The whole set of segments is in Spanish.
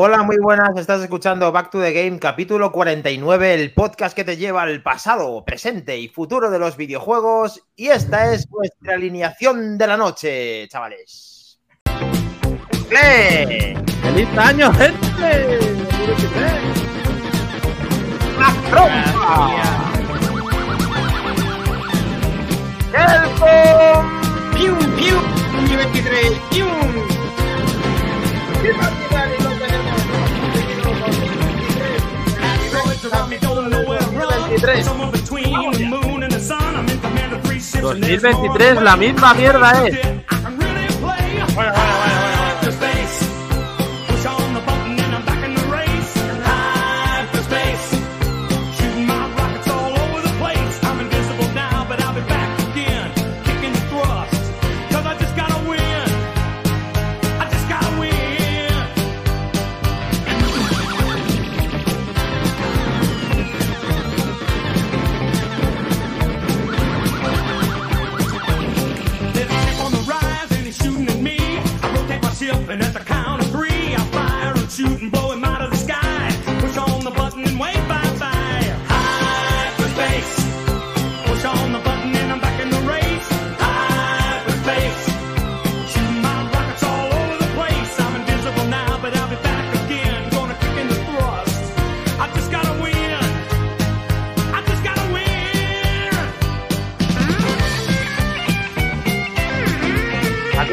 Hola, muy buenas. Estás escuchando Back to the Game, capítulo 49, el podcast que te lleva al pasado, presente y futuro de los videojuegos. Y esta es nuestra alineación de la noche, chavales. ¡Ple! ¡Feliz año, gente! ¡La trompa! ¡Elfon! ¡Pium, pium! 2023, ¡pium! ¿Qué 2023. 2023, la misma mierda es. Bueno, bueno, bueno, bueno.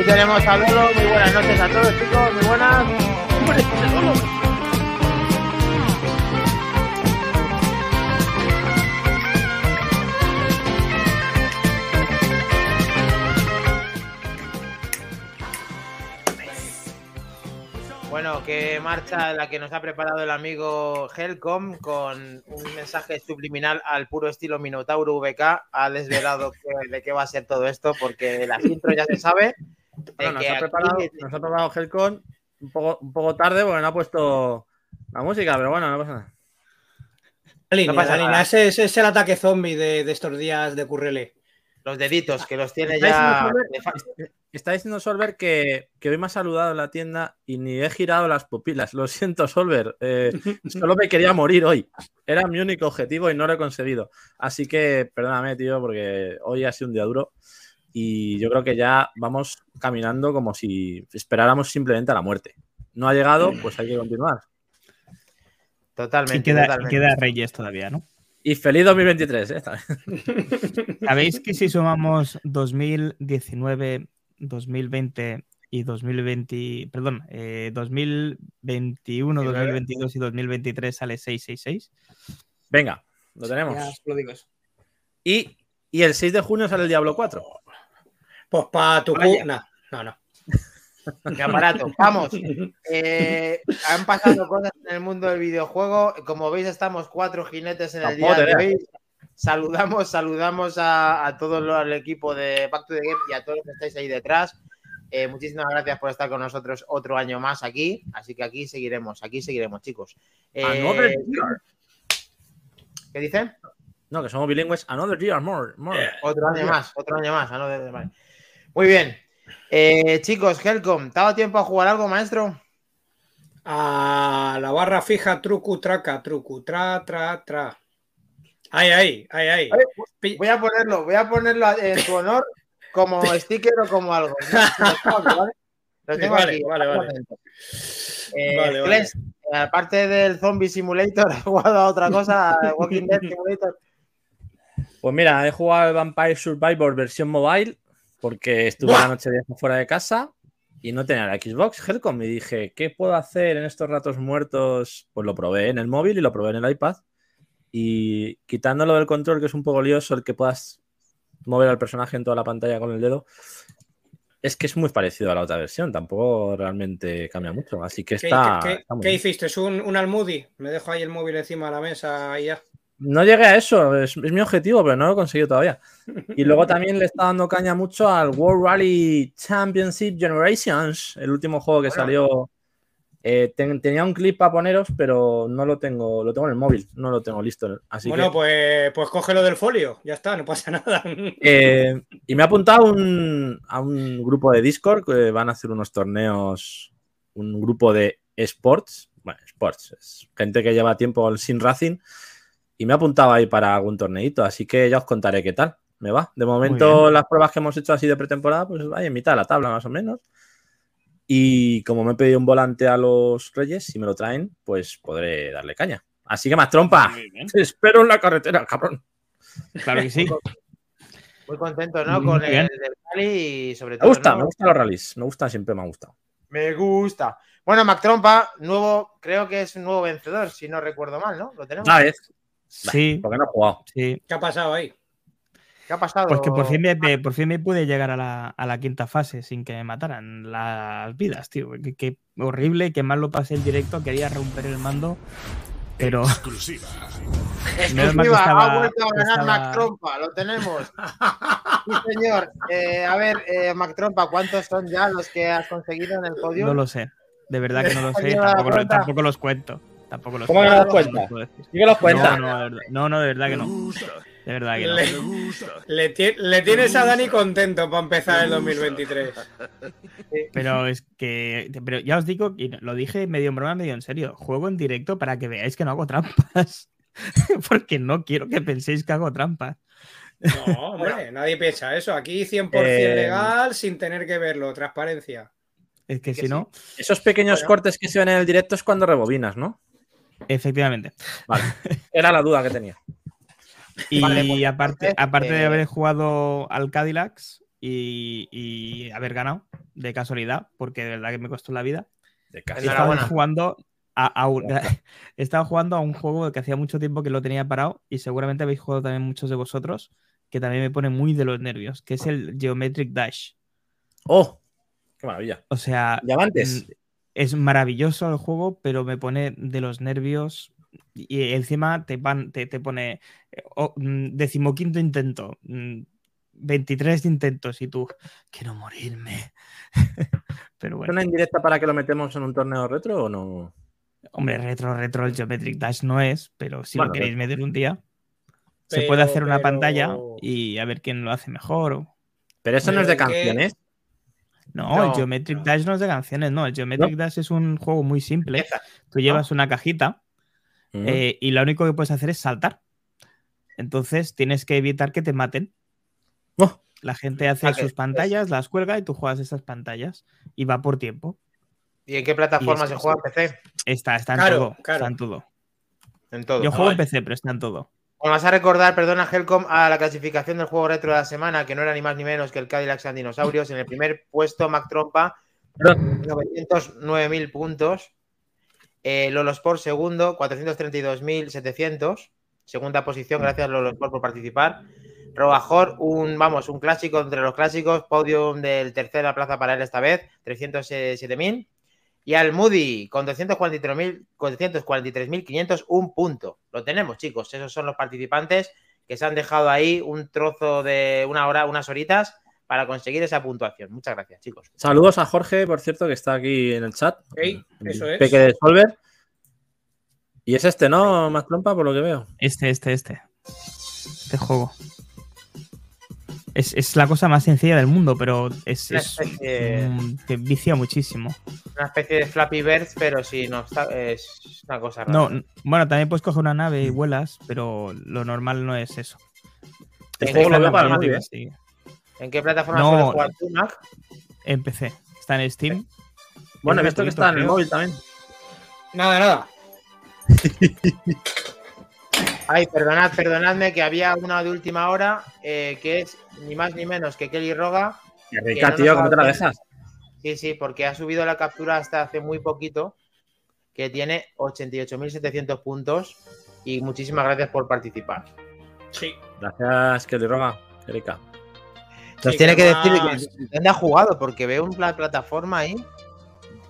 A Lolo. Muy buenas noches a todos, chicos. Muy buenas. Bueno, que marcha la que nos ha preparado el amigo Helcom con un mensaje subliminal al puro estilo Minotauro VK. Ha desvelado de qué va a ser todo esto, porque la intro ya se sabe. Bueno, nos, ha aquí- preparado, nos ha preparado Helcon un poco, un poco tarde porque no ha puesto la música, pero bueno, no pasa nada. Línea, No pasa nada. Ese, ese es el ataque zombie de, de estos días de Currele. los deditos que los tiene ya. Está diciendo Solver que, que hoy me ha saludado en la tienda y ni he girado las pupilas. Lo siento, Solver. eh, solo me quería morir hoy. Era mi único objetivo y no lo he conseguido. Así que perdóname, tío, porque hoy ha sido un día duro. Y yo creo que ya vamos caminando como si esperáramos simplemente a la muerte. No ha llegado, pues hay que continuar. Totalmente. Y queda, y totalmente. queda Reyes todavía, ¿no? Y feliz 2023. ¿eh? ¿Sabéis que si sumamos 2019, 2020 y 2020, perdón, eh, 2021, 2022 y 2023 sale 666? Venga, lo tenemos. Ya lo digo eso. Y, y el 6 de junio sale el Diablo 4. Pues para tu No, no, no. Qué aparato. Vamos. Eh, han pasado cosas en el mundo del videojuego. Como veis, estamos cuatro jinetes en el Tampoco día de hoy. Saludamos, saludamos a, a todo lo- el equipo de Back to the Game y a todos los que estáis ahí detrás. Eh, muchísimas gracias por estar con nosotros otro año más aquí. Así que aquí seguiremos, aquí seguiremos, chicos. Eh, Another year. ¿Qué dicen? No, que somos bilingües. Another year more. more. Otro año más, otro año más. Another- vale. Muy bien. Eh, chicos, Helcom, ¿te ha dado tiempo a jugar algo, maestro? A la barra fija, trucu, traca, trucu, tra, tra, tra. Ahí, ahí, ahí, ahí. Pi- Voy a ponerlo, voy a ponerlo en tu honor como sticker o como algo. Lo tengo aquí, ¿vale? Lo tengo Vale, aquí. vale, vale. un momento. Eh, Vale, vale. Aparte del Zombie Simulator, ¿has jugado a otra cosa? ¿A Walking Dead Simulator? Pues mira, he jugado Vampire Survivor versión mobile porque estuve la noche de fuera de casa y no tenía la Xbox Helcom. Y dije, ¿qué puedo hacer en estos ratos muertos? Pues lo probé en el móvil y lo probé en el iPad. Y quitándolo del control, que es un poco lioso el que puedas mover al personaje en toda la pantalla con el dedo, es que es muy parecido a la otra versión. Tampoco realmente cambia mucho. Así que ¿Qué, está. qué- está muy qué bien. hiciste? ¿Es un, un Almudi? Me dejo ahí el móvil encima de la mesa y ya. No llegué a eso, es, es mi objetivo, pero no lo he conseguido todavía. Y luego también le está dando caña mucho al World Rally Championship Generations, el último juego que Bueno. salió. Eh, ten- tenía un clip para poneros, pero no lo tengo, lo tengo en el móvil, no lo tengo listo. Así bueno, que, pues, pues cógelo del folio. Ya está, no pasa nada. eh, y me ha apuntado un- a un grupo de Discord que van a hacer unos torneos, un grupo de Sports. Bueno, Sports, es gente que lleva tiempo Sin Racing y me ha apuntado ahí para algún torneito, así que ya os contaré qué tal. Me va. De momento, las pruebas que hemos hecho así de pretemporada, pues hay en mitad de la tabla más o menos. Y como me he pedido un volante a los Reyes, si me lo traen, pues podré darle caña. Así que más trompa. Te espero en la carretera, cabrón. Claro que sí. Muy contento, ¿no? Muy Con bien. el del Cali y sobre Me todo. gusta, ¿no? me gustan los rallies. Me gusta, siempre me ha gustado. Me gusta. Bueno, Mac Trompa, nuevo, creo que es un nuevo vencedor, si no recuerdo mal, ¿no? Lo tenemos. Una vez, Sí, porque no he jugado. sí. ¿Qué ha pasado ahí? ¿Qué ha pasado? Pues que por fin me, me- por fin me pude llegar a la, a la quinta fase sin que me mataran las vidas, tío. Qué, qué horrible, qué mal lo pasé en directo. Quería romper el mando, pero Exclusiva. que Exclusiva, estaba- ha vuelto a ganar estaba- Mac Trompa, lo tenemos. Sí, señor. Eh, a ver, eh, Mac Trompa, ¿cuántos son ya los que has conseguido en el podio? no lo sé. De verdad que no lo sé. Tampoco los cuento. Tampoco los ¿Cómo que no los cuentas? Sí que los cuenta. No, no, de verdad, no, no, de verdad que no. De verdad que no. Le, le ti- le tienes a Dani contento para empezar el 2023. Pero es que. Pero ya os digo, y lo dije medio en broma, medio en serio. Juego en directo para que veáis que no hago trampas. Porque no quiero que penséis que hago trampas. No, hombre, nadie piensa eso. Aquí 100% Eh, legal sin tener que verlo. Transparencia. Es que Que si sí. no, Esos pequeños Bueno. cortes que se ven en el directo es cuando rebobinas, ¿no? Efectivamente. Vale. Era la duda que tenía. Y Vale, pues, aparte, aparte de eh, haber jugado al Cadillacs y, y haber ganado de casualidad, porque de verdad que me costó la vida, De he casa. estado Enhorabuena. jugando a, a un, he estado jugando a un juego que hacía mucho tiempo que lo tenía parado y seguramente habéis jugado también muchos de vosotros, que también me pone muy de los nervios, que es el Geometric Dash. ¡Oh! ¡Qué maravilla! O sea, Diamantes. mm, es maravilloso el juego, pero me pone de los nervios. Y encima te, van, te, te pone oh, mm, decimoquinto intento, mm, 23 intentos y tú, quiero morirme. pero ¿Es bueno, una indirecta para que lo metemos en un torneo retro o no? hombre, retro, retro, el Geometric Dash no es, pero si Bueno, lo queréis meter un día, se puede hacer una pero- pantalla y a ver quién lo hace mejor. o- Pero eso no es de que- canciones. No, No, el Geometric no. Dash no es de canciones, no. El Geometric Dash es un juego muy simple. Tú llevas una cajita Mm. eh, y lo único que puedes hacer es saltar. Entonces tienes que evitar que te maten. Oh, La gente hace Ah, sus es- pantallas, las cuelga y tú juegas esas pantallas y va por tiempo. ¿Y en qué plataforma se juega en PC? Está, está en Claro, todo. claro. Está en todo. En todo. Yo Ah, juego en. PC, pero está en todo. Bueno, vas a recordar, perdona, Helcom, a la clasificación del juego retro de la semana, que no era ni más ni menos que el Cadillac and Dinosaurios. En el primer puesto, Mac Trompa, 909.000 puntos. Eh, Lolo Sport, segundo, 432.700. Segunda posición, gracias Lolo Sport por participar. Robajor, un, vamos, un clásico entre los clásicos, podium del tercera plaza para él esta vez, 307.000. Y al Moody con 243.000 243.500, un punto. Lo tenemos, chicos. Esos son los participantes que se han dejado ahí un trozo de una hora, unas horitas para conseguir esa puntuación. Muchas gracias, chicos. Saludos a Jorge, por cierto, que está aquí en el chat. Ey, eso es. Peque de Solver. Y es este, ¿no? Más trompa, por lo que veo. Este, este, este. Este juego. Es, es la cosa más sencilla del mundo, pero es, Una es especie, mm, que vicia muchísimo. una especie de Flappy Birds, pero sí, no, está- es una cosa rara. No, bueno, también puedes coger una nave y vuelas, pero lo normal no es eso. ¿En juego lo para ¿eh? ¿En qué plataforma No. sueles jugar tú, Mac? En PC. Está en Steam. Bueno, he visto que está en el móvil también. Nada, nada. Ay, perdonad, perdonadme que había una de última hora eh, que es ni más ni menos que Kelly Roga. Qué Que rica, no tío, ¿cómo te la dejas? Sí, sí, porque ha subido la captura hasta hace muy poquito, que tiene 88.700 puntos. Y muchísimas gracias por participar. Sí. Gracias, Kelly Roga. Qué rica. Nos Sí, tiene que decir además- que- dónde ha jugado, porque veo una plataforma ahí.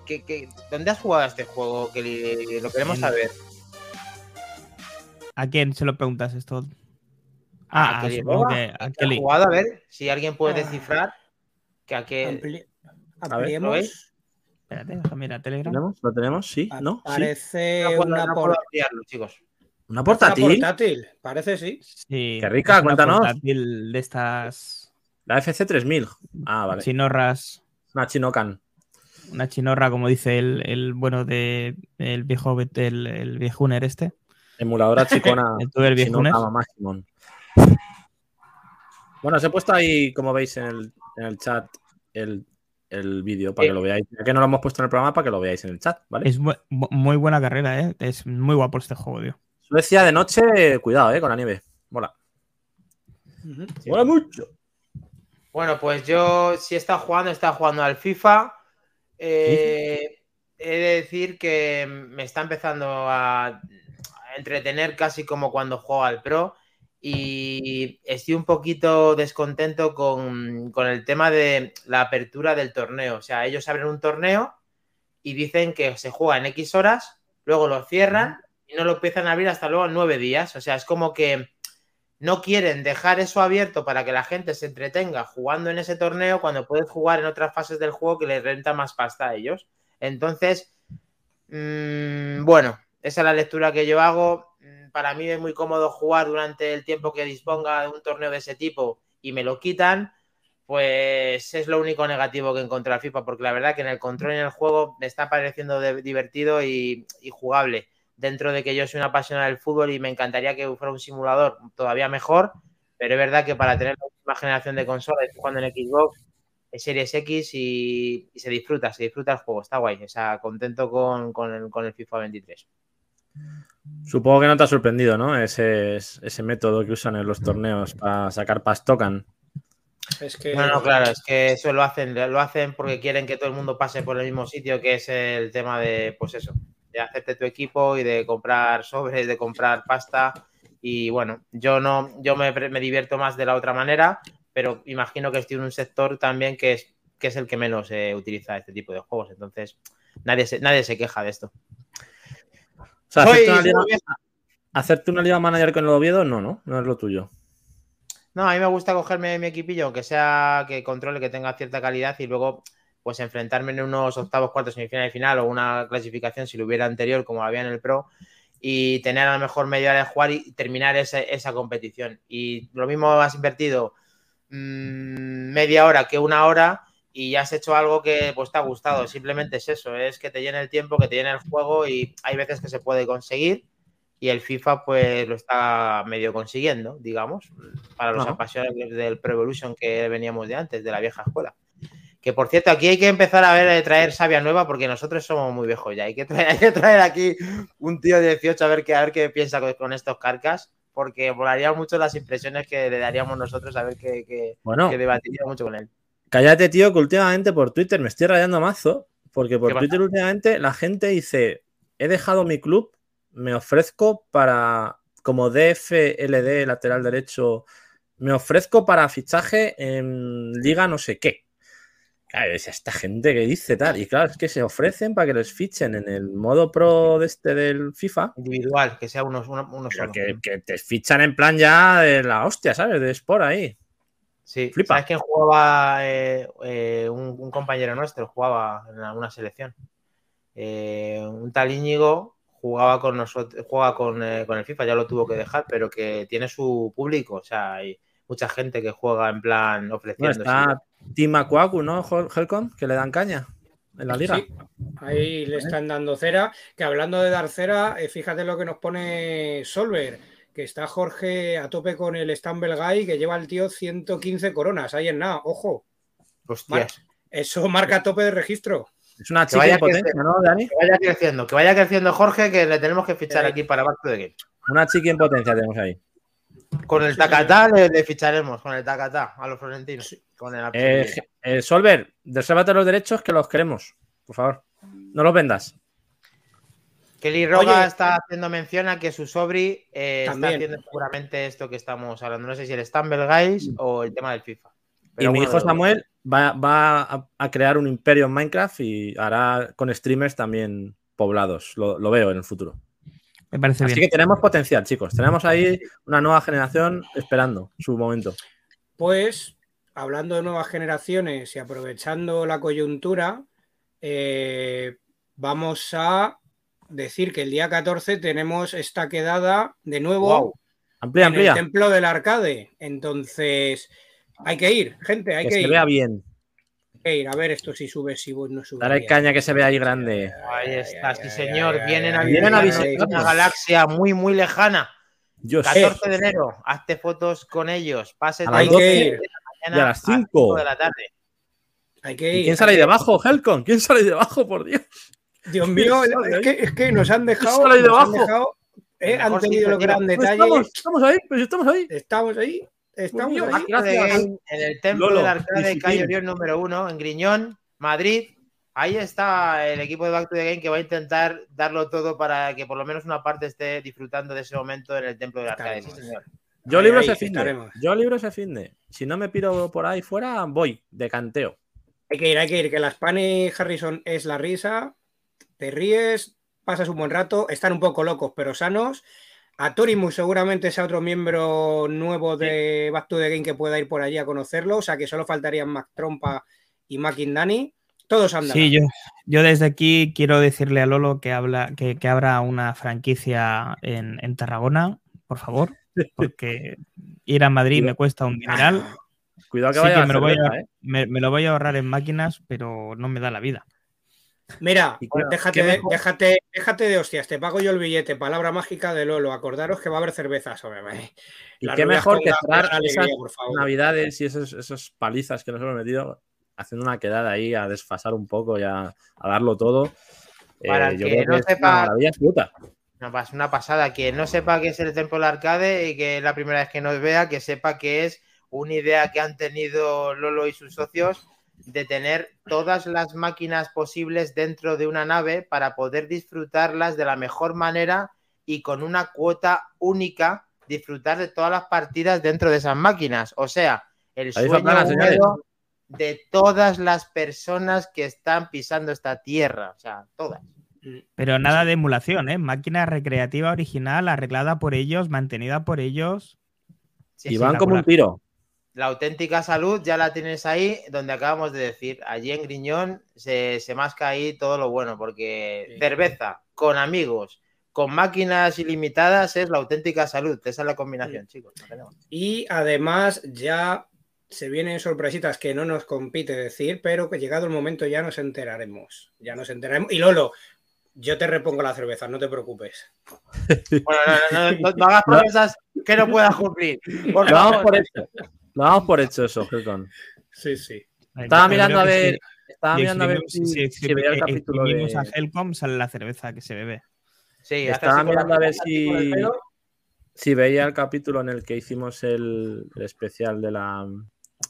Que, que- ¿Dónde has jugado a este juego? Que lo queremos saber. ¿A quién se lo preguntas esto? Ah, ¿A Roga? que a ¿Ha Kelly. jugado? A ver si alguien puede Ah. descifrar que a qué. Ampli- ver, ampliemos. ¿lo veis? Espérate, déjame ir a Telegram. ¿Tenemos? ¿Lo tenemos? Sí, ¿no? Parece una, no por- puedo ampliarlo, chicos. ¿Una una portátil? portátil. Parece sí. Sí, Qué rica, es una cuéntanos. portátil de estas La FC3000. Ah, vale. chinorras. Una Chinocan. una chinorra, como dice el, el bueno de el viejo el, el viejuner este. Emuladora chicona. El mamá, Simón. Bueno, os he puesto ahí, como veis en el, en el chat, el, el vídeo para Eh. que lo veáis. Ya que no lo hemos puesto en el programa, para que lo veáis en el chat, ¿vale? Es muy buena carrera, ¿eh? Es muy guapo este juego, tío. Suecia de noche, cuidado, ¿eh? Con la nieve. Mola. Mola mucho. Bueno, pues yo si he estado jugando, estado jugando al FIFA. Eh, he de decir que me está empezando a entretener casi como cuando juego al Pro. Y estoy un poquito descontento con, con el tema de la apertura del torneo. O sea, ellos abren un torneo y dicen que se juega en X horas, luego lo cierran y no lo empiezan a abrir hasta luego en nueve días. O sea, es como que no quieren dejar eso abierto para que la gente se entretenga jugando en ese torneo cuando puedes jugar en otras fases del juego que les renta más pasta a ellos. Entonces, mm, bueno, esa es la lectura que yo hago. Mm, Para mí es muy cómodo jugar durante el tiempo que disponga de un torneo de ese tipo y me lo quitan. Pues es lo único negativo que encontré al FIFA, porque la verdad que en el control y en el juego me está pareciendo divertido y, jugable dentro de que yo soy una apasionada del fútbol y me encantaría que fuera un simulador todavía mejor, pero es verdad que para tener la última generación de consolas, jugando en Xbox, en Series X y, se disfruta, se disfruta el juego, está guay, o sea, contento con, con el, con el FIFA 23. Supongo que no te ha sorprendido, ¿no? Ese, ese método que usan en los torneos para sacar pastocan. Es que No, no, claro, es que eso lo hacen, lo hacen porque quieren que todo el mundo pase por el mismo sitio, que es el tema de, pues eso, de hacerte tu equipo y de comprar sobres, de comprar pasta. Y bueno, yo no, yo me, me divierto más de la otra manera, pero imagino que estoy en un sector también que es, que es el que menos eh, utiliza este tipo de juegos. Entonces, nadie se, nadie se queja de esto. O sea, hacerte una, liga, hacerte una liga manager con el Oviedo, no, no, no es lo tuyo. No, a mí me gusta cogerme mi equipillo, aunque sea que controle, que tenga cierta calidad y luego pues enfrentarme en unos octavos, cuartos, semifinal y final o una clasificación si lo hubiera anterior como había en el Pro y tener a lo mejor media hora de jugar y terminar ese- esa competición. Y lo mismo has invertido mm, media hora que una hora y ya has hecho algo que pues te ha gustado. Simplemente es eso, es que te llene el tiempo, que te llene el juego y hay veces que se puede conseguir y el FIFA pues lo está medio consiguiendo, digamos, para los Ajá. apasionados del Pro Evolution que veníamos de antes, de la vieja escuela. Que por cierto, aquí hay que empezar a ver, eh, traer sabia nueva porque nosotros somos muy viejos ya. Hay que traer, hay que traer aquí un tío de 18 a ver qué, a ver qué piensa con, con estos carcas, porque volarían mucho las impresiones que le daríamos nosotros a ver qué, qué- Bueno, que debatiría mucho con él. Cállate, tío, que últimamente por Twitter me estoy rayando mazo, porque por. Twitter últimamente la gente dice, he dejado mi club, me ofrezco para, como DFLD, lateral derecho, me ofrezco para fichaje en liga no sé qué. Claro, es esta gente que dice tal. Y claro, es que se ofrecen para que les fichen en el modo pro de este del FIFA. Individual, que sea uno, uno, uno Pero solo. que, que te fichan en plan ya de la hostia, ¿sabes? De Sport ahí. Sí, Flipa. ¿sabes quién jugaba? Eh, eh, un, un compañero nuestro jugaba en alguna selección. Eh, un tal Íñigo jugaba con nosotros, juega con, eh, con el FIFA, ya lo tuvo que dejar, pero que tiene su público. O sea, hay mucha gente que juega en plan Bueno, ofreciendo. está Team Aquacu, ¿no? Hel- Helcom, que le dan caña en la liga. Sí, ahí le están dando cera. Que hablando de dar cera, eh, fíjate lo que nos pone Solver, que está Jorge a tope con el Stumble Guy, que lleva el tío 115 coronas. Ahí en nada, ojo. Hostias. Eso marca tope de registro. Es una Que chica vaya en que potencia, se- ¿no, Dani? Que vaya creciendo, que vaya creciendo Jorge, que le tenemos que fichar Eh. aquí para Back the Game. Una chica en potencia tenemos ahí. Con el Takatá le, le ficharemos, con el Takatá a los florentinos. Con el Eh, eh, Solver, resérvate los derechos que los queremos, por favor. No los vendas. Kelly Roga Oye. está haciendo mención a que su sobri eh, está haciendo seguramente esto que estamos hablando. No sé si el Stumble Guys o el tema del FIFA. y mi hijo Samuel va, va a, a crear un imperio en Minecraft y hará con streamers también poblados. Lo, lo veo en el futuro. Me parece Así bien. que tenemos potencial, chicos. Tenemos ahí una nueva generación esperando su momento. Pues, hablando de nuevas generaciones y aprovechando la coyuntura, eh, vamos a decir que el día 14 tenemos esta quedada de nuevo Guau. Amplía, en el templo del arcade. Entonces, hay que ir, gente, hay Que que, se ir. vea bien. ir a ver esto si sube, si no sube. Dale bien. caña que se ve ahí grande. Ahí está, sí señor. Vienen a visitarnos. una galaxia muy, muy lejana. Yo sé. 14 de enero, hazte fotos con ellos. Pases A de las las 12 12 y de la a mañana las a 5. 5 de la tarde. Hay que ¿Y ir. quién sale ahí debajo, Helcon? ¿Quién sale ahí debajo, por Dios? Dios mío, ¿Quién sale es que, es que nos han dejado. sale ahí nos han dejado, eh, han tenido los grandes Pues detalles. estamos, estamos ahí, pues estamos ahí. Estamos ahí. Estamos Dios, ahí. Gracias. Game, en el templo Lolo, del arcade disciplina. Calle Orión número 1, en Griñón, Madrid. Ahí está el equipo de Back to the Game que va a intentar darlo todo para que por lo menos una parte esté disfrutando de ese momento en el templo del arcade. Sí, señor. Yo libro ese fin de. Yo libro ese fin de. Si no me piro por ahí fuera, voy de canteo. Hay que ir, hay que ir, que la Spani Harrison es la risa, te ríes, pasas un buen rato, están un poco locos pero sanos. A Torimus seguramente sea otro miembro nuevo de Back to the Game que pueda ir por allí a conocerlo, o sea que solo faltarían Mac Trompa y Mac Indani. Todos andan. Sí, yo, yo desde aquí quiero decirle a Lolo que, habla, que, que abra una franquicia en, en Tarragona, por favor, porque ir a Madrid me cuesta un dineral. Cuidado que Sí vaya que la me lo, voy cerveza, a, ¿eh? me, me lo voy a ahorrar en máquinas, pero no me da la vida. Mira, déjate, de, déjate, déjate de hostias, te pago yo el billete, palabra mágica de Lolo. Acordaros que va a haber cervezas, hombre. Y qué mejor que cerrar esas navidades y esos, esos palizas que nos hemos metido haciendo una quedada ahí a desfasar un poco y a, a darlo todo. Eh, Para el yo que creo no es sepa- una maravilla absoluta. Una, pas- una pasada. Quien no sepa qué es el templo del arcade y que es la primera vez que nos vea, que sepa que es una idea que han tenido Lolo y sus socios de tener todas las máquinas posibles dentro de una nave para poder disfrutarlas de la mejor manera y con una cuota única disfrutar de todas las partidas dentro de esas máquinas. O sea, el sueño húmedo de todas las personas que están pisando esta tierra. O sea, todas. Pero nada de emulación, ¿eh? Máquina recreativa original, arreglada por ellos, mantenida por ellos. Sí, y van como un tiro. La auténtica salud ya la tienes ahí, donde acabamos de decir, allí en Griñón se, se masca ahí todo lo bueno, porque Sí. cerveza con amigos, con máquinas ilimitadas es la auténtica salud. Esa es la combinación, chicos. no. Y además ya se vienen sorpresitas que no nos compite decir, pero que llegado el momento ya nos enteraremos. Ya nos enteraremos. Y Lolo, yo te repongo la cerveza, no te preocupes. Bueno, no, no, no, no- no hagas promesas que no puedas cumplir. Por favor. por hecho. Lo damos por hecho eso, Helcon. Sí, sí. Estaba mirando a ver. si- Estaba si mirando a ver exprimimos- si, si si veía el capítulo de. a Helcom, sale la cerveza que se bebe. Sí, Estaba mirando a ver si-. Si veía el capítulo en el que hicimos el, el especial de la,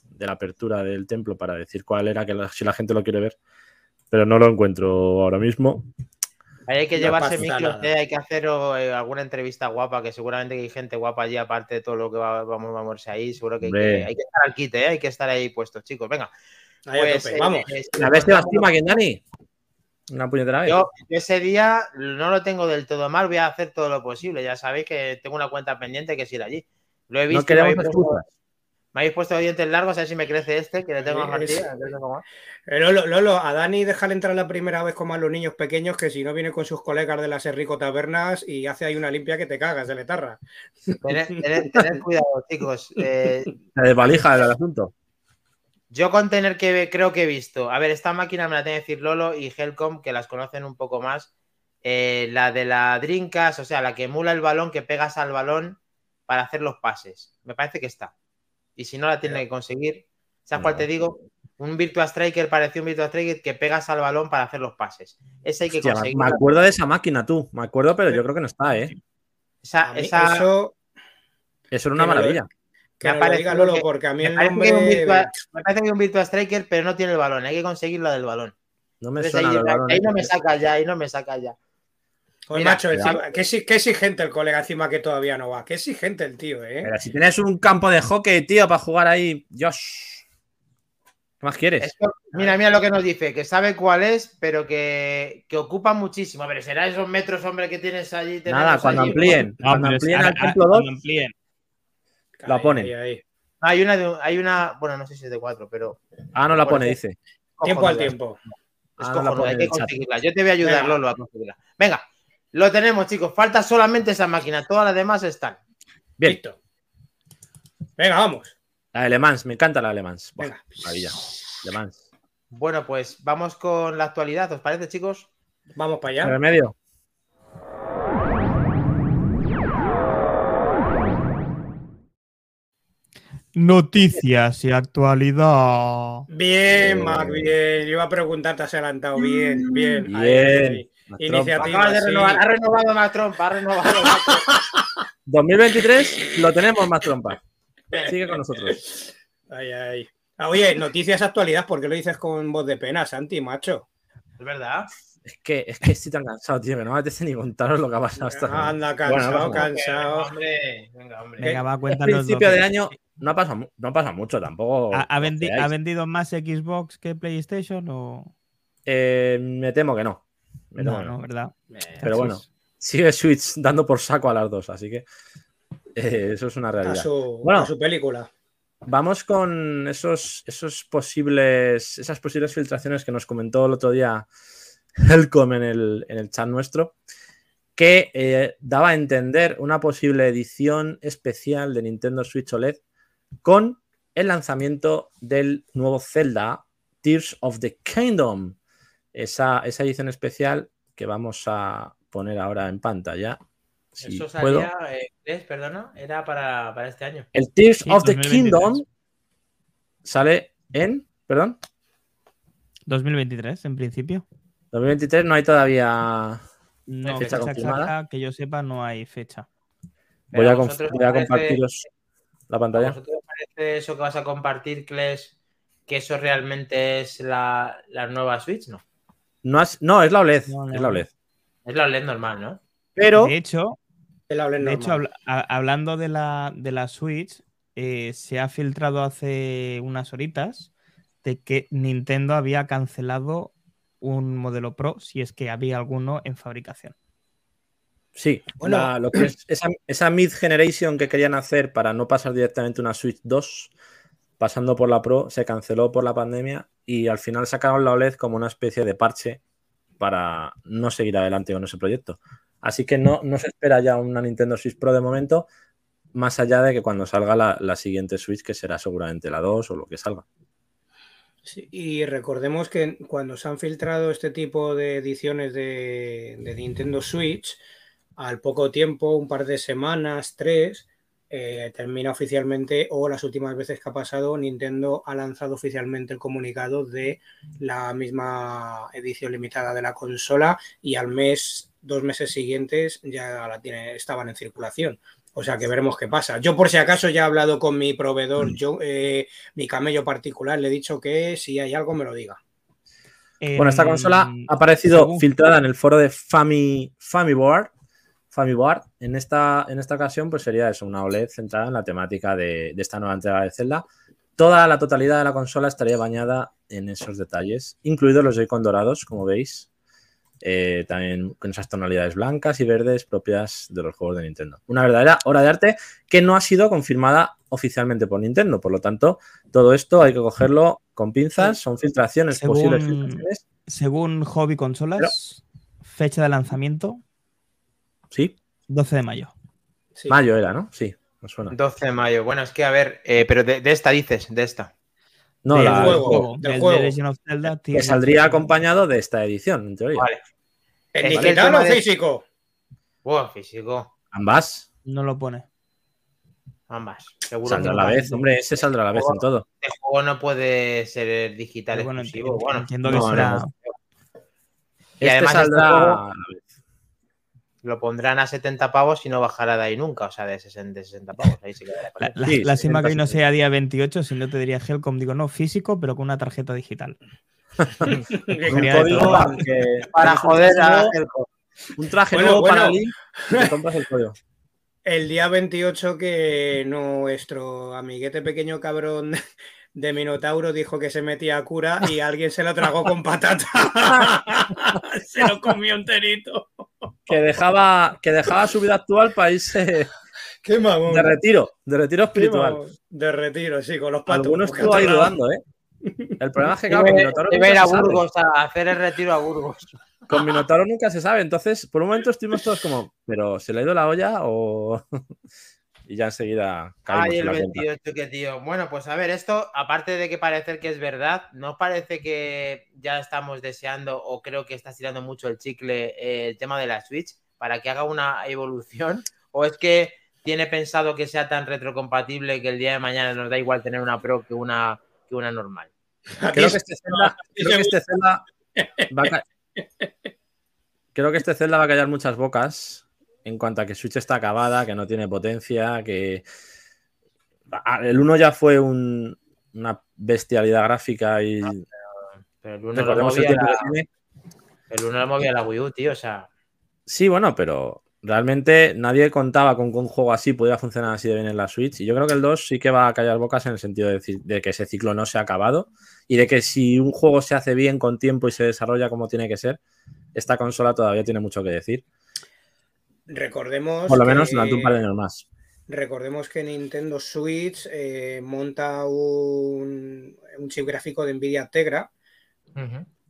de la apertura del templo para decir cuál era, que la- si la gente lo quiere ver. Pero no lo encuentro ahora mismo. Ahí hay que No llevarse nada. eh, hay que hacer eh, alguna entrevista guapa, que seguramente hay gente guapa allí, aparte de todo lo que va- vamos, vamos a moverse ahí. Seguro que hay, que hay que estar al quite, eh, hay que estar ahí puestos, chicos. Venga, Ahí a pues, tope. eh, Vamos. eh, A ver si lastima aquí, Dani. Una puñetera vez. Yo ese día no lo tengo del todo mal, voy a hacer todo lo posible. Ya sabéis que tengo una cuenta pendiente que es ir allí. Lo he visto. no queremos excusas. Me habéis puesto dientes largos, a ver si me crece este, que le tengo más partida. Eh, Lolo, Lolo, a Dani déjale entrar la primera vez como a los niños pequeños, que si no viene con sus colegas de las Enrico Tabernas y hace ahí una limpia que te cagas de letarra. Tened, tened- tened cuidado, chicos. Eh, La desvalija del asunto. Yo con tener que creo que he visto. A ver, esta máquina me la tiene que decir Lolo y Helcom, que las conocen un poco más. Eh, la de la Drinkas, o sea, la que emula el balón, que pegas al balón para hacer los pases. Me parece que está. Y si no la tiene que conseguir, ¿sabes cuál te digo? Un Virtua Striker, parecido un Virtua Striker que pegas al balón para hacer los pases. Ese hay que Hostia, me- conseguir. me acuerdo de esa máquina, tú. Me acuerdo, pero yo creo que no está, ¿eh? Esa, esa- Eso Eso era una Que me lo- maravilla. que Me parece que- Lolo, porque a mí me, el parece que nombre. hay un Virtua, me parece que hay un Virtua Striker, pero no tiene el balón. Hay que conseguir la del balón. No me Entonces suena ahí, lo del balón. ahí no me saca ya, ahí no me saca ya. Pues Mira, macho, qué, qué exigente el colega encima que todavía no va. Qué exigente el tío, ¿eh? Pero si tienes un campo de hockey, tío, para jugar ahí, Josh. ¿Qué más quieres? Esto- mira, mira lo que nos dice, que sabe cuál es, pero que, que ocupa muchísimo. A ver, será esos metros, hombre, que tienes allí. Nada, cuando allí? amplíen. No, cuando pero amplíen al templo ahora- 2, cuando amplíen. la ponen. ahí, ahí. Hay una, de- hay una, bueno, no sé si es de cuatro, pero. Ah, no la pone, dice. Tiempo al tiempo. Es Ah, no la cojonuda, pone hay que conseguirla. Yo te voy a ayudar, Venga. Lolo, a conseguirla. Venga, lo tenemos, chicos. Falta solamente esa máquina. Todas las demás están. Bien, Listo. Venga, vamos. la de Le Mans, me encanta la de Le Mans. Buah, maravilla. Le Mans. Bueno, pues vamos con la actualidad, ¿os parece, chicos? Vamos para allá. Remedio. Noticias y actualidad. Bien, Mac, bien. Yo iba a preguntarte, has adelantado. Bien, bien. Ahí, Bien. ahí. Iniciativa. trompa. Acabas de sí. renovar, ha renovado más trompa, ha renovado más trompa. 2023 lo tenemos más trompa. Sigue con nosotros. Ay, ay. Ah, Oye, noticias actualidad, ¿por qué lo dices con voz de pena, Santi, macho? Es verdad. Es que, es que estoy tan cansado, tío, que no me apetece ni contaros lo que ha pasado hasta ahora. Anda, Bueno, cansado, pasa cansado. Venga, hombre, venga, hombre. Venga, va, Al cuéntanos. lo principio de año no ha pasado, no ha pasado mucho tampoco. ¿Ha, ha vendi- ha vendido más Xbox que PlayStation o.? Eh, me temo que no. Temo No, no. no, ¿verdad? Pero bueno, sigue Switch dando por saco a las dos, así que eh, eso es una A realidad. su, Bueno. a su película. Vamos con esos, esos posibles, esas posibles filtraciones que nos comentó el otro día Helcom en el, en el chat nuestro, que eh, daba a entender una posible edición especial de Nintendo Switch OLED con el lanzamiento del nuevo Zelda, Tears of the Kingdom. Esa, esa edición especial que vamos a poner ahora en pantalla. Si Eso puedo. salía, eh, ¿es? perdona, era para, para este año. El Tears Sí, of the 2023. Kingdom sale en, perdón, 2023, en principio. 2023 no hay todavía. No, fecha fecha confirmada. exacta, que yo sepa, no hay fecha. Voy a, a vosotros voy a os parece- compartiros la ¿A pantalla. vosotros os parece eso que vas a compartir, Kles, que eso realmente es la, la nueva Switch? No. No, has- no, es la OLED. No, no. Es la OLED. Es la OLED normal, ¿no? Pero De hecho, hablen de hecho normal. habla- a- hablando de la, de la Switch, eh, se ha filtrado hace unas horitas de que Nintendo había cancelado un modelo Pro, si es que había alguno en fabricación. sí, Bueno. la- lo que es esa, esa mid-generation que querían hacer para no pasar directamente una Switch 2, pasando por la Pro, se canceló por la pandemia y al final sacaron la OLED como una especie de parche para no seguir adelante con ese proyecto. Así que no, no se espera ya una Nintendo Switch Pro de momento, más allá de que cuando salga la, la siguiente Switch, que será seguramente la 2 o lo que salga. Sí, y recordemos que cuando se han filtrado este tipo de ediciones de, de Nintendo Switch, al poco tiempo, un par de semanas, tres, eh, termina oficialmente, o las últimas veces que ha pasado, Nintendo ha lanzado oficialmente el comunicado de la misma edición limitada de la consola y al mes, dos meses siguientes ya la tiene, estaban en circulación. O sea que veremos qué pasa. Yo por si acaso ya he hablado con mi proveedor, yo, eh, mi camello particular, le he dicho que si hay algo me lo diga. Bueno, esta Em, consola ha aparecido filtrada en el foro de Fami, Famiboard. Famiboard. En esta, en esta ocasión, pues sería eso, una OLED centrada en la temática de, de esta nueva entrega de Zelda. Toda la totalidad de la consola estaría bañada en esos detalles, incluidos los Joy-Con dorados, como veis. eh, también con esas tonalidades blancas y verdes propias de los juegos de Nintendo. Una verdadera obra de arte que no ha sido confirmada oficialmente por Nintendo. Por lo tanto, todo esto hay que cogerlo con pinzas. Son filtraciones, Según- posibles filtraciones. Según Hobby Consolas, fecha de lanzamiento Sí, 12 de mayo. Sí. mayo era, ¿no? Sí, me suena. 12 de mayo. Bueno, es que a ver, eh, pero de, de esta dices, de esta. No, Del la- juego. del del juego. Legend of Zelda, que saldría acompañado de esta edición, en teoría. Vale. ¿En el digital o de- físico? Wow, físico. Ambas No lo pone. Ambas. Seguro saldrá a que la no. vez, hombre, ese saldrá a la vez en todo. Este juego no puede ser digital bueno, exclusivo. Bueno, entiendo no, que será. no. Y este además este saldrá juego- la vez. Lo pondrán a 70 pavos y no bajará de ahí nunca. O sea, de 60, de 60 pavos. Ahí con La, la- Sí, lástima que hoy no 60. sea día 28, si no te diría Helcom, digo no, físico, pero con una tarjeta digital. Código todo. para joder a nuevo- Helco. Un traje Bueno, nuevo bueno. para Link te compras el código. El día 28 que nuestro amiguete pequeño cabrón de Minotauro dijo que se metía a cura y alguien se lo tragó con patata. se lo comió enterito. Que dejaba, que dejaba su vida actual para irse Qué mamón. de retiro, de retiro espiritual. De retiro, sí, con los patos. Alguno porque estuvo ahí dudando, ¿eh? El problema es que, claro, Minotauro debe nunca ir a se sabe. Burgos a hacer el retiro a Burgos. Con Minotauro nunca se sabe. Entonces, por un momento estuvimos todos como, ¿pero se le ha ido la olla o.? Y ya enseguida caímos Ay, en el la cuenta. 28, qué tío. Bueno, pues a ver, esto, aparte de que parecer que es verdad, ¿no parece que ya estamos deseando o creo que estás tirando mucho el chicle eh, el tema de la Switch para que haga una evolución? ¿O es que tiene pensado que sea tan retrocompatible que el día de mañana nos da igual tener una Pro que una, que una normal? Creo que este Zelda, creo que este Zelda va a Creo que este Zelda va a callar muchas bocas en cuanto a que Switch está acabada, que no tiene potencia, que Ah, el 1 ya fue un- una bestialidad gráfica y Pero el uno lo recordemos el movía que la, el uno lo movía la Wii U, tío. O sea, Sí, bueno, pero realmente nadie contaba con que un juego así pudiera funcionar así de bien en la Switch. Y yo creo que el 2 sí que va a callar bocas en el sentido de, decir- de que ese ciclo no se ha acabado y de que si un juego se hace bien con tiempo y se desarrolla como tiene que ser, esta consola todavía tiene mucho que decir. Recordemos. Por lo que- menos durante un par de años más. Recordemos que Nintendo Switch eh, monta un, un chip gráfico de Nvidia Tegra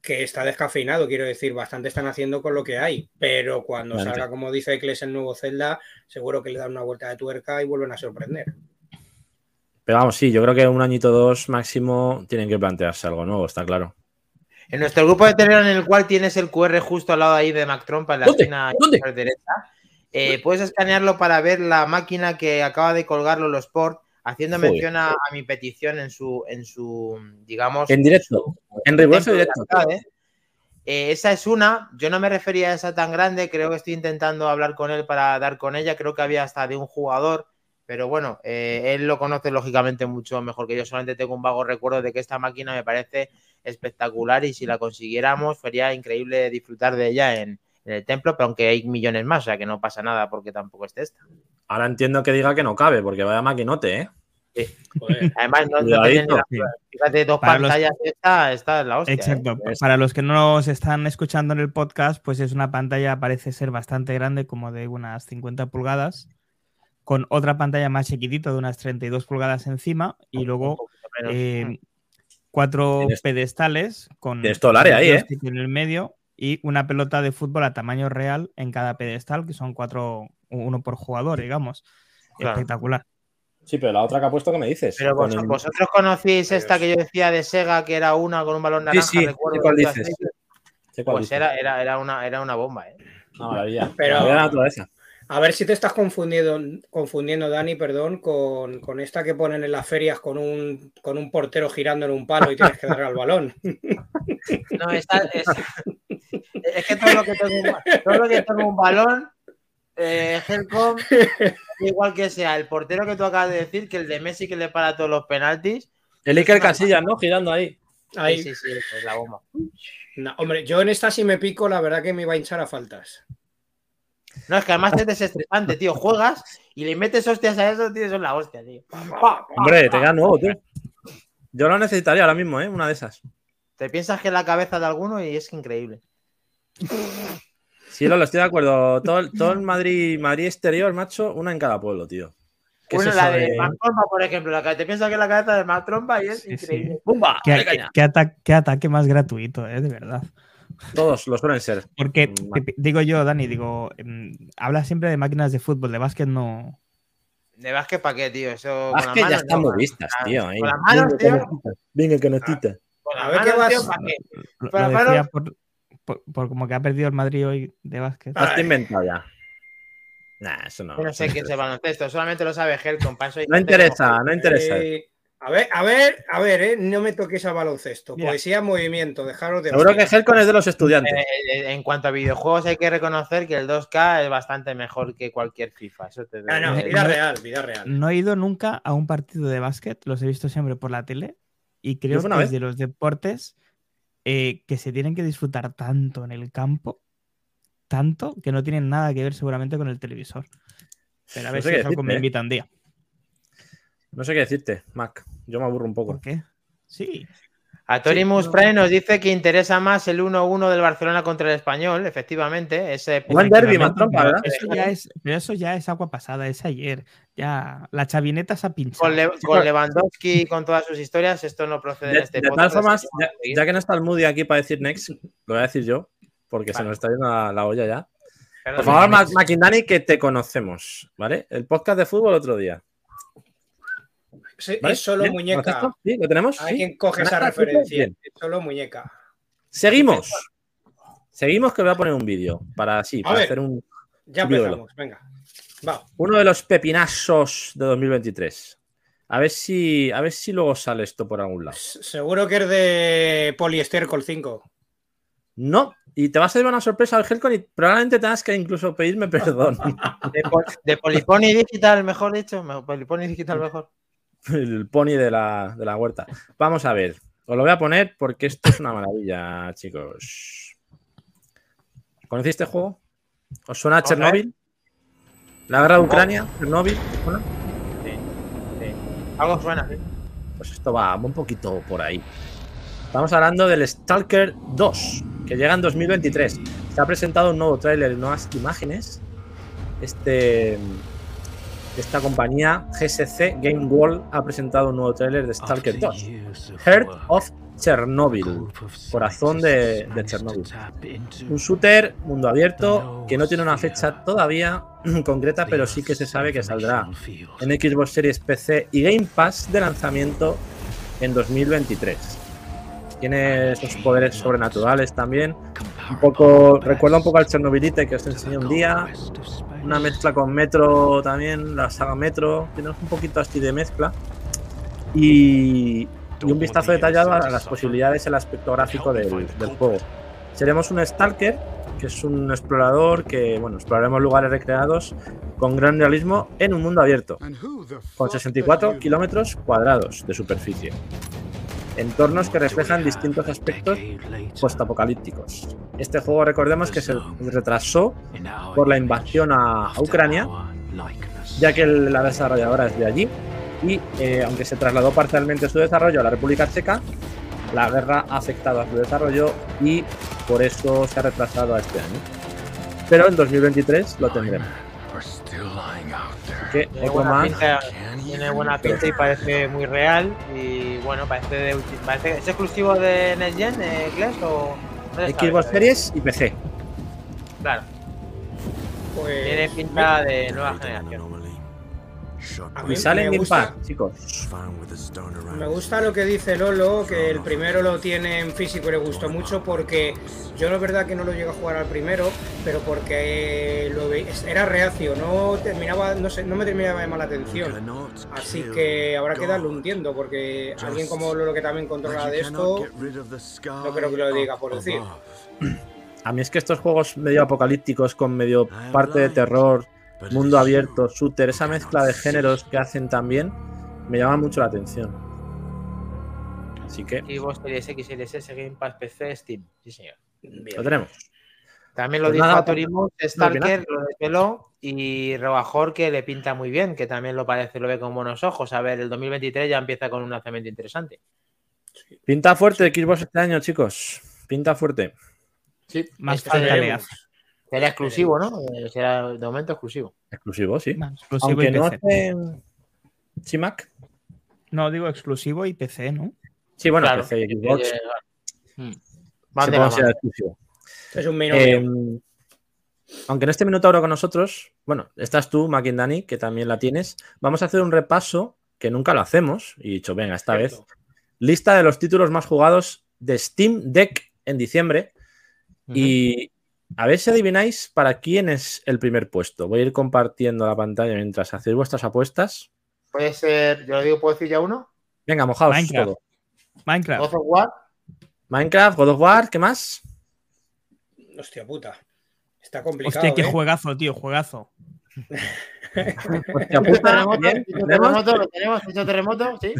que está descafeinado, quiero decir, bastante están haciendo con lo que hay, pero cuando salga, como dice Eccles, el nuevo Zelda, seguro que le dan una vuelta de tuerca y vuelven a sorprender. Pero vamos, sí, yo creo que un añito dos máximo tienen que plantearse algo nuevo, está claro. En nuestro grupo de Telegram, en el cual tienes el QR justo al lado ahí de Mac Trompa en la ¿Dónde? esquina derecha, eh, puedes escanearlo para ver la máquina que acaba de colgarlo los Sport, haciendo Joder. mención a, a mi petición en su, en su, digamos, En directo, en de directo. arcade. Eh, esa es una, yo no me refería a esa tan grande, creo que estoy intentando hablar con él para dar con ella, creo que había hasta de un jugador, pero bueno, eh, él lo conoce lógicamente mucho mejor que yo, solamente tengo un vago recuerdo de que esta máquina me parece espectacular y si la consiguiéramos sería increíble disfrutar de ella en, en el templo, pero aunque hay millones más, o sea que no pasa nada porque tampoco esté esta. Ahora entiendo que diga que no cabe, porque vaya maquinote, ¿eh? Joder. Además, no, no la- fíjate, dos Para los- pantallas, esta, esta es la hostia. ¿eh? Exacto. Es- Para los que no nos están escuchando en el podcast, pues es una pantalla, parece ser bastante grande, como de unas 50 pulgadas, con otra pantalla más chiquitita de unas 32 pulgadas encima y luego eh, cuatro Tienes- pedestales con todo el área un ahí, ¿eh? en el medio y una pelota de fútbol a tamaño real en cada pedestal, que son cuatro, uno por jugador, digamos. Claro. Espectacular. Sí, pero la otra que ha puesto, ¿qué me dices? Pero Con vos- el- vosotros conocéis esta que yo decía de Sega, que era una con un balón Sí, naranja, sí, recuerdo. sé cuál dices. cuál Pues dices. era, era, era, una, era una bomba, ¿eh? Una maravilla. Pero- la naturaleza. A ver si te estás confundiendo, confundiendo Dani, perdón, con, con esta que ponen en las ferias con un, con un portero girando en un palo y tienes que darle al balón. No, esta, es, es que todo lo que tengo, todo lo que tengo un balón, eh, Helcom, igual que sea el portero que tú acabas de decir, que el de Messi que le para todos los penaltis. El Iker Casillas, ¿no? Girando ahí. Ahí. Sí, sí, sí, es la bomba. No, hombre, yo en esta si me pico, la verdad que me iba a hinchar a faltas. No, es que además es desestresante, tío. Juegas y le metes hostias a eso, tío, eso es la hostia, tío. Hombre, te queda nuevo, tú. Yo lo necesitaría ahora mismo, ¿eh? Una de esas. Te piensas que es la cabeza de alguno y es increíble. Sí, Lolo, estoy de acuerdo. Todo, el- todo el Madrid, Madrid exterior, macho, una en cada pueblo, tío. ¿Qué es Bueno, la de, de- Macromba, por ejemplo, la que te piensas que es la cabeza de Macromba y es Sí, increíble. sí. ¡Bumba! ¿Qué, Dale qué- caña. qué ata- qué ataque más gratuito, eh, de verdad. Todos lo suelen ser. Porque Mm, te- digo yo, Dani, digo, em, habla siempre de máquinas de fútbol, de básquet no. De básquet, ¿para qué, tío? Eso Ah, con es las que ya están no, muy vistas, con- tío. Con las manos, Venga, tío. Venga, canastita. Con A las ver qué manos, vas- tío, ¿para qué? Lo, Pero lo claro- decía por, por- por como que ha perdido el Madrid hoy de básquet. Ah, Has inventado ya. Nah, eso no. Yo no sé qué es el baloncesto, solamente lo sabe Helcom. No interesa, no interesa. Eh, a ver, a ver, a ver, eh, no me toques al baloncesto. Mira. Poesía, movimiento, dejaros de. Seguro que. Helcon es de los estudiantes. Eh, eh, en cuanto a videojuegos, hay que reconocer que el 2K es bastante mejor que cualquier FIFA. Eso te No, no, vida no- real, vida real. No he ido nunca a un partido de básquet, los he visto siempre por la tele y creo que es de los deportes eh, que se tienen que disfrutar tanto en el campo, tanto que no tienen nada que ver seguramente con el televisor. Pero a No ver sé si eso me decirte, ¿eh? invita un día. No sé qué decirte, Mac. Yo me aburro un poco. ¿Por qué? Sí. Atorimus Sí, no. Prime nos dice que interesa más el 1-1 del Barcelona contra el Español, efectivamente. Ese Buen derbi, más trompa, ¿verdad? Eso ya es, pero eso ya es agua pasada, es ayer. Ya la chavineta se ha pinchado. con, Le- con Lewandowski y con todas sus historias, esto no procede De, en este de podcast, así que ya, que no está el Moody aquí para decir next, lo voy a decir yo, porque se nos está yendo la, la olla ya. Perdón, Por favor. Mac- que te conocemos, ¿vale? El podcast de fútbol otro día. Sí, ¿vale? Es solo ¿Bien? muñeca. ¿Lo tenemos? Quien coge esa referencia. Bien. Es solo muñeca. Seguimos. Seguimos que voy a poner un vídeo para así, para ver. hacer un, Ya empezamos. Venga. Va. uno de los pepinazos de 2023. A ver si, a ver si luego sale esto por algún lado. Seguro que es de poliester Col 5. No, y te va a salir una sorpresa al Helcon y probablemente tengas que incluso pedirme perdón. De, pol- de Digital, mejor dicho. Polypony Digital mejor. El pony de la, de la huerta. Vamos a ver. Os lo voy a poner porque esto es una maravilla, chicos. ¿Conocéis este juego? ¿Os suena a. Chernobyl? ¿La guerra de Ucrania? ¿Chernobyl? ¿Os suena? Sí, sí. Algo suena, sí. Pues esto va un poquito por ahí. Estamos hablando del Stalker 2, que llega en 2023. Se ha presentado un nuevo tráiler y nuevas imágenes. Este, esta compañía, GSC Game World, ha presentado un nuevo tráiler de Stalker 2. Heart of Chernobyl, corazón de, de Chernobyl. Un shooter mundo abierto que no tiene una fecha todavía concreta, pero sí que se sabe que saldrá en Xbox Series PC y Game Pass de lanzamiento en 2023. Tiene esos poderes sobrenaturales también. Un poco, recuerda un poco al Chernobylite que os enseñé un día. Una mezcla con Metro también, la saga Metro. Tiene un poquito así de mezcla. Y, y un vistazo detallado a las posibilidades, el aspecto gráfico del, del juego. Seremos un Stalker, que es un explorador que, bueno, exploraremos lugares recreados con gran realismo en un mundo abierto, con 64 kilómetros cuadrados de superficie. Entornos que reflejan distintos aspectos postapocalípticos. Este juego, recordemos que se retrasó por la invasión a, Ucrania, ya que la desarrolladora es de allí, y eh, aunque se trasladó parcialmente su desarrollo a la República Checa, la guerra ha afectado a su desarrollo y por eso se ha retrasado a este año. Pero en 2023 lo tendremos. Tiene otro buena, más. pinta, tiene buena pinta y parece muy real. Y bueno, parece, de, parece ¿Es exclusivo de Next Gen, eh, Glass, o.? no Xbox? Series y PC. Claro, Pues, tiene pinta de nueva generación. A mí Y sale en me gusta- Pass, chicos. Me gusta lo que dice Lolo, que el primero lo tiene en físico y le gustó mucho porque yo no es verdad que no lo llegué a jugar al primero, pero porque lo ve- era reacio, no terminaba, no sé, no me terminaba de llamar la atención. Así que habrá que darle un tiento porque alguien como Lolo que también controla de esto, no creo que lo diga por decir. A mí es que estos juegos medio apocalípticos con medio parte de terror, mundo abierto, shooter, esa mezcla de géneros que hacen también, me llama mucho la atención. Así que Xbox Series X, Series S, Game Pass, PC, Steam. Sí, señor. lo tenemos. También lo Pues dijo ¿qué Stalker, opinas? lo desveló. Y Rebajor, que le pinta muy bien, que también lo parece, lo ve con buenos ojos. A ver, el 2023 ya empieza con un lanzamiento interesante. Pinta fuerte Xbox este año, chicos. Pinta fuerte. Sí, Más le será- exclusivo, ¿no? Eh, Será de momento exclusivo. Exclusivo, sí. Más exclusivo Aunque y no PC. hace. ¿Sí, Mac? No, digo exclusivo y PC, ¿no? Sí, bueno, Claro. PC y Xbox. Eh, Van de exclusivo. Es un binomio. Eh, aunque en este Minotauro con nosotros, bueno, estás tú, Maquindani, que también la tienes. Vamos a hacer un repaso que nunca lo hacemos. Y he dicho, venga, esta vez. Lista de los títulos más jugados de Steam Deck en diciembre. Y a ver si adivináis para quién es el primer puesto. Voy a ir compartiendo la pantalla mientras hacéis vuestras apuestas. Puede ser, yo lo digo, ¿puedo decir ya uno? Venga, mojaos Minecraft. todo. Minecraft. God of War. Minecraft, God of War, ¿qué más? Hostia puta. Está complicado. Hostia, qué ¿eh? juegazo, tío, juegazo. Hostia puta, Terremoto, terremoto, lo tenemos, Piso terremoto, sí.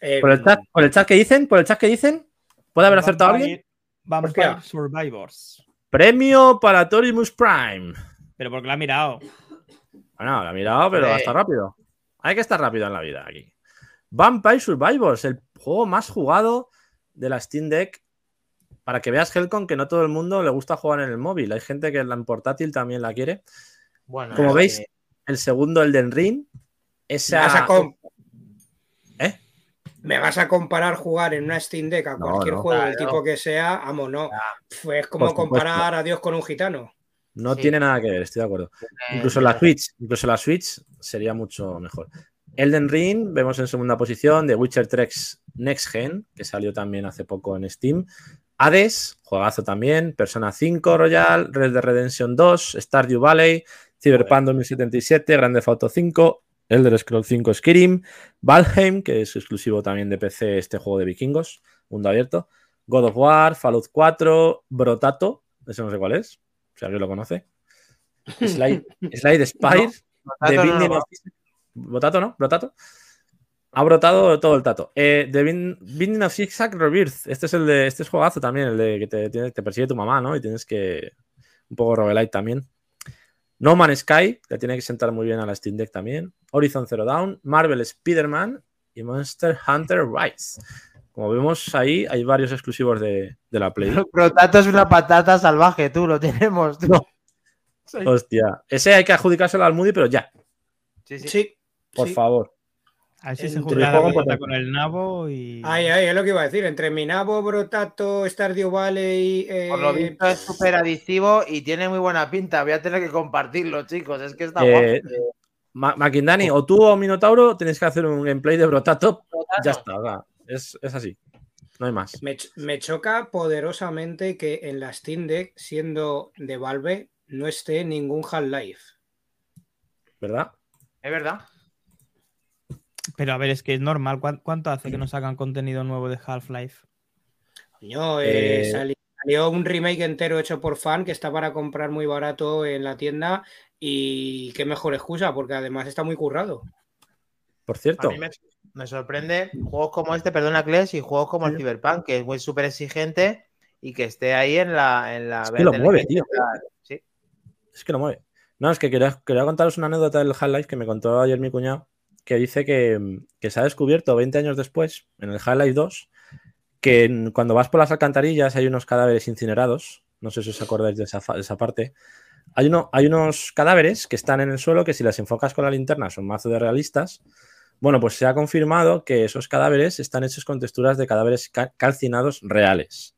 Eh, Por el chat, por el chat que dicen, por el chat que dicen, ¿puede haber acertado alguien? Vampire Hostia. Survivors. Premio para Torimus Prime. Pero porque lo ha mirado. Bueno, lo ha mirado, pero Eh. hasta rápido. Hay que estar rápido en la vida aquí. Vampire Survivors, el juego más jugado de la Steam Deck. Para que veas, Helcon, que no todo el mundo le gusta jugar en el móvil. Hay gente que en portátil también la quiere. Bueno, Como veis, que- el segundo, el Ring. me, Esa... vas a com- ¿Eh? Me vas a comparar jugar en una Steam Deck a cualquier no. juego del Claro. tipo que sea, amo, no. Es como comparar a Dios con un gitano. No Sí. tiene nada que ver, estoy de acuerdo. Eh, Incluso la Switch, incluso la Switch sería mucho mejor. Elden Ring, vemos en segunda posición, The Witcher 3 Next Gen, que salió también hace poco en Steam. Hades, juegazo también, Persona 5 Royal, Red Dead Redemption 2, Stardew Valley, Cyberpunk 2077, Grand Theft Auto 5, Elder Scrolls 5 Skyrim, Valheim, que es exclusivo también de PC este juego de vikingos, mundo abierto, God of War, Fallout 4, Brotato, ese no sé cuál es, si alguien lo conoce. Slide, Slide Spire, The no Binding of... ¿Brotato no? ¿Brotato? Ha brotado todo el tato. Eh, The Bin- Binding of Zigzag Rebirth. Este es el de. Este es juegazo también, el de que te persigue tu mamá, ¿no? Y tienes que. Un poco roguelite también. No Man's Sky, le tiene que sentar muy bien a la Steam Deck también. Horizon Zero Dawn, Marvel Spider-Man y Monster Hunter Rise. Como vemos ahí, hay varios exclusivos de, de la Play. Protato es una patata salvaje, tú lo tenemos. tú. Sí. Hostia. Ese hay que adjudicárselo al Moody, pero ya, Sí, sí. Sí. por sí. favor. A ver si se junta la con el nabo y. Ahí, ahí, es lo que iba a decir. Entre Minabo, Brotato, Stardew Valley. eh, Por lo visto es súper adictivo y tiene muy buena pinta. Voy a tener que compartirlo, chicos. Es que está Eh, guapo. Ma- Makindani, o tú o Minotauro tenéis que hacer un gameplay de Brotato. Ya está, va. Es, es así. No hay más. Me choca poderosamente que en la Steam Deck, siendo de Valve, no esté ningún Half-Life. ¿Verdad? Es verdad. Pero a ver, es que es normal. ¿Cuán- ¿Cuánto hace que no sacan contenido nuevo de Half-Life? Coño, eh, Eh, sali- salió un remake entero hecho por fan que está para comprar muy barato en la tienda. Y qué mejor excusa, porque además está muy currado. Por A cierto, mí me, me sorprende juegos como este, perdona, Kles, y juegos como el Cyberpunk, que es muy súper exigente y que esté ahí en la. En la Es que lo mueve, tío. Sí. es que lo mueve. No, es que quería, quería contaros una anécdota del Half-Life que me contó ayer mi cuñado, que dice que, que se ha descubierto 20 años después, en el Half-Life 2, que cuando vas por las alcantarillas hay unos cadáveres incinerados. No sé si os acordáis de esa, de esa parte. Hay, uno, hay unos cadáveres que están en el suelo que si las enfocas con la linterna son mazo de realistas. Bueno, pues se ha confirmado que esos cadáveres están hechos con texturas de cadáveres ca- calcinados reales.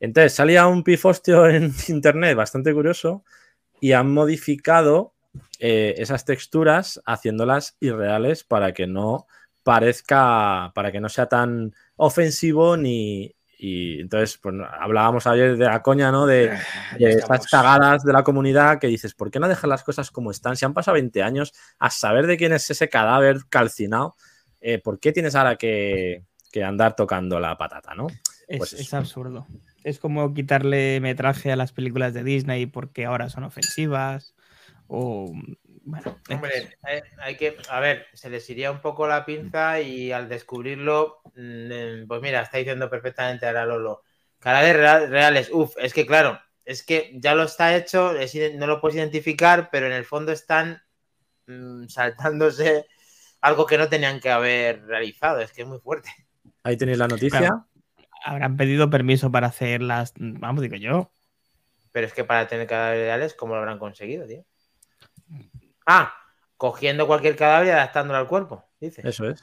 Entonces salía un pifostio en internet bastante curioso y han modificado eh, esas texturas haciéndolas irreales para que no parezca, para que no sea tan ofensivo ni... Y entonces, pues hablábamos ayer de la coña, ¿no? De, Ah, de estamos. cagadas de la comunidad que dices, ¿por qué no dejar las cosas como están? Si han pasado 20 años a saber de quién es ese cadáver calcinado, eh, ¿por qué tienes ahora que, que andar tocando la patata, no? Es, Pues es absurdo. Es como quitarle metraje a las películas de Disney porque ahora son ofensivas. O. Bueno, Hombre, eh, hay que. A ver, se les iría un poco la pinza y al descubrirlo. mm, eh, Pues mira, está diciendo perfectamente ahora Lolo. Real- reales. Uf, es que claro, es que ya lo está hecho, es no lo puedes identificar, pero en el fondo están mm, saltándose algo que no tenían que haber realizado. Es que es muy fuerte. Ahí tenéis la noticia. Claro. habrán pedido permiso para hacer las. Vamos, digo yo. Pero es que para tener cadáveres reales, ¿cómo lo habrán conseguido, tío? Ah, cogiendo cualquier cadáver y adaptándolo al cuerpo, dice. Eso es.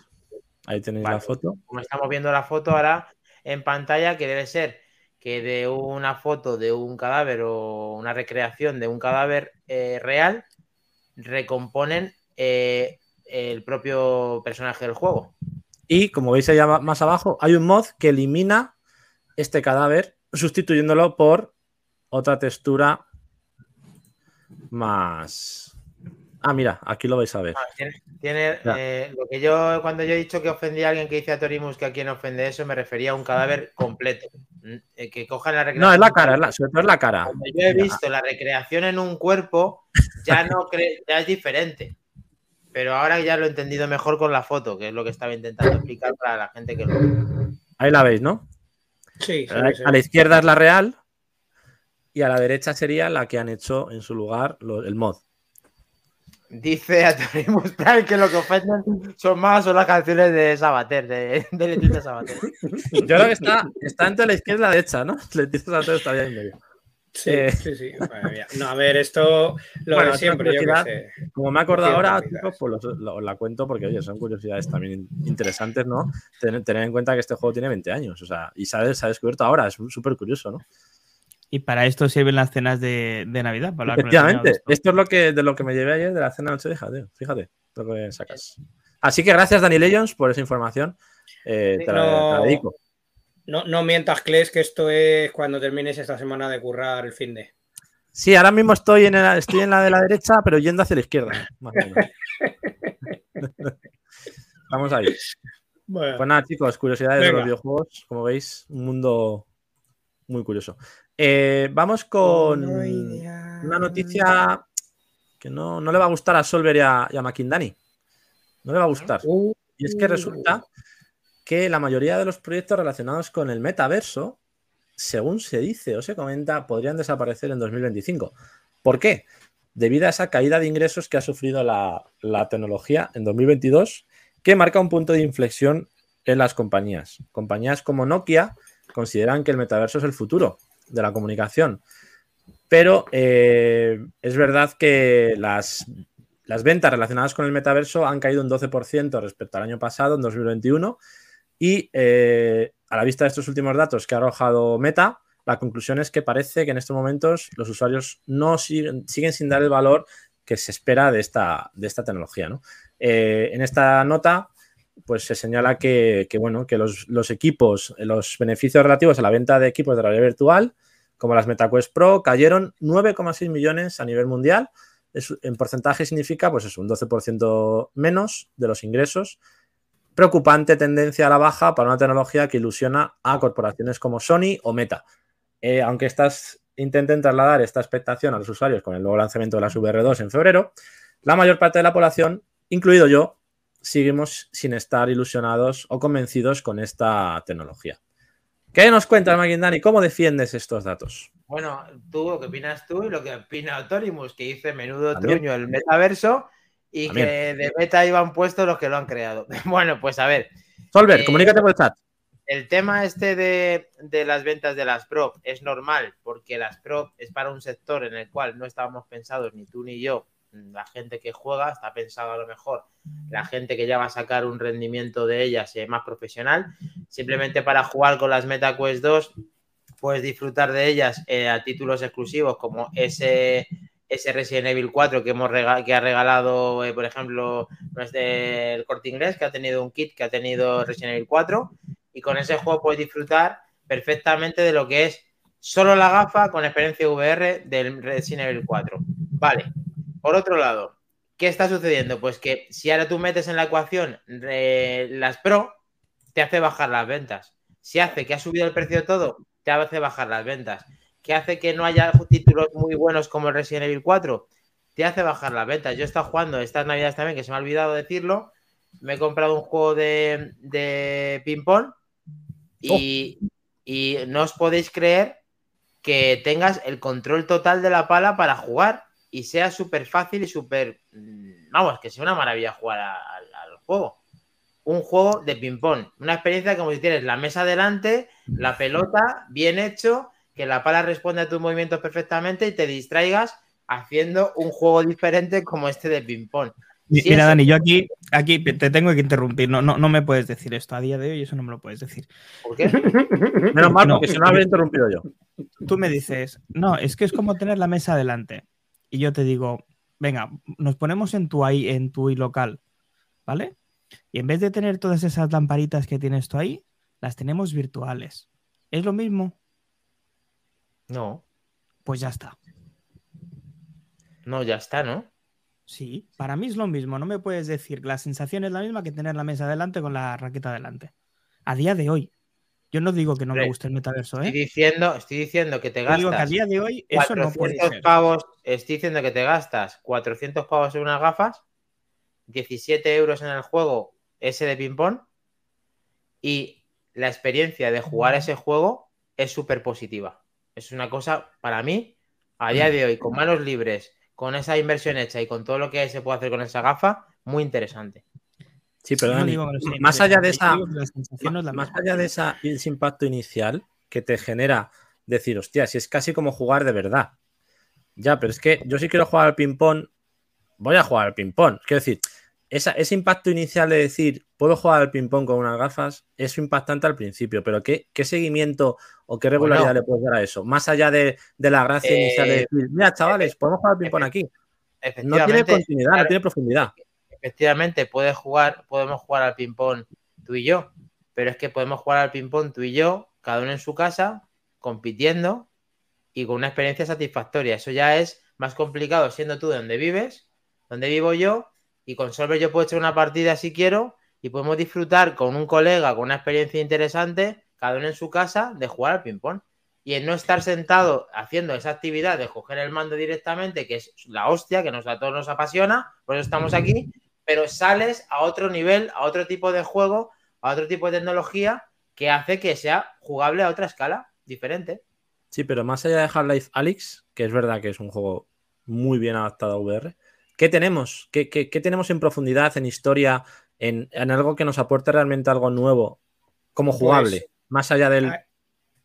Ahí tenéis Vale. la foto. como estamos viendo la foto ahora en pantalla, que debe ser que de una foto de un cadáver o una recreación de un cadáver eh, real, recomponen eh, el propio personaje del juego. Y como veis allá más abajo, hay un mod que elimina este cadáver sustituyéndolo por otra textura más. Ah, mira, aquí lo vais a ver. Tiene, tiene, eh, lo que yo, cuando yo he dicho que ofendí a alguien que dice a Torimus que a quien ofende eso, me refería a un cadáver completo. Mm, eh, Que cojan la recreación. No, es la cara, es la- sobre todo es la cara. Cuando yo he Mira, visto la recreación en un cuerpo, ya no ya es diferente. Pero ahora ya lo he entendido mejor con la foto, que es lo que estaba intentando explicar para la gente que lo Ahí la veis, ¿no? Sí, sí, A la, sí. a la izquierda es la real y a la derecha sería la que han hecho en su lugar lo- el mod. Dice a Prime que lo que ofenden son más son las canciones de Sabater, de, de Leticia Sabater. Yo creo que está, está entre la izquierda y la derecha, ¿no? Leticia Sabater está ahí en medio. Sí, Eh. sí, sí. Madre mía. No, a ver, esto lo Bueno, de siempre, yo sé. Como me he acordado ahora, chicos, pues los- lo- os la cuento porque, oye, son curiosidades también in- interesantes, ¿no? Ten- tener en cuenta que este juego tiene 20 años, o sea, y se ha, se ha descubierto ahora, es súper curioso, ¿no? Y para esto sirven las cenas de, de Navidad. Para hablar con el Efectivamente, Augusto. esto es lo que, de lo que me llevé ayer de la cena de Nochevieja, tío. Fíjate lo que sacas. Así que gracias, Dani Legends, por esa información. Eh, te, la, No. te la dedico. No, no mientas, Kles, que esto es cuando termines esta semana de currar el fin de. Sí, ahora mismo estoy en, el- estoy en la de la derecha, pero yendo hacia la izquierda. más o menos. Vamos ahí. Bueno, Pues nada, chicos, curiosidades de los videojuegos. Como veis, un mundo muy curioso. Eh, vamos con una noticia que no, no le va a gustar a Solver y a, y a McIndani. No le va a gustar. Y es que resulta que la mayoría de los proyectos relacionados con el metaverso, según se dice o se comenta, podrían desaparecer en 2025. ¿Por qué? Debido a esa caída de ingresos que ha sufrido la, la tecnología en 2022, que marca un punto de inflexión en las compañías. Compañías como Nokia consideran que el metaverso es el futuro de la comunicación. Pero eh, es verdad que las ventas relacionadas con el metaverso han caído un 12% respecto al año pasado, en 2021, y eh, a la vista de estos últimos datos que ha arrojado Meta, la conclusión es que parece que en estos momentos los usuarios no siguen, sin dar el valor que se espera de esta, tecnología. ¿no? Eh, en esta nota, pues se señala que, bueno, que los, equipos, los beneficios relativos a la venta de equipos de realidad virtual, como las MetaQuest Pro, cayeron 9,6 millones a nivel mundial, es- en porcentaje significa pues eso, un 12% menos de los ingresos. Preocupante tendencia a la baja para una tecnología que ilusiona a corporaciones como Sony o Meta. Eh, aunque estas intenten trasladar esta expectación a los usuarios con el nuevo lanzamiento de las VR2 en febrero, la mayor parte de la población, incluido yo, seguimos sin estar ilusionados o convencidos con esta tecnología. ¿Qué nos cuentas, Dani? ¿Cómo defiendes estos datos? Bueno, tú, lo que opinas tú y lo que opina Autorimus, que dice menudo También. truño el metaverso y También. que de meta iban puestos los que lo han creado. Bueno, pues a ver, Solver, Eh, comunícate por el chat. el tema este de, de las ventas de las Pro es normal porque las Pro es para un sector en el cual no estábamos pensados ni tú ni yo, la gente que juega, está pensado a lo mejor la gente que ya va a sacar un rendimiento de ellas eh, más profesional, simplemente para jugar con las MetaQuest 2 puedes disfrutar de ellas eh, a títulos exclusivos como ese, ese Resident Evil 4 que, hemos que ha regalado, eh, por ejemplo, no es del Corte Inglés, que ha tenido un kit que ha tenido Resident Evil 4 y con ese juego puedes disfrutar perfectamente de lo que es solo la gafa con experiencia VR del Resident Evil 4. Vale. Por otro lado, ¿qué está sucediendo? Pues que si ahora tú metes en la ecuación eh, las Pro, te hace bajar las ventas. Si hace que ha subido el precio de todo, te hace bajar las ventas. ¿Qué hace que no haya títulos muy buenos como el Resident Evil 4? Te hace bajar las ventas. Yo he estado jugando estas navidades también, que se me ha olvidado decirlo. Me he comprado un juego de, de ping-pong y, y no os podéis creer que tengas el control total de la pala para jugar y sea súper fácil y súper. mm, Vamos, que sea una maravilla jugar a- al- al juego. Un juego de ping-pong. Una experiencia como si tienes la mesa delante, la pelota bien hecho, que la pala responde a tus movimientos perfectamente y te distraigas haciendo un juego diferente como este de ping-pong. Sí, Mira, eso- Dani, yo aquí, aquí te tengo que interrumpir. No, no, no me puedes decir esto a día de hoy, eso no me lo puedes decir. ¿Por qué? Menos mal, No. porque si no habría interrumpido yo. Tú me dices, no, es que es como tener la mesa delante. Y yo te digo, venga, nos ponemos en tu ahí, en tu local, ¿vale? Y en vez de tener todas esas lamparitas que tienes tú ahí, las tenemos virtuales. ¿Es lo mismo? No, Pues ya está. no, ya está, ¿no? Sí, para mí es lo mismo. No me puedes decir que la sensación es la misma que tener la mesa delante con la raqueta delante. A día de hoy. Yo no digo que no me guste el metaverso, Estoy ¿eh? diciendo, estoy diciendo que te Yo digo que a gastas día de hoy eso no puede 400 ser. pavos, estoy diciendo que te gastas 400 pavos en unas gafas, 17 euros en el juego ese de ping-pong y la experiencia de jugar ese juego es súper positiva. Es una cosa, para mí, a día de hoy, con manos libres, con esa inversión hecha y con todo lo que se puede hacer con esa gafa, muy interesante. Sí, pero Dani, no más allá de esa, la la más allá de esa, ese impacto inicial que te genera decir, hostia, si es casi como jugar de verdad. Ya, pero es que yo si quiero jugar al ping-pong, voy a jugar al ping-pong. Quiero decir, esa- ese impacto inicial de decir, puedo jugar al ping-pong con unas gafas, es impactante al principio, pero ¿qué, qué seguimiento o qué regularidad Bueno. le puedes dar a eso? Más allá de, de la gracia Eh, inicial de decir, mira, chavales, podemos jugar al ping-pong aquí. No tiene continuidad, no tiene profundidad. Efectivamente puedes jugar, podemos jugar al ping-pong tú y yo, pero es que podemos jugar al ping-pong tú y yo, cada uno en su casa, compitiendo y con una experiencia satisfactoria. Eso ya es más complicado siendo tú de donde vives, donde vivo yo, y con Solver yo puedo echar una partida si quiero y podemos disfrutar con un colega con una experiencia interesante, cada uno en su casa, de jugar al ping-pong. Y en no estar sentado haciendo esa actividad de coger el mando directamente, que es la hostia, que nos, a todos nos apasiona, por eso estamos aquí, pero sales a otro nivel, a otro tipo de juego, a otro tipo de tecnología que hace que sea jugable a otra escala, diferente. Sí, pero más allá de Half-Life Alyx, que es verdad que es un juego muy bien adaptado a VR, ¿qué tenemos? ¿Qué, qué- qué tenemos en profundidad, en historia, en, en algo que nos aporte realmente algo nuevo como jugable? Pues, más allá de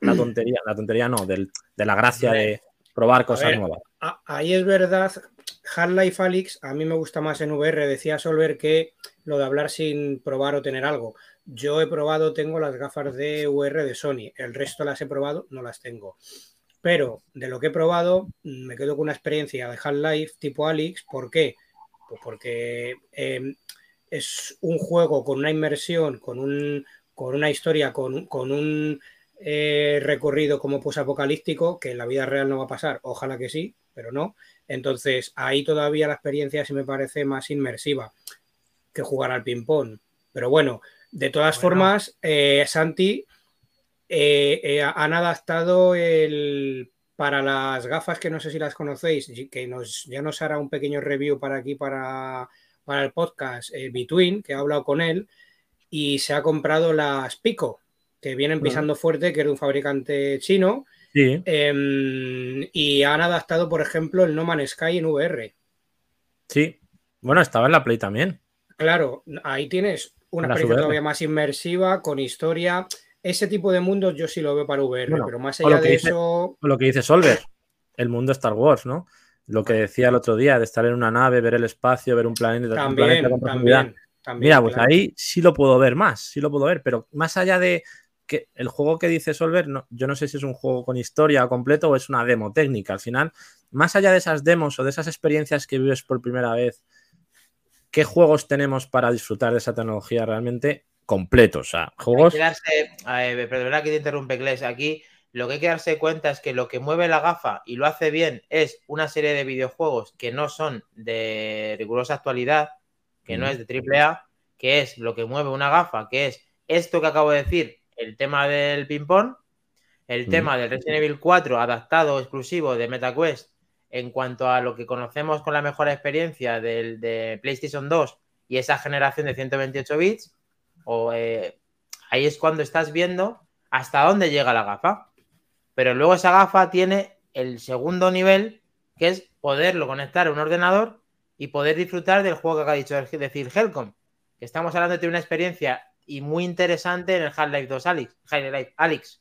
la tontería, la tontería no, del- de la gracia de probar cosas ver, nuevas. ahí es verdad, Half-Life Alyx a mí me gusta más en VR, decía Solver que lo de hablar sin probar o tener algo. Yo he probado, tengo las gafas de VR de Sony, el resto las he probado, no las tengo. Pero de lo que he probado, me quedo con una experiencia de Half-Life tipo Alyx. ¿Por qué? Pues porque eh, es un juego con una inmersión, con, un, con una historia, con, con un eh, recorrido como posapocalíptico, que en la vida real no va a pasar. Ojalá que sí, pero no. Entonces, ahí todavía la experiencia sí me parece más inmersiva que jugar al ping-pong. Pero bueno, de todas Bueno. formas, eh, Santi eh, eh, han adaptado el para las gafas que no sé si las conocéis, y que nos, ya nos hará un pequeño review para aquí, para, para el podcast, Between, que ha hablado con él, y se ha comprado las Pico, que vienen pisando fuerte, que es de un fabricante chino, Sí, em, y han adaptado, por ejemplo, el No Man's Sky en VR. sí. Bueno, estaba en la Play también. Claro, ahí tienes una experiencia VR. todavía más inmersiva, con historia. Ese tipo de mundos yo sí lo veo para VR, Bueno, pero más allá de dice- eso, Lo que dice Solver, el mundo Star Wars, ¿no? Lo que decía el otro día, de estar en una nave, ver el espacio, ver un planeta, un también, planeta con profundidad. también, también, Mira, pues claro. ahí sí lo puedo ver más, sí lo puedo ver, pero más allá de que el juego que dice Solver, no, yo no sé si es un juego con historia completo o es una demo técnica. Al final, más allá de esas demos o de esas experiencias que vives por primera vez, ¿qué juegos tenemos para disfrutar de esa tecnología realmente completos? O sea, juegos. que darse, eh, perdona que te interrumpe, Gles, aquí lo que hay que darse cuenta es que lo que mueve la gafa y lo hace bien es una serie de videojuegos que no son de rigurosa actualidad, que no Mm. es de AAA, que es lo que mueve una gafa, que es esto que acabo de decir, el tema del ping-pong, el Mm. tema del Resident Evil 4 adaptado exclusivo de MetaQuest en cuanto a lo que conocemos con la mejor experiencia del, de PlayStation 2 y esa generación de 128 bits, o eh, ahí es cuando estás viendo hasta dónde llega la gafa. Pero luego esa gafa tiene el segundo nivel, que es poderlo conectar a un ordenador y poder disfrutar del juego que acaba dicho de decir Helcom. Que estamos hablando de una experiencia y muy interesante en el Half-Life 2 Alyx. Half-Life Alyx.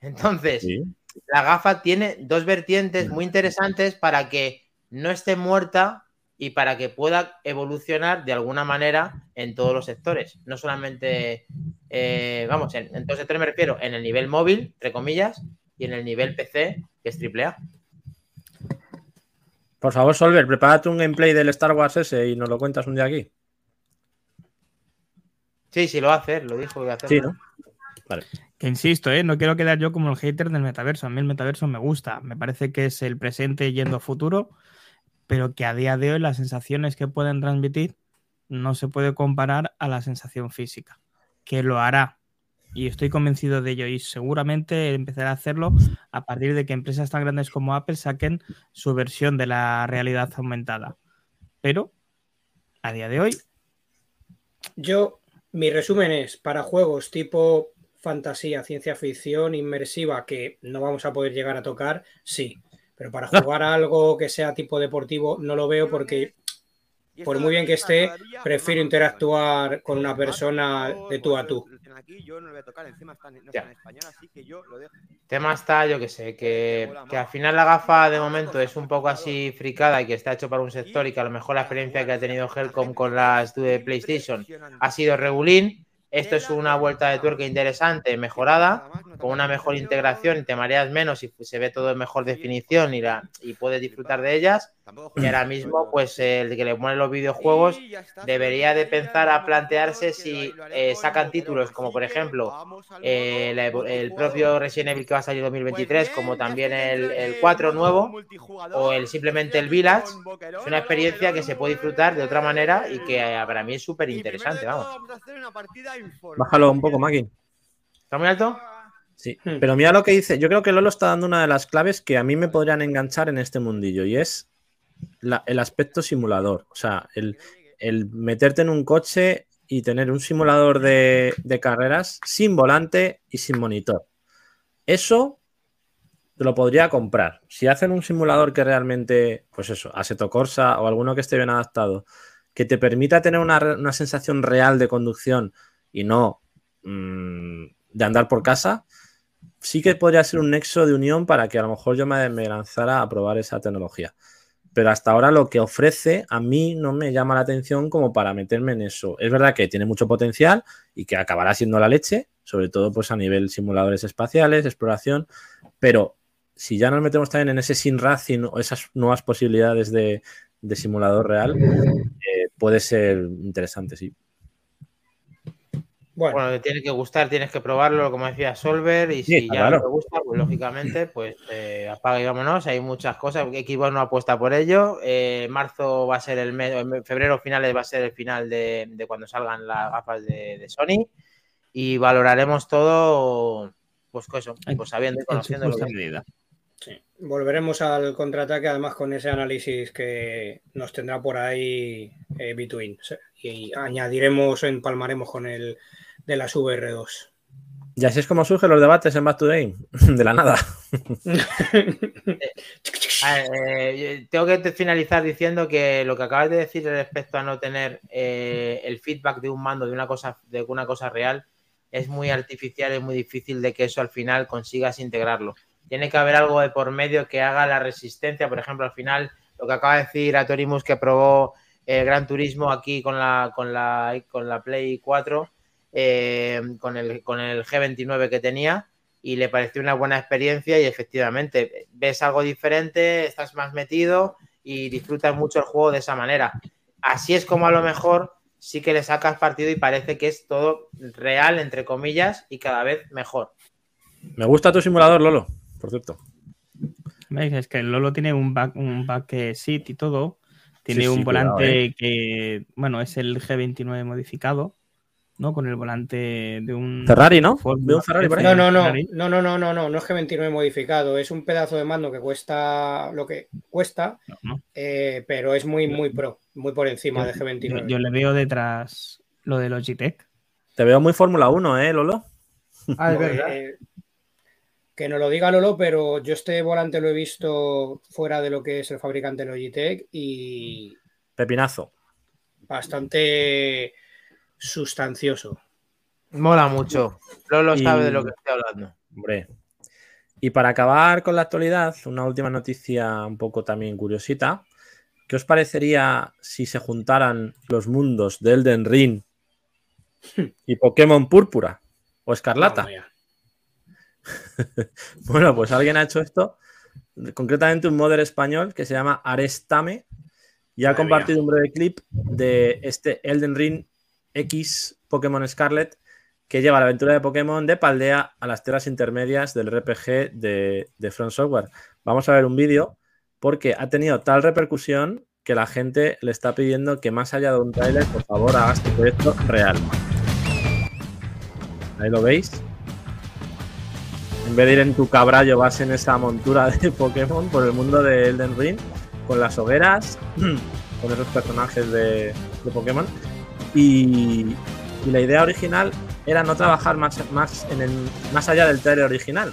Entonces, Sí. la gafa tiene dos vertientes muy interesantes para que no esté muerta y para que pueda evolucionar de alguna manera en todos los sectores. No solamente, eh, vamos, en, en todos los sectores me refiero, en el nivel móvil, entre comillas, y en el nivel PC, que es AAA. Por favor, Solver, prepárate un gameplay del Star Wars ese y nos lo cuentas un día aquí. Sí, sí, lo va a hacer, lo dijo que iba a hacer. Sí, ¿no? Que insisto, ¿eh? no quiero quedar yo como el hater del metaverso. A mí el metaverso me gusta. Me parece que es el presente yendo a futuro, pero que a día de hoy las sensaciones que pueden transmitir no se puede comparar a la sensación física. Que lo hará. Y estoy convencido de ello. Y seguramente empezará a hacerlo a partir de que empresas tan grandes como Apple saquen su versión de la realidad aumentada. Pero a día de hoy, Yo, mi resumen es, para juegos tipo fantasía, ciencia ficción, inmersiva, que no vamos a poder llegar a tocar, sí. Pero para jugar a algo que sea tipo deportivo, no lo veo porque por muy bien que esté, todavía, prefiero interactuar con una persona de tú a pues, tú. dejo. tema está, yo que sé, que, que al final la gafa de momento es un poco así fricada y que está hecho para un sector y que a lo mejor la experiencia que ha tenido Helcom con las de PlayStation ha sido regulín. Esto es una vuelta de tuerca interesante, mejorada, con una mejor integración y te mareas menos y se ve todo en mejor definición y, la, y puedes disfrutar de ellas. Y ahora mismo, pues el que le pone los videojuegos debería de pensar a plantearse si eh, sacan títulos como por ejemplo eh, el propio Resident Evil que va a salir en 2023, como también el, el 4 nuevo, o el simplemente el Village. Es una experiencia que se puede disfrutar de otra manera y que eh, para mí es súper interesante, vamos. Bájalo un poco, Maki. ¿Está muy alto? Sí, Hmm. pero mira lo que dice. Yo creo que Lolo está dando una de las claves que a mí me podrían enganchar en este mundillo y es la- el aspecto simulador. O sea, el, el meterte en un coche y tener un simulador de, de carreras sin volante y sin monitor. Eso te lo podría comprar. Si hacen un simulador que realmente, pues eso, Assetto Corsa o alguno que esté bien adaptado, que te permita tener una, una sensación real de conducción y no mm, de andar por casa, sí que podría ser un nexo de unión para que a lo mejor yo me, lanzara a probar esa tecnología. Pero hasta ahora lo que ofrece a mí no me llama la atención como para meterme en eso. Es verdad que tiene mucho potencial y que acabará siendo la leche, sobre todo pues a nivel simuladores espaciales, exploración, pero si ya nos metemos también en ese sin racing o esas nuevas posibilidades de, de simulador real, eh, puede ser interesante, sí. Bueno, Bueno, te tiene que gustar, tienes que probarlo, como decía Solver, y si ya claro. no te gusta, pues lógicamente, pues eh, apaga y vámonos. Hay muchas cosas. Xbox no apuesta por ello. Eh, marzo va a ser el mes, en febrero finales va a ser el final de, de cuando salgan las gafas de, de Sony. Y valoraremos todo, pues con eso, pues sabiendo y conociendo lo que medida. volveremos al contraataque, además con ese análisis que nos tendrá por ahí eh, Between. Y añadiremos, empalmaremos con el de las VR2. Y así es como surgen los debates en Back to Game, de la nada. Eh, tengo que te- finalizar diciendo que lo que acabas de decir respecto a no tener eh, el feedback de un mando de una cosa de una cosa real es muy artificial, es muy difícil de que eso al final consigas integrarlo. Tiene que haber algo de por medio que haga la resistencia, por ejemplo, al final lo que acaba de decir a Torimus que probó eh, Gran Turismo aquí con la con la con la Play 4 eh, con el con el G29 que tenía y le pareció una buena experiencia y efectivamente ves algo diferente, estás más metido y disfrutas mucho el juego de esa manera. Así es como a lo mejor sí que le sacas partido y parece que es todo real, entre comillas, y cada vez mejor. Me gusta tu simulador, Lolo, por cierto. ¿Veis? Es que el Lolo tiene un back, un back seat y todo. Tiene Sí, sí, un cuidado, volante eh. que, bueno, es el G29 modificado, ¿no? Con el volante de un Ferrari, ¿no? Ford Veo un Ferrari por ahí. No, no, no, Ferrari. no, no, no, no, no, no es G29 modificado, es un pedazo de mando que cuesta lo que cuesta, No, no. eh, pero es muy, muy pro, muy por encima de Yo, G29. yo le veo detrás lo de Logitech. Te veo muy Fórmula 1, ¿eh, Lolo? Ah, Eh, que no lo diga Lolo, pero yo este volante lo he visto fuera de lo que es el fabricante Logitech y Pepinazo. bastante sustancioso. Mola mucho. Lolo Y- sabe de lo que estoy hablando. Hombre. Y para acabar con la actualidad, una última noticia un poco también curiosita. ¿Qué os parecería si se juntaran los mundos de Elden Ring y Pokémon Púrpura o Escarlata? Bueno, pues alguien ha hecho esto, concretamente un modder español que se llama Arestame y ha Madre compartido un breve clip de este Elden Ring X Pokémon Scarlet que lleva la aventura de Pokémon de Paldea a las tierras intermedias del RPG de, de Front Software. Vamos a ver un vídeo porque ha tenido tal repercusión que la gente le está pidiendo que más allá de un tráiler, por favor, haga este proyecto real. Ahí lo veis. En vez de ir en tu cabrallo, vas en esa montura de Pokémon por el mundo de Elden Ring, con las hogueras, con esos personajes de Pokémon. Y, y la idea original era no trabajar más, más, en el, más allá del trailer original.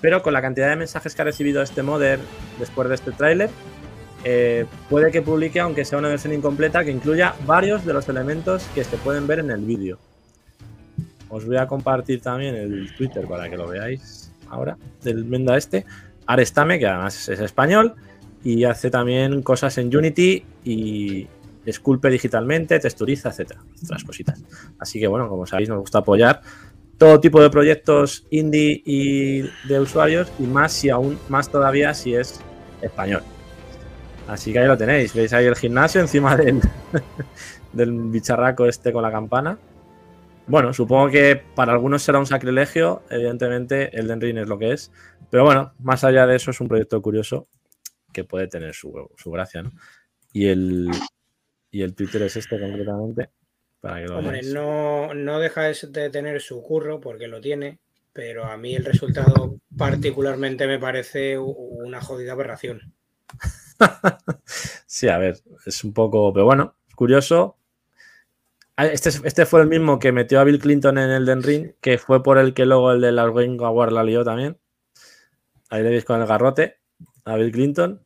Pero con la cantidad de mensajes que ha recibido este modder después de este tráiler, eh, puede que publique, aunque sea una versión incompleta, que incluya varios de los elementos que se pueden ver en el vídeo. Os voy a compartir también el Twitter para que lo veáis ahora, del Menda este. Arestame, que además es español, y hace también cosas en Unity y esculpe digitalmente, texturiza, etcétera, otras cositas. Así que bueno, como sabéis, nos gusta apoyar todo tipo de proyectos indie y de usuarios y más si aún más todavía si es español. Así que ahí lo tenéis, veis ahí el gimnasio encima del, del bicharraco este con la campana. Bueno, supongo que para algunos será un sacrilegio, evidentemente el Ring es lo que es, pero bueno, más allá de eso es un proyecto curioso que puede tener su, su gracia, ¿no? Y el, y el Twitter es este concretamente, para que lo Hombre, veáis. no, no deja de tener su curro, porque lo tiene, pero a mí el resultado particularmente me parece una jodida aberración. Sí, a ver, es un poco, pero bueno, curioso. Ah, Este, este fue el mismo que metió a Bill Clinton en el Den Ring, que fue por el que luego el de la Ring Award la lió también. Ahí le veis con el garrote a Bill Clinton.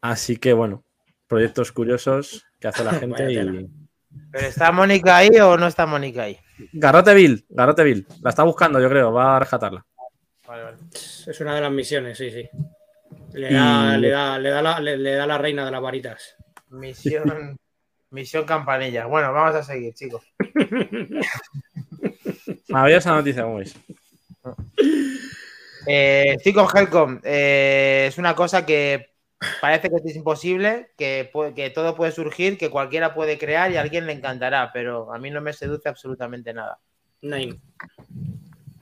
Así que bueno, proyectos curiosos que hace la gente y. ¿Pero está Mónica ahí o no está Mónica ahí? Garrote Bill, Garrote Bill. La está buscando, yo creo, va a rescatarla. Vale, vale. Es una de las misiones, sí, sí. Le da, Y- le da, le da, la, le, le da la reina de las varitas. Misión, misión campanilla. Bueno, vamos a seguir, chicos. Maravillosa noticia, como veis. Eh, estoy con Helcom. Eh, es una cosa que parece que es imposible, que, que todo puede surgir, que cualquiera puede crear y a alguien le encantará, pero a mí no me seduce absolutamente nada. Nine.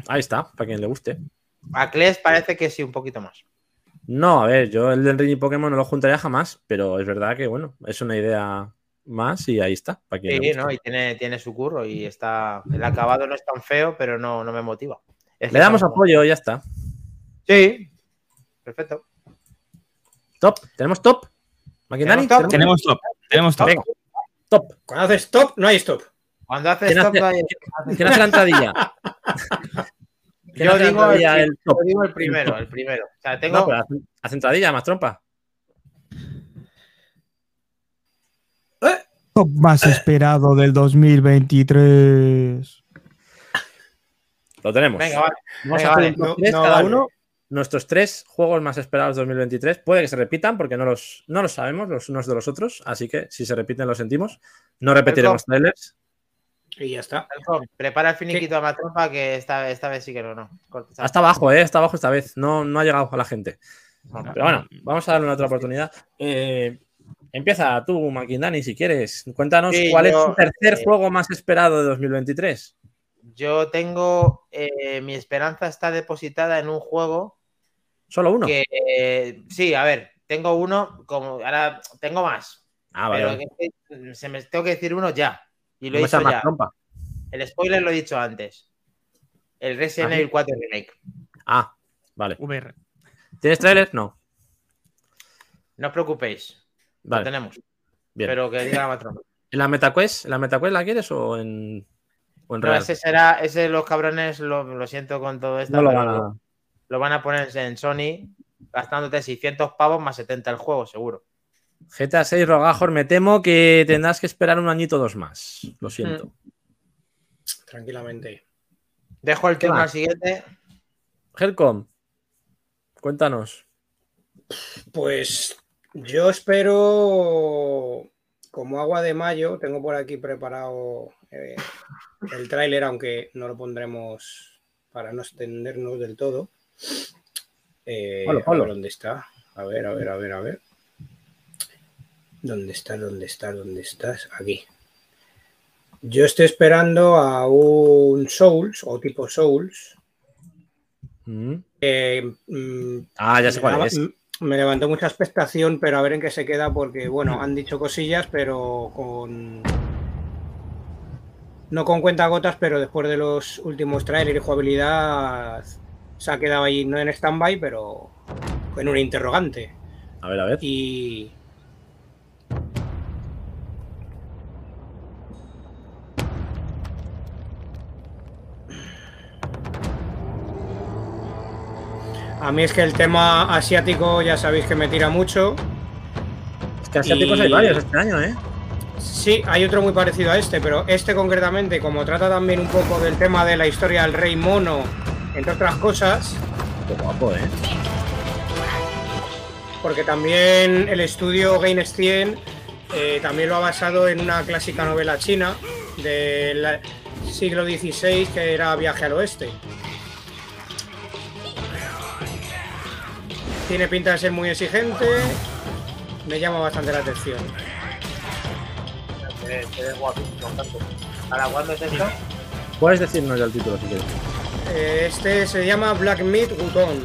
Ahí está, para quien le guste. A Kles parece que sí, un poquito más. No, a ver, yo el Den Ring y Pokémon no lo juntaría jamás, pero es verdad que, bueno, es una idea más y ahí está. Para quien le Sí, guste. ¿no? Y tiene, tiene su curro y está. El acabado no es tan feo, pero no, no me motiva. Es Le damos son- apoyo y ya está. Sí. Perfecto. Top, ¿tenemos top? ¿Tenemos top? Tenemos top. Tenemos top. Venga, top. Cuando haces stop, no hay stop. Cuando haces ¿Quién stop, hace- no hay- ¿Quién hace la entradilla? ¿Quién Yo hace la digo, el, entradilla? El top. yo digo el primero, el primero. O sea, tengo. No, pero entradilla, más trompa. Top más esperado del 2023. Lo tenemos. Venga, vale. Vamos venga, a hacer vale. un top No- tres no cada vale. uno. Nuestros tres juegos más esperados 2023. Puede que se repitan porque no los, no los sabemos los unos de los otros. Así que si se repiten, lo sentimos. No repetiremos trailers. Y ya está. Prepara el finiquito a Matrompa que esta, esta vez sí que no, no. Corta. Hasta abajo, ¿eh? Hasta abajo esta vez. No, no ha llegado a la gente. Pero bueno, vamos a darle una otra oportunidad. Eh, empieza tú, Maquindani, si quieres. Cuéntanos Sí, cuál es tu tercer eh, juego más esperado de 2023. Yo tengo. eh, mi esperanza está depositada en un juego Solo uno. que. eh, sí, a ver, tengo uno, como ahora tengo más. Ah, vale. pero que- se me tengo que decir uno ya. Y lo he dicho ya. trompa. El spoiler lo he dicho antes. El Resident Ah, Evil 4 Remake. Ah, vale. VR. ¿Tienes trailers? No. No os preocupéis. Lo Vale. tenemos. Bien. Pero que diga Matrompa. ¿En la MetaQuest? ¿En la MetaQuest la quieres o en, o en No, real? ese será, ese los cabrones, lo, lo siento con todo esto. No lo van a. lo van a poner en Sony gastándote 600 pavos más 70 el juego, seguro. GTA 6 Rogajor, me temo que tendrás que esperar un añito o dos más. Lo siento. Mm. Tranquilamente. Dejo el ¿Qué turno más? al siguiente. Helcom, cuéntanos. Pues yo espero, como agua de mayo, tengo por aquí preparado eh, el tráiler, aunque no lo pondremos para no extendernos del todo. Eh, a ver dónde está. A ver, a ver, a ver, a ver. ¿Dónde está? ¿Dónde está? ¿Dónde estás? Aquí. Yo estoy esperando a un Souls o tipo Souls. Mm. mm, Ah, ya sé cuál daba- es. Me levantó mucha expectación, pero a ver en qué se queda, porque bueno, han dicho cosillas, pero con. No con cuentagotas, pero después de los últimos trailers y jugabilidad se ha quedado ahí, no en stand-by, pero en un interrogante. A ver, a ver. Y. A mí es que el tema asiático ya sabéis que me tira mucho. Es que asiáticos Y- hay varios este año, ¿eh? Sí, hay otro muy parecido a este, pero este concretamente, como trata también un poco del tema de la historia del rey mono, entre otras cosas, Qué guapo, ¿eh? porque también el estudio Gainestien eh, también lo ha basado en una clásica novela china del siglo XVI que era Viaje al Oeste. Tiene pinta de ser muy exigente, me llama bastante la atención. ¿Para cuándo es esto? Puedes decirnos ya el título si quieres. Eh, Este se llama Black Meat Gukon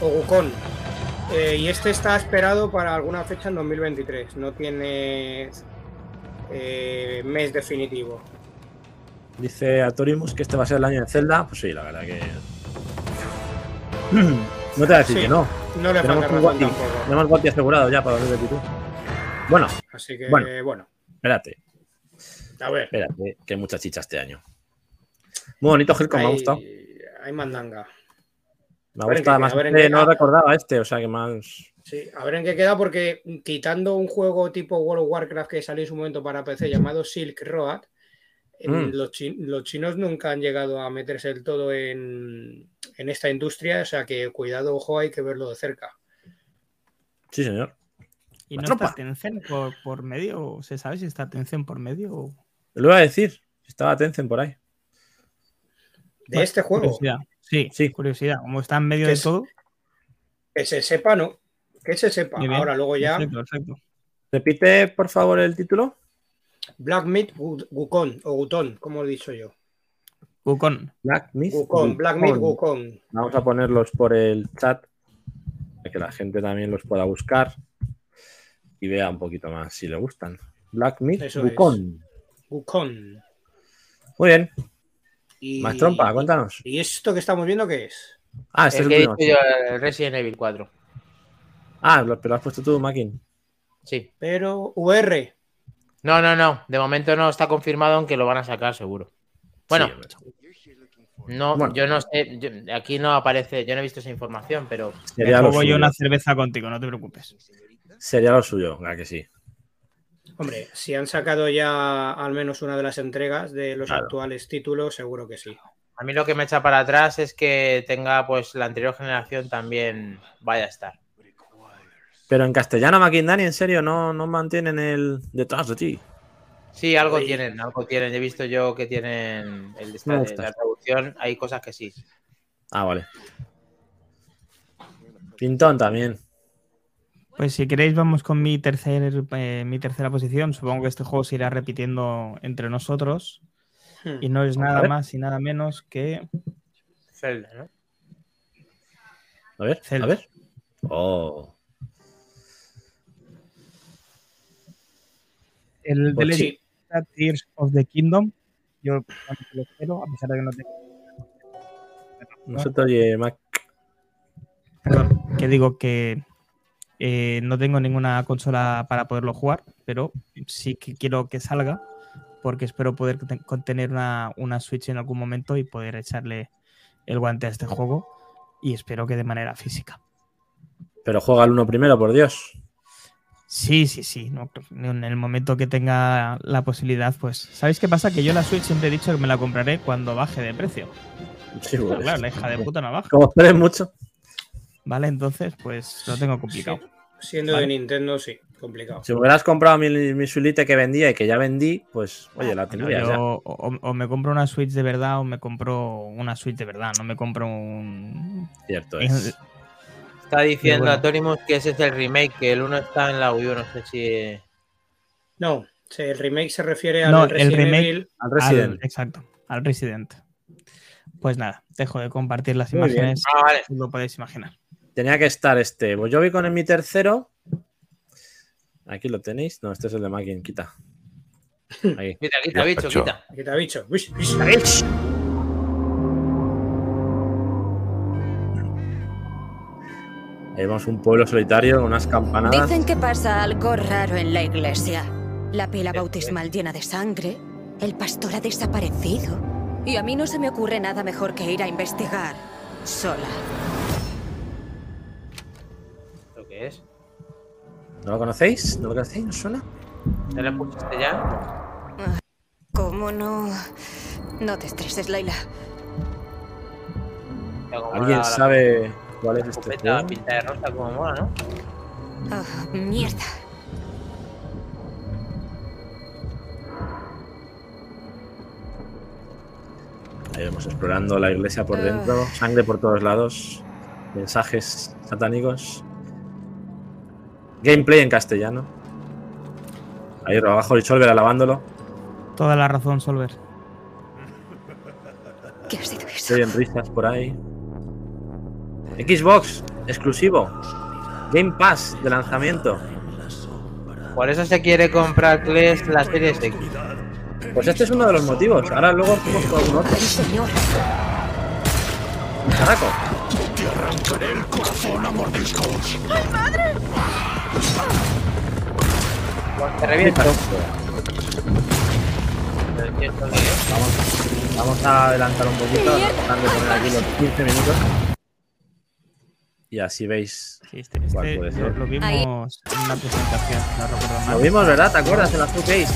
o Gukon. Eh, y este está esperado para alguna fecha en 2023. No tiene eh, mes definitivo. Dice Atorimus que este va a ser el año de Zelda. Pues sí, la verdad que. No te voy a decir Sí. que no. No le Tenemos un Guati. Tenemos Guati asegurado ya para 2022. Bueno, Así que Bueno. bueno. espérate, a ver. espérate, que hay mucha chicha este año. Muy bonito, Helcom, me ha gustado. Hay mandanga. Me a ver ha en gustado, qué además queda, a ver en este no queda. recordaba este, o sea que más. Sí, a ver en qué queda, porque quitando un juego tipo World of Warcraft que salió en su momento para PC llamado Silk Road, eh, Mm. los, chi- los chinos nunca han llegado a meterse del todo en, en esta industria, o sea que cuidado, ojo, hay que verlo de cerca. Sí, señor. ¿Y La no tropa. está Tencent por, por medio? ¿Se sabe si está Tencent por medio? Lo iba a decir. Estaba Tencent por ahí. De este juego, Curiosidad. Sí, Sí. curiosidad. Como está en medio Que de es- todo. que se sepa, ¿no? Que se sepa. bien. Ahora, luego ya, Perfecto, perfecto. Repite, por favor, el título. Black Meat Gukon, o Gutón, como he dicho yo. Wukong. Black Myth. Gukon, Black Meat Wukong. Vamos a ponerlos por el chat para que la gente también los pueda buscar y vea un poquito más si le gustan. Black Eso Wukong. Gukon. Muy bien. Y, Más trompa, cuéntanos. ¿Y esto que estamos viendo qué es? Ah, este es El que he último. dicho yo, el Resident Evil 4. Ah, lo- pero lo has puesto tú, Makin. Sí. Pero VR. No, no, no. De momento no está confirmado, aunque lo van a sacar seguro. Bueno, Sí, no, Bueno. yo no sé. yo- aquí no aparece. Yo no he visto esa información, pero sería, Me lo juego yo suyo. una cerveza contigo, no te preocupes. sería lo suyo, ¿verdad que sí? Hombre, si han sacado ya al menos una de las entregas de los Claro. actuales títulos, seguro que sí. a mí lo que me echa para atrás es que tenga, pues, la anterior generación también vaya a estar. Pero en castellano, Makin Dani, en serio, no, no mantienen el detrás de ti. Sí, algo Oye. tienen, algo tienen. He visto yo que tienen el de la traducción. Hay cosas que sí. Ah, vale. Pintón también. Pues si queréis vamos con mi, tercer, eh, mi tercera posición. Supongo que este juego se irá repitiendo entre nosotros. Hmm. Y no es nada más y nada menos que Zelda, ¿no? A ver, Zelda. a ver. Oh. el Pues The Sí. Legend Tears of the Kingdom. Yo lo espero, a pesar de que no tengo. No se te oye, Mac. Perdón, que digo que eh, no tengo ninguna consola para poderlo jugar, pero sí que quiero que salga, porque espero poder te- tener una, una Switch en algún momento y poder echarle el guante a este juego. Y espero que de manera física. Pero juega el uno primero, por Dios. Sí, sí, sí. no, en el momento que tenga la posibilidad, pues. ¿Sabéis qué pasa? Que yo la Switch siempre he dicho que me la compraré cuando baje de precio. Sí, pues. claro, la hija de puta no baja. Como esperes mucho. ¿Vale? Entonces, pues lo tengo complicado. Sí, Siendo Vale. de Nintendo, sí, complicado. Si hubieras comprado mi, mi que vendía y que ya vendí, pues, oye, la Bueno, tendría yo ya. o, o me compro una Switch de verdad o me compro una Switch de verdad. No me compro un. Cierto es. Está diciendo bueno. Atónimos que ese es el remake, que el uno está en la Wii U, no sé si. No, sí, el remake se refiere al No, el Resident remake- Evil. Al Resident. Al- exacto, al Resident. Pues nada, dejo de compartir las Muy imágenes. Ah, vale. Lo podéis imaginar. Tenía que estar este. Pues yo vi con mi tercero. Aquí lo tenéis. No, este es el de Makin, quita. Ahí. Quita, quita, bicho, quita. Aquí te ha dicho. Uish, uish. Ahí vemos un pueblo solitario, unas campanadas. Dicen que pasa algo raro en la iglesia. La pila bautismal llena de sangre, el pastor ha desaparecido. Y a mí no se me ocurre nada mejor que ir a investigar sola. ¿Qué es? ¿No lo conocéis? ¿No lo conocéis? ¿No suena? ¿Te lo escuchaste ya? ¿Cómo no? No te estreses, Laila. ¿Alguien la- la sabe cuál es este juego? pinta de rosa como mola, ¿no? Ah, mierda. Ahí vamos explorando la iglesia por dentro, sangre por todos lados, mensajes satánicos. Gameplay en castellano. Ahí abajo el Solver alabándolo. Toda la razón, Solver. ¿Qué ha sido eso? Estoy en risas por ahí. Xbox, exclusivo. Game Pass de lanzamiento. Por eso se quiere comprar Clash la serie X. Pues este es uno de los motivos. Ahora luego hacemos con algún otro. ¡Ay, señor! Caraco. Pues te reviento. Pero cierto que es. Vamos, vamos a adelantar un poquito. Tratando de poner aquí los 15 minutos. Y así veis. Sí, este, ¿Cuál este puede lo, ser? lo vimos en una presentación, no recuerdo mal. Lo vimos, ¿verdad? ¿Te acuerdas? En la showcase.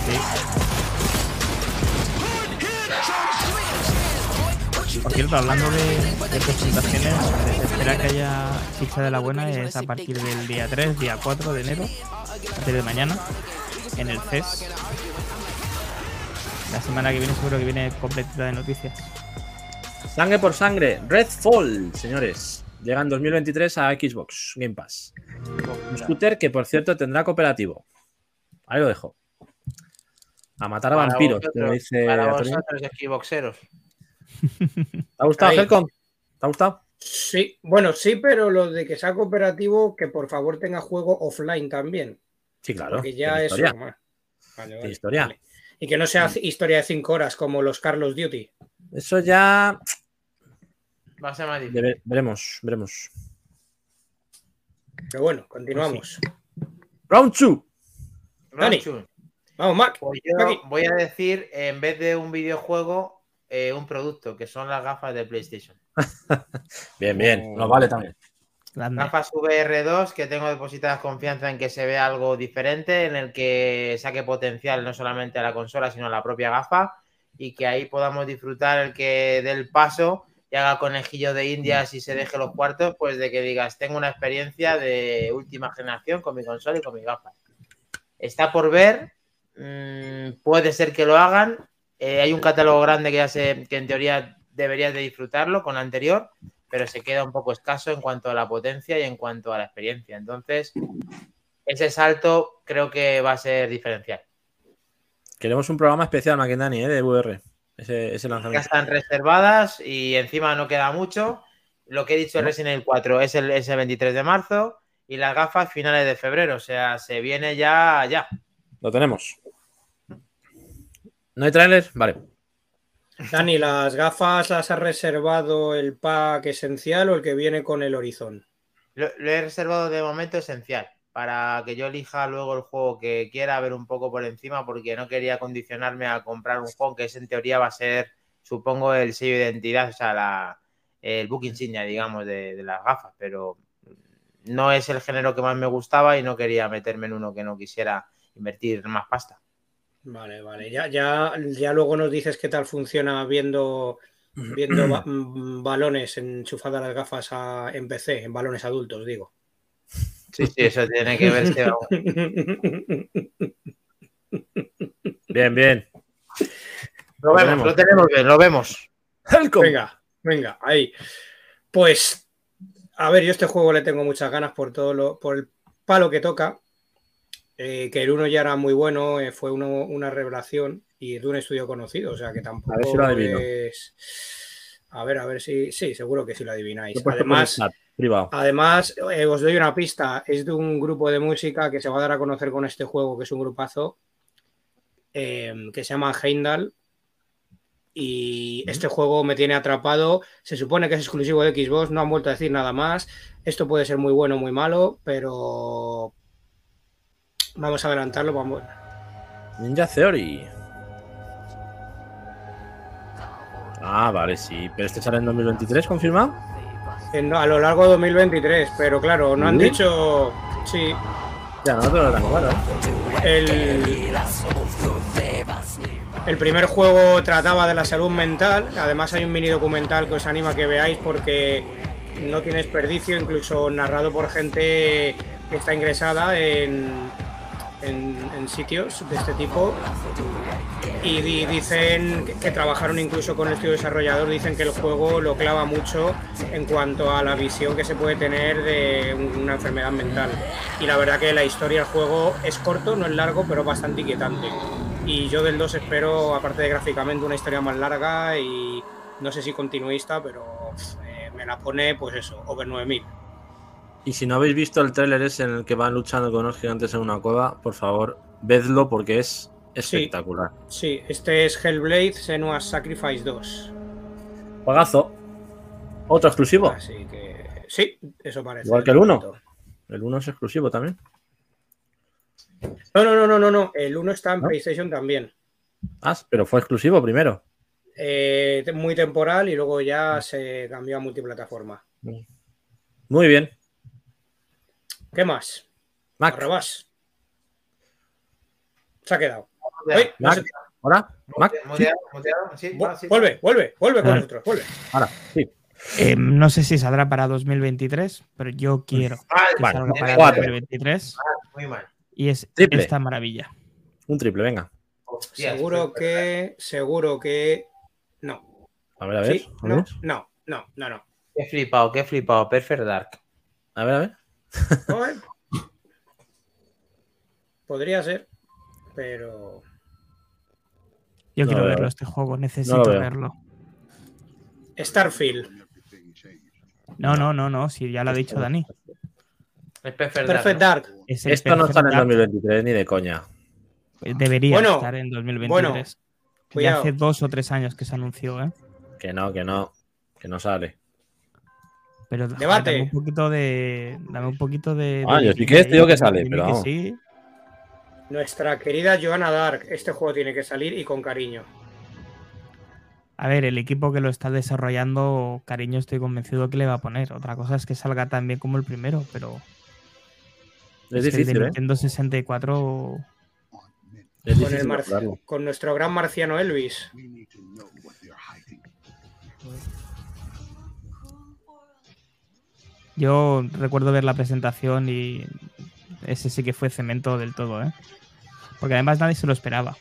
Por cierto, hablando de, de presentaciones, se espera que haya ficha de la buena es a partir del día 3, día 4 de enero, a partir de mañana, en el CES. La semana que viene seguro que viene completita de noticias. Sangre por sangre. Redfall, señores. Llega en 2023 a Xbox Game Pass. Un scooter que, por cierto, tendrá cooperativo. Ahí lo dejo. A matar a Para vampiros, vosotros- como dice Para vosotros, Xboxeros. ¿Te ha gustado. Helcom? ¿Te ha gustado? Sí, bueno, sí, pero lo de que sea cooperativo, que por favor tenga juego offline también. Sí, claro. Porque ya eso. historia. Vale, vale, Tiene historia. vale. Y que no sea c- historia de 5 horas como los Carlos Duty. Eso ya Va a ser más difícil. Debe- veremos, veremos. Pero bueno, continuamos. Round 2. Dani. Ronchu, Vamos, Mac. Pues yo voy a decir, en vez de un videojuego, eh, un producto, que son las gafas de PlayStation. Bien, bien. Nos vale también. Grande. Gafas VR2 que tengo depositadas confianza en que se vea algo diferente, en el que saque potencial no solamente a la consola, sino a la propia gafa y que ahí podamos disfrutar el que dé el paso y haga conejillo de indias y se deje los cuartos, pues de que digas, tengo una experiencia de última generación con mi consola y con mi gafa. Está por ver, mm, puede ser que lo hagan. Eh, hay un catálogo grande que ya que en teoría deberías de disfrutarlo con la anterior, pero se queda un poco escaso en cuanto a la potencia y en cuanto a la experiencia. Entonces, ese salto creo que va a ser diferencial. Queremos un programa especial, Maquindani, ¿eh? de VR. Ese, ese Ya lanzamiento. están reservadas y encima no queda mucho. Lo que he dicho de Resident Evil 4 es el, es el 23 de marzo y las gafas finales de febrero. O sea, se viene ya, ya. Lo tenemos. ¿No hay tráiler? Vale. Dani, ¿las gafas las ha reservado el pack esencial o el que viene con el horizon? Lo, lo he reservado de momento esencial para que yo elija luego el juego que quiera ver un poco por encima porque no quería condicionarme a comprar un juego que es en teoría va a ser, supongo, el sello de identidad, o sea, la, el book insignia, digamos, de, de las gafas, pero no es el género que más me gustaba y no quería meterme en uno que no quisiera invertir más pasta. Vale, vale. Ya, ya, ya luego nos dices qué tal funciona viendo, viendo ba- mm, balones enchufadas las gafas a- en PC, en balones adultos, digo. Sí, sí, eso tiene que verse. Bien, bien. Lo vemos, lo tenemos bien, lo vemos. Helcom. Venga, venga, ahí. Pues, a ver, yo este juego le tengo muchas ganas por todo lo, por el palo que toca. Eh, que el uno ya era muy bueno, eh, fue uno- una revelación y de un estudio conocido, o sea que tampoco A ver si lo adivino. es. A ver, a ver si. Sí, seguro que sí lo adivináis. Lo Además, chat. Además, eh, os doy una pista, es de un grupo de música que se va a dar a conocer con este juego, que es un grupazo, eh, que se llama Heimdall. Y este juego me tiene atrapado. Se supone que es exclusivo de Xbox, no han vuelto a decir nada más. Esto puede ser muy bueno o muy malo, pero vamos a adelantarlo. Vamos. Ninja Theory. Ah, vale, sí. Pero este sale en 2023, ¿confirmado? en- a lo largo de 2023, pero claro, no han ¿Sí? dicho Sí, Ya, no tan bueno, ¿eh? el, el primer juego trataba de la salud mental. Además, hay un mini documental que os anima a que veáis porque no tiene desperdicio, incluso narrado por gente que está ingresada en, en, sitios de este tipo. Y di- dicen que, trabajaron incluso con el estudio desarrollador, dicen que el juego lo clava mucho en cuanto a la visión que se puede tener de un- una enfermedad mental. Y la verdad que la historia del juego es corto, no es largo, pero bastante inquietante. Y yo del 2 espero, aparte de gráficamente, una historia más larga y no sé si continuista, pero eh, me la pone, pues eso, over 9000. Y si no habéis visto el tráiler ese en el que van luchando con unos gigantes en una cueva, por favor, vedlo porque es espectacular. Sí, este es Hellblade Senua's Sacrifice 2. Juegazo. Otro exclusivo. Así que sí, eso parece. Igual que el uno. El 1 es exclusivo también. No, no, no, no, no, no. El 1 está en ¿No? PlayStation también. Ah, pero fue exclusivo primero. Eh, muy temporal y luego ya se cambió a multiplataforma. Muy bien. ¿Qué más? Mac, Arrabás. Se ha quedado. Ya. Ay, no Mac, sé- ¿ahora? Mac, sí, Muteado, muteado, sí, Vu- va, sí. Vuelve, vuelve, vuelve con nosotros, vuelve. ahora, sí. Eh, no sé si saldrá para 2023, pero yo quiero que Vale, salga para cuatro. 2023 muy mal. y es Triple. esta maravilla. Un triple, venga. Hostias, Seguro que, seguro que no. A ver, a ver. ¿Sí? a No, ver. no, no, no, no. Qué flipado, qué flipado. Perfect Dark. A ver, a ver. Podría ser, pero Yo No quiero verlo este juego, necesito No verlo. Starfield. No, no, no, no, si ya lo ha dicho Dani. Es Perfect, Perfect Dark. Dark. Es Esto no está en el Perfect Dark. 2023 ni de coña. Debería Bueno, estar en 2023. bueno, ya hace dos o tres años que se anunció, ¿eh? Que no, que no. Que no sale. Pero Debate. dame un poquito de. Dame un poquito de. Ah, de- yo sí que te digo que sale, pero que sí. Nuestra querida Joanna Dark. Este juego tiene que salir y con cariño. A ver, el equipo que lo está desarrollando, cariño, estoy convencido que le va a poner. Otra cosa es que salga tan bien como el primero, pero. Es que el de difícil, ¿eh? Nintendo 64. Es Con, el difícil mar- con nuestro gran marciano Elvis. Yo recuerdo ver la presentación y ese sí que fue cemento del todo, ¿eh? Porque además nadie se lo esperaba.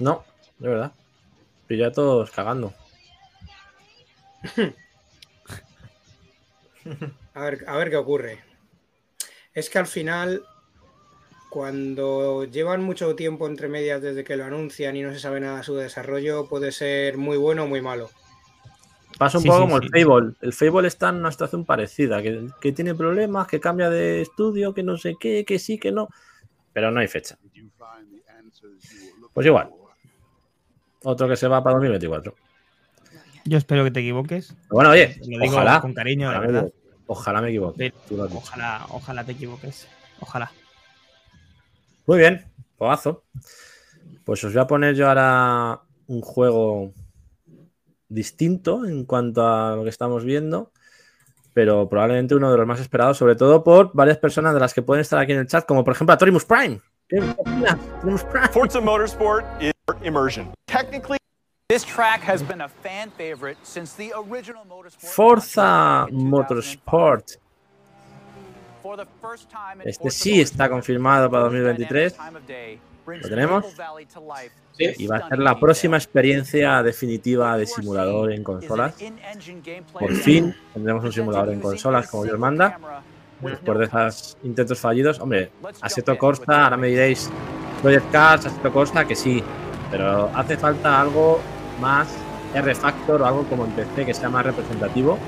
No, de verdad. Pilla a todos cagando. A ver, a ver qué ocurre. Es que al final, cuando llevan mucho tiempo entre medias desde que lo anuncian y no se sabe nada de su desarrollo, puede ser muy bueno o muy malo. Pasa un Sí, poco sí, como sí. el Fable. El Fable está en una situación parecida, que, que tiene problemas, que cambia de estudio, que no sé qué, que sí, que no. Pero no hay fecha. Pues igual. Otro que se va para 2024. Yo espero que te equivoques. Pero bueno, oye, Lo digo ojalá. con cariño, la Ojalá me, verdad. Ojalá me equivoque. Ojalá, ojalá te equivoques. Ojalá. Muy bien, juegazo. Pues os voy a poner yo ahora un juego distinto en cuanto a lo que estamos viendo, pero probablemente uno de los más esperados, sobre todo por varias personas de las que pueden estar aquí en el chat, como por ejemplo a Torimus Prime. ¿Qué opinas? Torimus Prime. Forza Motorsport is immersion. Technically, This track has been a fan favorite since the original Motorsport. Forza in 2005. Motorsport. Este sí está confirmado para Forza 2023. ¿Lo tenemos? Sí. Y va a ser la próxima experiencia definitiva de simulador en consolas. Por fin tendremos un simulador en consolas como Dios manda. Después de esos intentos fallidos, hombre, Assetto Corsa, ahora me diréis Project Cars, Assetto Corsa, que sí, pero hace falta algo más R-Factor o algo como en PC que sea más representativo.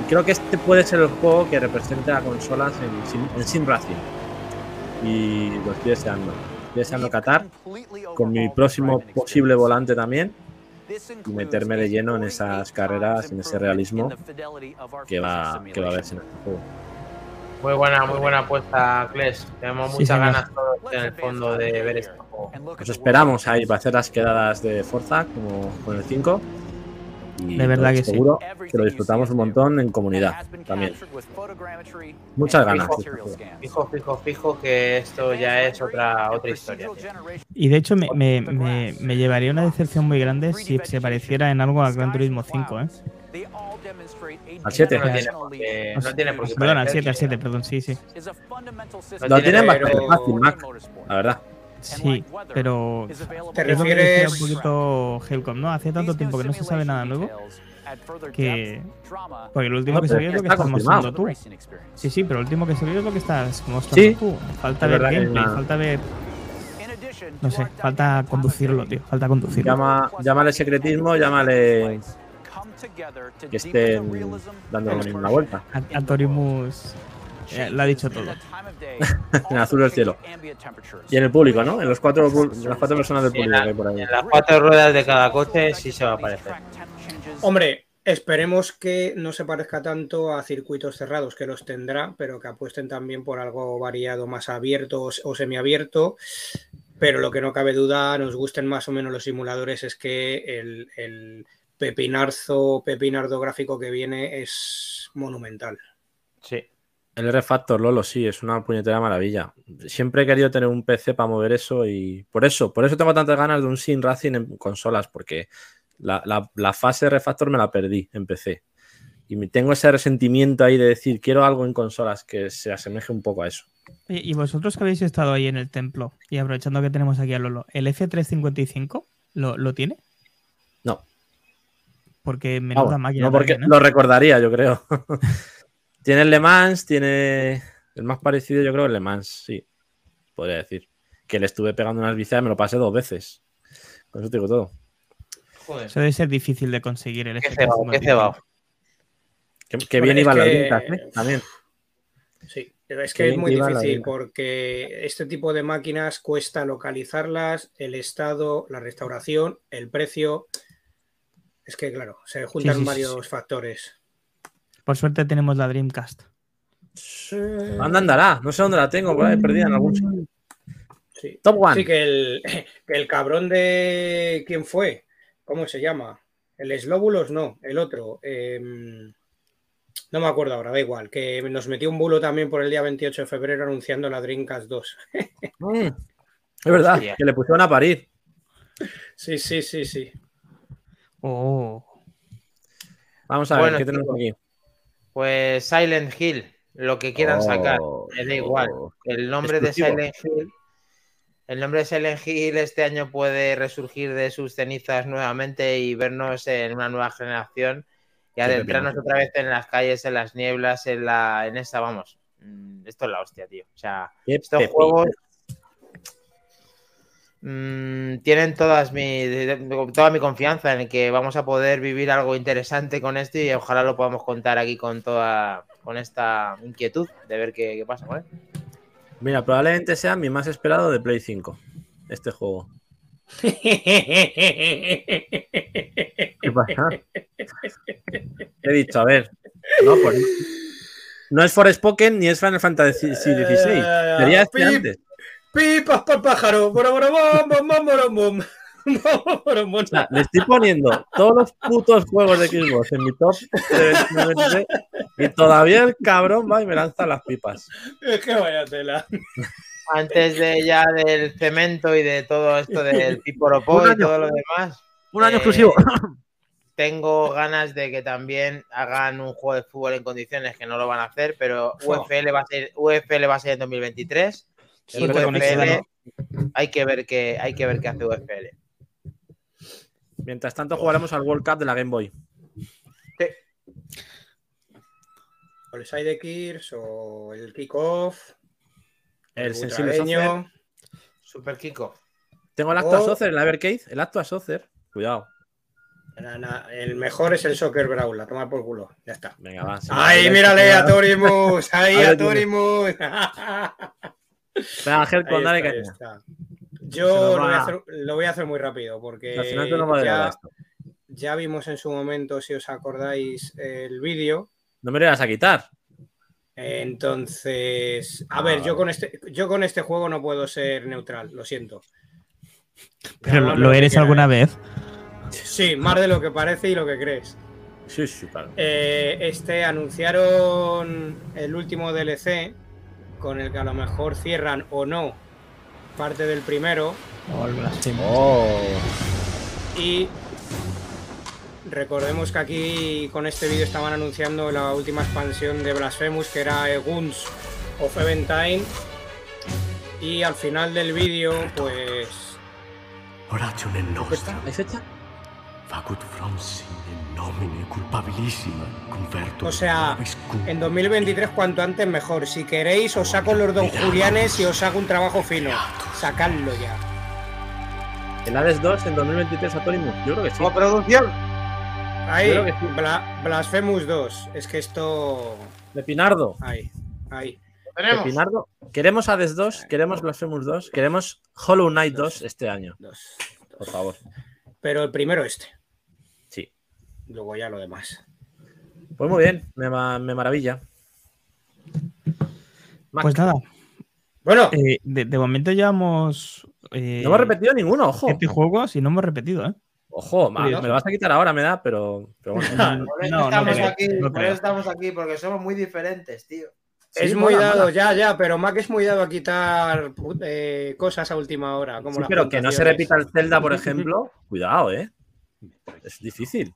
Y creo que este puede ser el juego que represente a consolas en Sim, en Sim Racing. Y lo estoy deseando. Deseando Qatar con mi próximo posible volante también y meterme de lleno en esas carreras, en ese realismo que va, que va a verse en este juego. Muy buena, muy buena apuesta, Kles. Tenemos Sí, muchas señor. ganas todos en el fondo de ver este juego. Os esperamos ahí para hacer las quedadas de Forza, como con el 5. Y De verdad que sí. seguro que lo disfrutamos un montón en comunidad también. Muchas ganas. Fijo, fijo, fijo que esto ya es otra, otra historia. Y de hecho me, me- me- me llevaría una decepción muy grande si se pareciera en algo al Gran Turismo 5, ¿eh? Al 7. No tiene no tiene por qué Perdón, al parecer. 7, al 7, perdón, sí, sí. No Lo tiene tienen por qué- bastante fácil, Mac, la verdad. Sí, pero ¿Te es lo que decía refieres? un poquito Helcom, ¿no? Hace tanto tiempo que no se sabe nada nuevo que... Porque lo último No, que pero salió es lo que que está estás mostrando tú. Sí, sí, pero lo último que salió es lo que estás mostrando Sí. tú. Falta ver gameplay, falta ver... No sé, falta conducirlo, tío. Falta conducirlo. Llama, llámale secretismo, llámale que estén dándole una vuelta. A- Eh, lo ha dicho todo. En azul el cielo. Y en el público, ¿no? En los cuatro, en las cuatro personas del en, público la- que hay por ahí. en las cuatro ruedas de cada coche sí se va a aparecer. Hombre, esperemos que no se parezca tanto a circuitos cerrados, que los tendrá, pero que apuesten también por algo variado, más abierto o o semiabierto. Pero lo que no cabe duda, nos gusten más o menos los simuladores, es que el, el pepinarzo, pepinardo gráfico que viene es monumental. Sí. El R-Factor, Lolo, sí, es una puñetera maravilla. Siempre he querido tener un PC para mover eso y por eso, por eso tengo tantas ganas de un Sim Racing en consolas, porque la, la- la fase R-Factor me la perdí en PC. Y me- tengo ese resentimiento ahí de decir, quiero algo en consolas que se asemeje un poco a eso. Y vosotros que habéis estado ahí en el templo, y aprovechando que tenemos aquí a Lolo, ¿el F355 lo, lo tiene? No. Porque menuda Vamos, máquina. no, porque también, ¿eh? lo recordaría, yo creo. tiene el Le Mans, tiene el más parecido, yo creo, el Le Mans, sí, podría decir. Que le estuve pegando unas viciadas y me lo pasé dos veces. Con eso te digo todo. Joder. Eso debe ser difícil de conseguir el Qué cebado, qué F355. cebado. Que, bien iban las que- lintas, ¿eh? También. Sí, pero es que es muy difícil porque este tipo de máquinas cuesta localizarlas, el estado, la restauración, el precio. Es que, claro, se juntan sí, sí, varios factores. Por suerte tenemos la Dreamcast. ¿Dónde andará? No sé dónde la tengo, por ahí perdida en algún sitio. Sí, Top One. Sí, que el, que el cabrón de. ¿Quién fue? ¿Cómo se llama? El Slóbulos, no, el otro. em, no me acuerdo ahora, da igual. Que nos metió un bulo también por el día 28 de febrero anunciando la Dreamcast 2. Mm, Es verdad, Hostia. que le pusieron a parir. Sí, sí, sí, sí. Oh. Vamos a ver, ¿qué tenemos aquí? Pues Silent Hill, lo que quieran Oh, sacar, me da igual. oh. El nombre Exclusivo. de Silent Hill, el nombre de Silent Hill este año puede resurgir de sus cenizas nuevamente y vernos en una nueva generación y adentrarnos otra vez en las calles, en las nieblas, en la, en esa, vamos. Mm, Esto es la hostia, tío. O sea, Qué estos juegos mm, tienen todas mi, toda mi confianza en que vamos a poder vivir algo interesante con esto y ojalá lo podamos contar aquí con toda con esta inquietud de ver qué, qué pasa con él. Mira, probablemente sea mi más esperado de Play 5. Este juego. ¿Qué pasa? He dicho, a ver. No, pues, no es Forspoken ni es Final Fantasy XVI. Sería este antes. Pipas para pájaro. Bora, bora, bom, bom, bom, bora, bom. Bom, bora, bom. O sea, le estoy poniendo todos los putos juegos de Xbox en mi top de 29 y todavía el cabrón va y me lanza las pipas. Es que vaya tela. Antes de ya del cemento y de todo esto del Piporopó y todo lo demás. Un año eh, exclusivo. Tengo ganas de que también hagan un juego de fútbol en condiciones que no lo van a hacer, pero UFL va a ser, UFL va a ser en 2023 y UFL hay que ver qué hay que ver qué hace UFL. Mientras tanto jugaremos al World Cup de la Game Boy. O el Sidekirs o el Kickoff. El sensible Soccer. Butragueño. Super Kiko. Tengo el Actua Oh. Soccer, el Evercade. El Actua Soccer. Cuidado. Na, na, El mejor es el Soccer Brawl, a tomar por culo. Ya está. Venga, va. ¡Ay, mírale a. Torimus! ¡Ahí a. Torimus! Venga, Ángel, Ahí dale está, Yo lo voy, a hacer, lo voy a hacer muy rápido porque Al final tú no me vas a ya, vimos en su momento, si os acordáis, el vídeo. No me lo vas a quitar. Entonces, a Ah, ver, yo con, este, yo con este juego no puedo ser neutral, lo siento. Pero lo, eres alguna vez. Sí, más de lo que parece y lo que crees. Sí, sí, claro. Eh, este anunciaron el último DLC con el que a lo mejor cierran o no parte del primero O el Blasphemous. Oh, y recordemos que aquí con este vídeo estaban anunciando la última expansión de Blasphemous que era Guns of Eventide y al final del vídeo pues Orazione nostra, ¿hay fecha? Facut nomine culpabilissima, converto O sea, en 2023 cuanto antes mejor. Si queréis os saco los don Julianes y os hago un trabajo fino. Sacadlo ya. El Hades 2 en 2023 Atónimos. Yo creo que sí. Como producción. Ahí, Yo creo que sí. Bla- Blasphemous 2. Es que esto... De Pinardo. Ahí, ahí. Lo tenemos. De Pinardo. Queremos Hades 2, queremos Blasphemous 2, queremos Hollow Knight 2 este año. Dos. Por favor. Pero el primero este. Luego ya lo demás. Pues muy bien, me, me maravilla. Mac, Pues nada, Bueno, eh, de, de momento llevamos. Eh, no hemos repetido ninguno, ojo. siete juegos y no hemos repetido, ¿eh? Ojo, ma- me lo vas a quitar ahora, me da, pero, pero bueno. Por eso No, no estamos aquí, no por eso estamos aquí, porque somos muy diferentes, tío. es Sí, muy mola, dado, mola. ya, ya, pero Mac es muy dado a quitar eh, cosas a última hora. Como Sí, pero que no se repita el Zelda, por ejemplo. Cuidado, eh. Es difícil.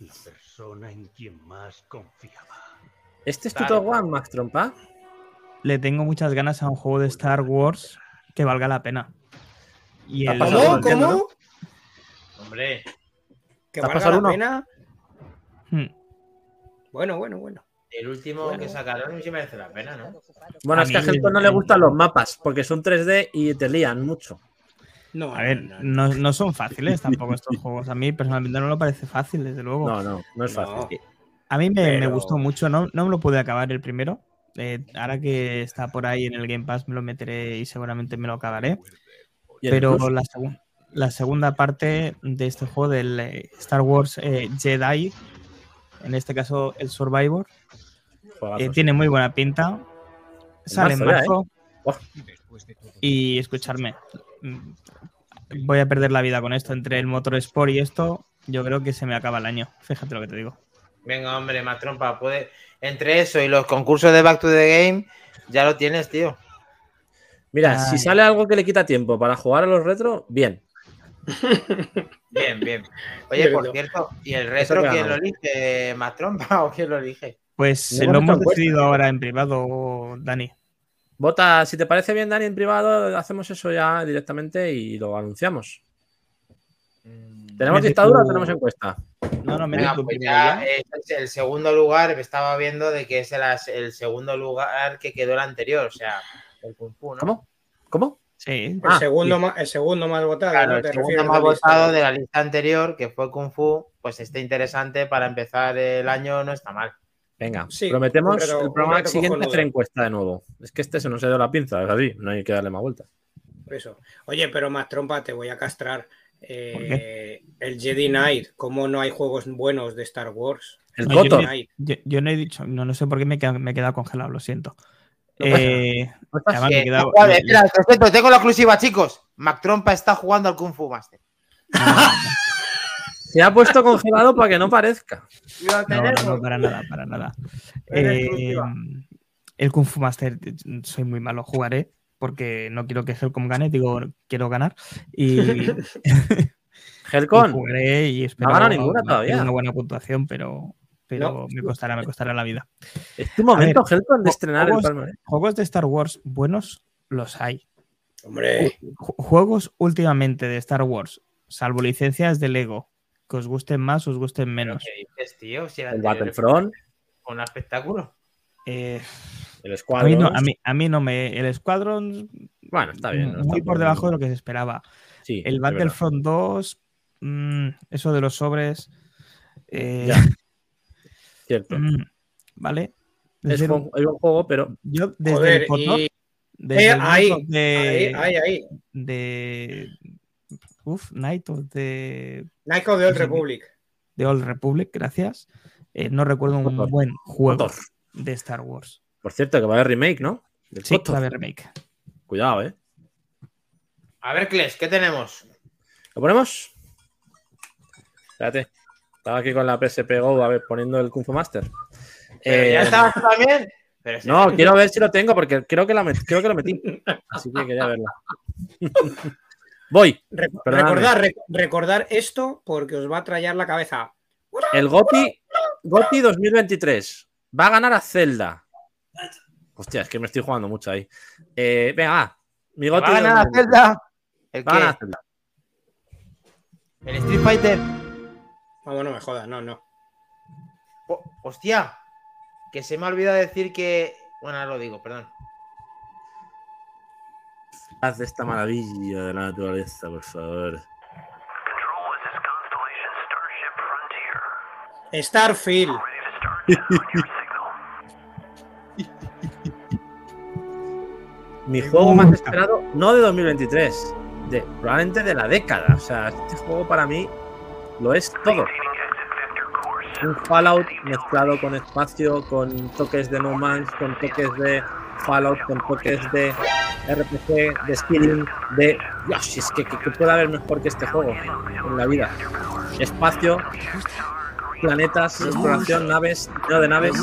La persona en quien más confiaba. ¿Este es tu top one, Max Trompa? Le tengo muchas ganas a un juego de Star Wars que valga la pena. Y ¿Ha el- pasado ¿Cómo? ¿Cómo? Hombre, ¿Que ¿Te ha valga la uno? pena? Hmm. Bueno, bueno, bueno. el último que sacaron sí merece la pena, ¿no? Bueno, A es que a Helcon no le gustan los mapas, porque son 3D y te lían mucho. No, A ver, no, no. no, no son fáciles tampoco estos juegos. A mí personalmente no me parece fácil, desde luego. No, no, no es No. fácil. A mí me, gustó mucho, no, no me lo pude acabar el primero. Eh, ahora que está por ahí en el Game Pass me lo meteré y seguramente me lo acabaré. ¿Y el Pero la, la segunda parte de este juego del eh, Star Wars eh, Jedi, en este caso el Survivor, eh, tiene muy buena pinta. Sale en marzo ¿eh? Buah. Y escucharme, voy a perder la vida con esto. Entre el Motor Sport y esto, yo creo que se me acaba el año. Fíjate lo que te digo. Venga, hombre, más trompa, puede. Entre eso y los concursos de Back to the Game, ya lo tienes, tío. Mira, si Ay. sale algo que le quita tiempo para jugar a los retro, bien. Bien, bien. Oye, por Cierto. ¿y el retro quién lo elige? ¿Más trompa o quién lo elige? Pues lo hemos decidido ahora en privado, Dani. Vota, si te parece bien, Dani, en privado, hacemos eso ya directamente y lo anunciamos. ¿Tenemos Mete dictadura o tenemos encuesta? No, no, Venga, pues primero ya ya. es el segundo lugar, me estaba viendo de que es el, segundo lugar que quedó el anterior, o sea, el Kung Fu, ¿no? ¿Cómo? ¿Cómo? Sí. El, Ah, segundo sí. más, el segundo más votado, Claro, ¿no? el ¿Te segundo más votado de la lista anterior, que fue Kung Fu, pues está interesante para empezar el año, no está mal. Venga, Sí, prometemos el programa siguiente hacer encuesta de nuevo. Es que este se nos ha ido la pinza, es así, no hay que darle más vueltas. Eso. Oye, pero más trompa, te voy a castrar. Eh, ¿Por el Jedi Knight, ¿cómo no hay juegos buenos de Star Wars? El No, yo no- Knight. Yo, yo no he dicho, no, no sé por qué me he quedado, me he quedado congelado, lo siento. Eh, además me he quedado- Juan, espera, tengo la exclusiva, chicos. Mac Trompa está jugando al Kung Fu Master. Se ha puesto congelado para que no parezca. No, no, no, para nada, para nada. Eh, el Kung Fu Master, soy muy malo, jugaré porque no quiero que Helcom gane, digo, quiero ganar. Y, jugaré y espero ganado ninguna todavía. una buena puntuación, pero, pero No. me costará, me costará la vida. es tu momento, ver, Helcon, de estrenar el juegos- palmarés. Juegos de Star Wars buenos los hay. Hombre, Ju- Juegos últimamente de Star Wars, salvo licencias de Lego, que os gusten más o os gusten menos. ¿Qué dices, tío? Si el Battlefront, fue Un espectáculo. Eh, el a, mí Squadron. no, a, mí, a mí no me. El Squadron, Bueno, está bien. no muy está por debajo de lo que se esperaba. Sí, El. Battlefront 2, mm, eso de los sobres. eh, Ya. Cierto. mm, ¿Vale? Es Desde un, juego, pero yo desde joder, el Kotor, y desde Eh, el ahí, of ahí, de, ahí, ahí. de uf, Night of the, Night of the Old Sí. Republic. de Old Republic, gracias. Eh, no recuerdo un buen juego de Star Wars. por cierto, que va a haber remake, ¿no? Del Sí, va a haber remake. Cuidado, ¿eh? A ver, Kles, ¿qué tenemos? ¿Lo ponemos? Espérate. Estaba aquí con la PSP Go a ver, poniendo el Kung Fu Master. Pero Eh, ya estabas tú también. Pero si- No, quiero ver si lo tengo porque creo que, la met- creo que lo metí. Así que quería verla. Voy. Re- Perdóname. recordar, rec- recordar esto porque os va a trallar la cabeza. El GOTI, GOTI 2023. Va a ganar a Zelda. Hostia, es que me estoy jugando mucho ahí. Eh, venga, va. Mi ¿Va GOTI a ganar a 2023. Zelda? ¿El Va a ganar a qué? Zelda. ¿El Street Fighter? Vamos, no me jodas, no, no. Oh, hostia, que se me ha olvidado decir que. Bueno, ahora lo digo, perdón. Haz de esta maravilla de la naturaleza, por favor. Starfield. Mi juego más esperado, no de 2023, de, probablemente de la década. O sea, este juego para mí lo es todo. Un Fallout mezclado con espacio, con toques de No Man's, con toques de Fallout, con toques de RPG, de Skilling, de. Dios, es que, puede haber mejor que este juego en la vida. Espacio, planetas, exploración, naves, no de naves.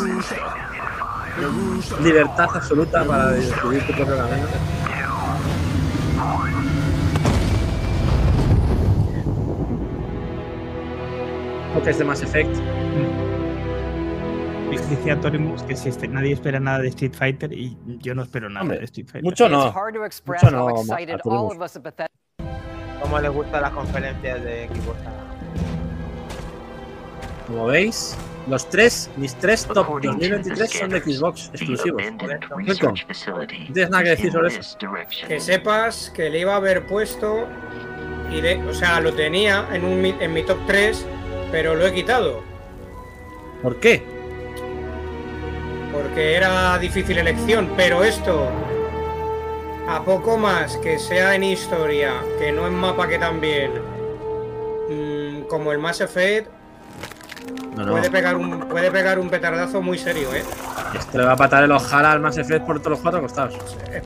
Libertad absoluta para decidir tu propio camino. Toques de Mass Effect. Decía Torimus que si este- nadie espera nada de Street Fighter y yo no espero nada Hombre, de Street Fighter. Mucho no. It's hard to express Mucho how no, excited Arturo. all of us at Bethesda ¿Cómo le gustan las conferencias de Xbox? Como veis, los tres, mis tres top 2023 son de Xbox exclusivos. No tienes nada que decir sobre eso. Que sepas que le iba a haber puesto. Y de, o sea, lo tenía en, un, mi- en mi top 3, pero lo he quitado. ¿Por qué? Porque era difícil elección. Pero esto, a poco más que sea en historia, que no en mapa que también, mm, como el Mass Effect, No, no. puede, pegar un, puede pegar un petardazo muy serio, ¿eh? Esto le va a patar el ojara al Mass Effect por todos los cuatro costados.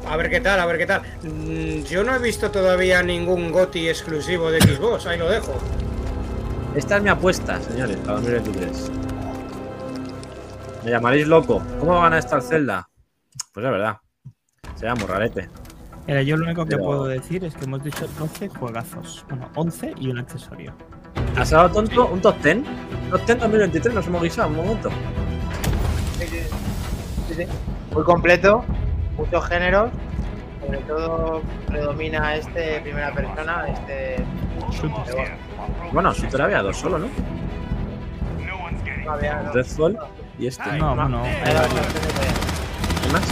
A ver qué tal, a ver qué tal. Mm, Yo no he visto todavía ningún GOTI exclusivo de Xbox, ahí lo dejo. Esta es mi apuesta, señores, para 2023. Me llamaréis loco. ¿Cómo va a ganar esta el Zelda? Pues es verdad. Será muy rarete. Mira, yo lo único que Pero- puedo decir es que hemos dicho 12 juegazos. Bueno, 11 y un accesorio. ¿Has dado tonto? ¿Un top 10? Top 10 2023 nos hemos guisado un momento. Sí, sí. Muy completo, muchos géneros. Sobre todo predomina este primera persona, este. bueno, todavía había dos solo, ¿no? no había- no. Redfall y este. No, hay Era varios. ¿Qué más?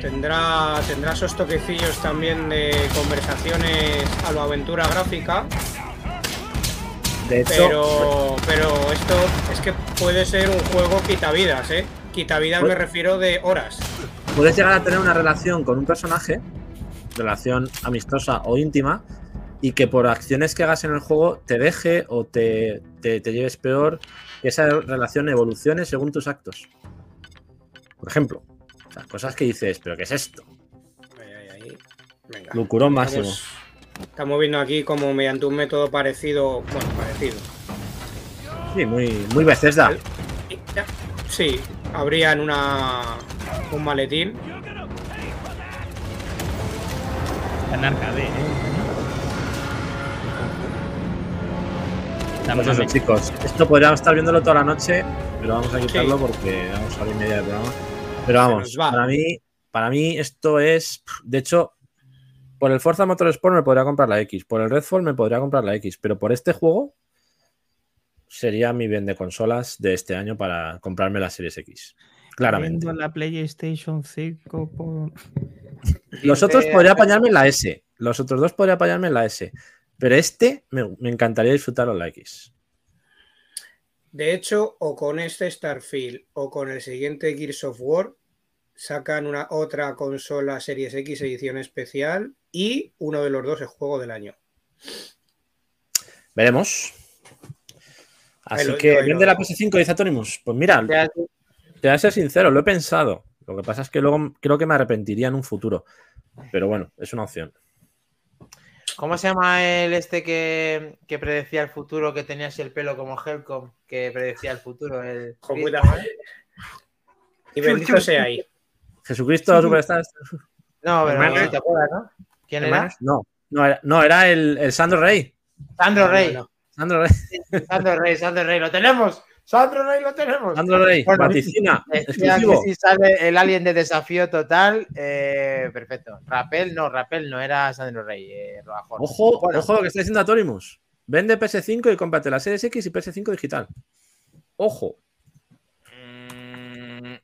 Tendrá, tendrá esos toquecillos también de conversaciones a lo aventura gráfica, De hecho, pero, pero esto es que puede ser un juego quitavidas, ¿eh? Quitavidas me Pues- refiero de horas. puedes llegar a tener una relación con un personaje, relación amistosa o íntima, y que por acciones que hagas en el juego te deje o te, te- te lleves peor, que esa relación evolucione según tus actos. Por ejemplo, o sea, cosas que dices, pero ¿qué es esto? Venga. Lucurón máximo. Estamos, estamos viendo aquí como mediante un método parecido, bueno, parecido. Sí, muy, muy Bethesda. Sí, abrían una un maletín. En arcade, ¿eh? Pues eso, chicos, esto podríamos estar viéndolo toda la noche, pero vamos a quitarlo Sí. porque vamos a y media de programa. Pero vamos, va. para mí, para mí esto es. De hecho, por el Forza Motorsport me podría comprar la X, por el Redfall me podría comprar la X, pero por este juego sería mi bien de consolas de este año para comprarme la Series X. Claramente. Viendo la PlayStation 5 por... Los otros podría apañarme en la S. Los otros dos podría apañarme en la S. Pero este me, me encantaría disfrutarlo en la X. De hecho, o con este Starfield o con el siguiente Gears of War, sacan una otra consola Series X edición especial y uno de los dos es juego del año. Veremos. Así lo- que vende la dejo. PS5, dice Atonimus. Pues mira, Ya, te voy a ser sincero, lo he pensado. Lo que pasa es que luego creo que me arrepentiría en un futuro. Pero bueno, es una opción. ¿Cómo se llama el este que, que predecía el futuro, que tenía así el pelo como Helcom, que predecía el futuro? El... Y bendito sea ahí. Jesucristo Superstar. No, pero no te acuerdas, ¿no? ¿Quién era? ¿Hermanos? No, no era, no, era el, el Sandro Rey. Sandro Rey. Sandro Rey. Sandro Rey, Sandro Rey, lo tenemos. Sandro Rey, lo tenemos. Sandro Rey. Bueno, Vaticina. Exclusivo. si sale el alien de desafío total, eh, perfecto. Rapel, no, Rapel no era Sandro Rey, eh. Ojo, Bueno. ojo lo que está diciendo Atorimus. Vende PS5 y cómprate la Series X y PS5 digital. Ojo. Mm,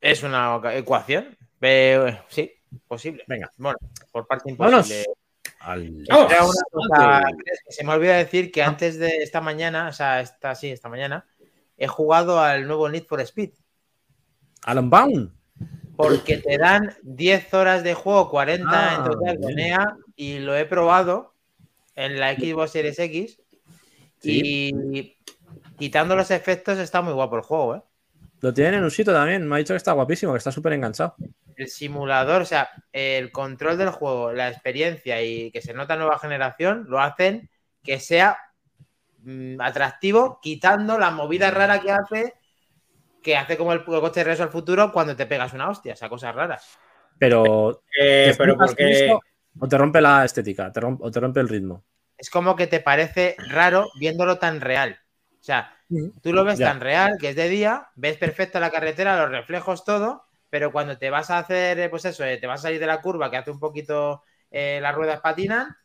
Es una ecuación. Eh, sí, posible. Venga. Bueno, por parte Vámonos. Al-. Era una cosa, se me olvida decir que antes de esta mañana, o sea, esta, sí, esta mañana, he jugado al nuevo Need for Speed. Alan Baum. Porque te dan 10 horas de juego, 40 Ah, en total con. EA, y lo he probado en la Xbox Series X. Y quitando los efectos, está muy guapo el juego, ¿eh? Lo tienen en un sitio también. Me ha dicho que está guapísimo, que está súper enganchado. El simulador, o sea, el control del juego, la experiencia y que se nota nueva generación, lo hacen que sea mm, atractivo, quitando la movida rara que hace, que hace como el coche de regreso al futuro cuando te pegas una hostia, o sea, cosas raras. Pero. Eh, ¿te pero porque. esto O te rompe la estética, te rompe, o te rompe el ritmo. Es como que te parece raro viéndolo tan real. O sea, tú lo ves Ya. tan real que es de día, ves perfecto la carretera, los reflejos, todo, pero cuando te vas a hacer, eh, pues eso, eh, te vas a salir de la curva que hace un poquito eh, las ruedas patinan,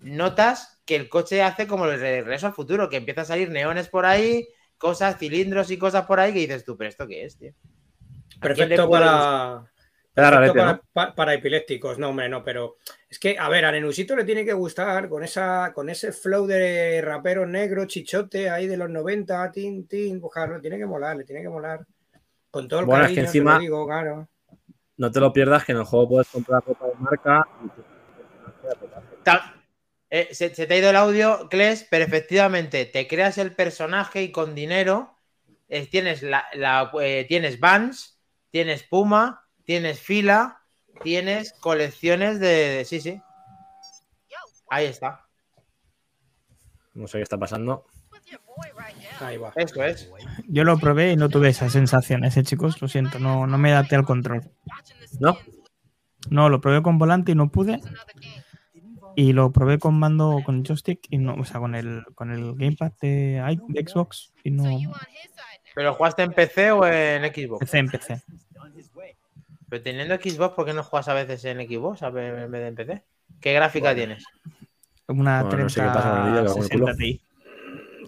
notas que el coche hace como el regreso al futuro, que empieza a salir neones por ahí, cosas, cilindros y cosas por ahí que dices tú, pero ¿esto qué es, tío? ¿A quién le Perfecto para. Perfecto para, ¿no? pa- para epilépticos, no, hombre, no, pero es que, a ver, a Nenusito le tiene que gustar con esa, con ese flow de rapero negro, chichote ahí de los 90, tin, tin, pues claro, le tiene que molar, le tiene que molar. Con todo el Bueno, es que cariño, te lo encima- digo, claro. No te lo pierdas, que en el juego puedes comprar ropa de marca. eh, se, se te ha ido el audio, Kles, pero efectivamente te creas el personaje y con dinero eh, tienes, la, la, eh, tienes Vans, tienes Puma, tienes Fila, tienes colecciones de, de- Sí, sí. Ahí está. No sé qué está pasando. Ahí va. Eso es. Yo lo probé y no tuve esas sensaciones, ¿eh, chicos? Lo siento, no, no me adapté al control. ¿No? No, lo probé con volante y no pude. Y lo probé con mando con joystick y no, o sea, con el, con el gamepad de, de Xbox y no. ¿Pero jugaste en PC o en Xbox? PC en PC. Pero teniendo Xbox, ¿por qué no juegas a veces en Xbox a ver- en vez de en PC? ¿Qué gráfica tienes? Una Bueno, no 30 sé qué pasa con el vídeo, que hago el 60 culo. Ti.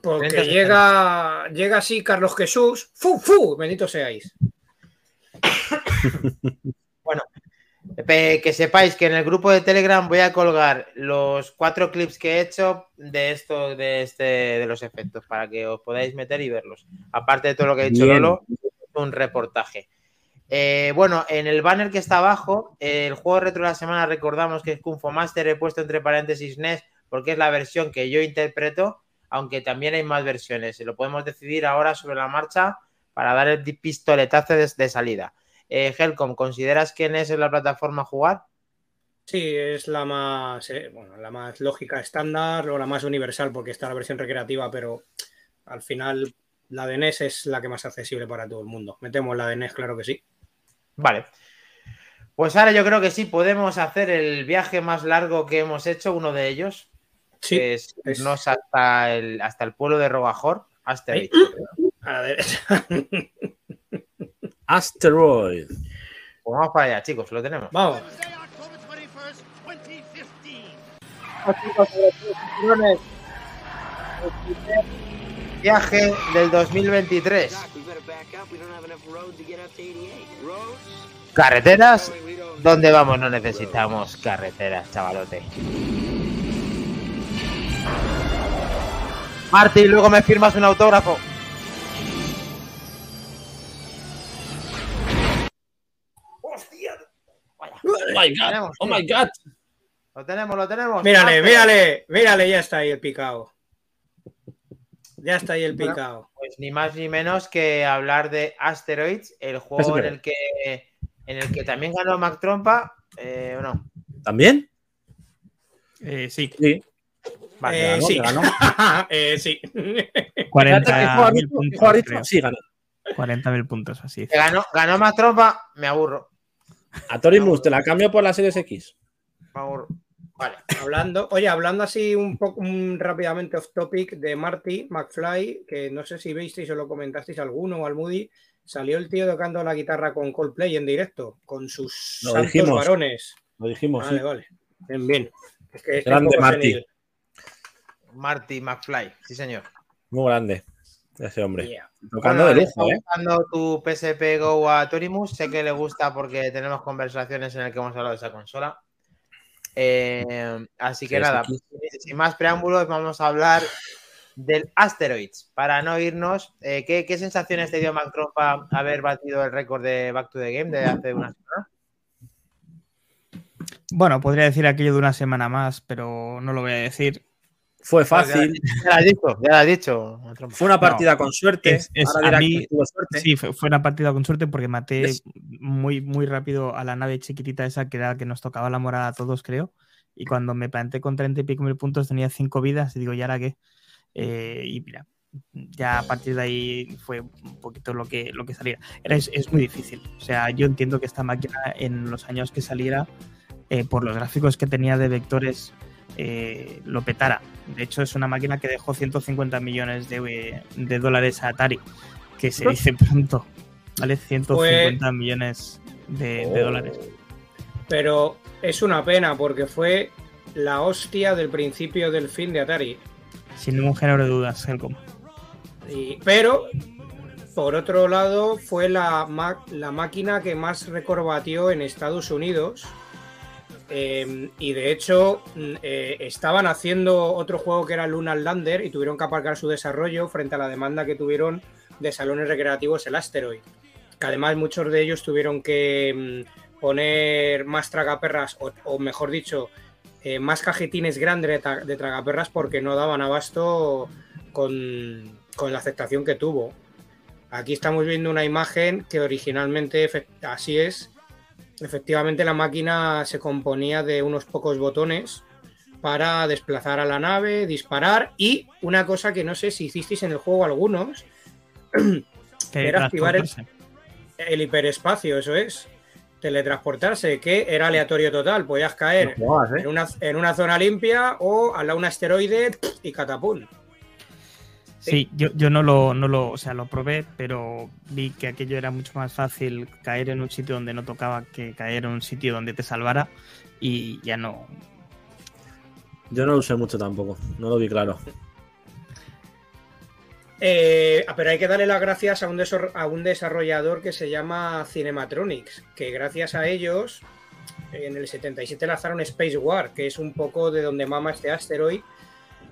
Porque 30, llega, llega así Carlos Jesús, ¡fu, fu! Bendito seáis. Pe- Que sepáis que en el grupo de Telegram voy a colgar los cuatro clips que he hecho de esto, de este, de los efectos, para que os podáis meter y verlos. Aparte de todo lo que ha dicho Bien. Lolo, un reportaje. Eh, bueno, en el banner que está abajo, eh, el juego retro de la semana recordamos que es Kung Fu Master, he puesto entre paréntesis NES porque es la versión que yo interpreto, aunque también hay más versiones. Lo podemos decidir ahora sobre la marcha para dar el pistoletazo de, de salida. Eh, Helcom, ¿consideras que NES es la plataforma a jugar? Sí, es la más, eh, bueno, la más lógica estándar o la más universal porque está la versión recreativa, pero al final la de NES es la que más accesible para todo el mundo. Metemos la de NES, claro que sí. Vale. Pues ahora yo creo que sí podemos hacer el viaje más largo que hemos hecho, uno de ellos, Sí, que es es- irnos hasta el, hasta el pueblo de Rogajor, Asterix. a la derecha. Asteroid. Pues vamos para allá, chicos, lo tenemos. Vamos. Viaje del 2023. Carreteras. ¿Dónde vamos? No necesitamos carreteras, chavalote. Marty, luego me firmas un autógrafo. ¡Hostia! Vaya. Oh my god. Tenemos, Oh my god. Lo tenemos, lo tenemos. Mírale, mírale, mírale, ya está ahí el picado. Ya está ahí el Bueno. picado. Pues ni más ni menos que hablar de Asteroids, el juego en el que en el que también ganó Mac Trompa, eh, ¿o no? ¿También? Eh, sí. Sí. Vale, Eh, ganó, sí. ganó. Eh, sí. 40.000 puntos. Sí, ganó. 40.000 puntos, así. Ganó, ganó más trompa, me aburro. A Torimus te la cambio por la Series X. Me aburro. Vale, hablando, oye, hablando así un poco un- rápidamente off topic de Marty McFly, que no sé si visteis o lo comentasteis alguno o al Moody, salió el tío tocando la guitarra con Coldplay en directo, con sus Lo santos dijimos. varones. Lo dijimos. Vale, sí. vale. Bien, bien. Es que este Grande Marty. Marty McFly, sí señor. Muy grande. Ese hombre. Yeah. Tocando Bueno, de lujo, ¿eh? gustando tu PSP Go a Torimus. Sé que le gusta porque tenemos conversaciones en las que hemos hablado de esa consola. Eh, así que nada, sí. sin más preámbulos, vamos a hablar del Asteroids. Para no irnos, eh, ¿qué, qué sensaciones te dio Mac Trompa haber batido el récord de Back to the Game de hace una semana? Bueno, podría decir aquello de una semana más, pero no lo voy a decir. Fue fácil. Ya lo has dicho, ya lo has dicho. Fue una partida con suerte. Es- es- Ahora a dirá mí- que tuvo suerte. Sí, fue, fue una partida con suerte porque maté Es- muy, muy rápido a la nave chiquitita esa que era la que nos tocaba la morada a todos, creo. Y cuando me planté con 30 y pico mil puntos tenía 5 vidas y digo, ¿y ahora qué? Eh, y mira, ya a partir de ahí fue un poquito lo que, lo que salía. Era, es, es muy difícil. O sea, yo entiendo que esta máquina en los años que saliera, eh, por los gráficos que tenía de vectores, eh, lo petara. De hecho, es una máquina que dejó 150 millones de, de dólares a Atari, que se dice pronto. ¿Vale? 150 millones de, de Oh. dólares. Pero es una pena porque fue la hostia del principio del fin de Atari. Sin ningún género de dudas, Helcom. Y- pero, por otro lado, fue la, la máquina que más récord batió en Estados Unidos. Eh, y de hecho, mm, eh, estaban haciendo otro juego que era Lunar Lander y tuvieron que aparcar su desarrollo frente a la demanda que tuvieron de salones recreativos el Asteroid. Que además muchos de ellos tuvieron que mm, poner más tragaperras, o, mejor dicho, eh, más cajetines grandes de, tra- de tragaperras porque no daban abasto con, la aceptación que tuvo. Aquí estamos viendo una imagen que originalmente así es. Efectivamente la máquina se componía de unos pocos botones para desplazar a la nave, disparar y una cosa que no sé si hicisteis en el juego algunos, Que Era activar el- hiperespacio, eso es. Teletransportarse, que era aleatorio total. Podías caer No jugabas, ¿eh? en una, en una zona limpia o al lado de un asteroide y catapum. Sí, yo, yo no lo, no lo, o sea, lo probé, pero vi que aquello era mucho más fácil caer en un sitio donde no tocaba que caer en un sitio donde te salvara y ya no. Yo no lo usé mucho tampoco. No lo vi claro. Eh, pero hay que darle las gracias a un, desor- a un desarrollador que se llama Cinematronics, que gracias a ellos en el 77 lanzaron Space War, que es un poco de donde mama este asteroid,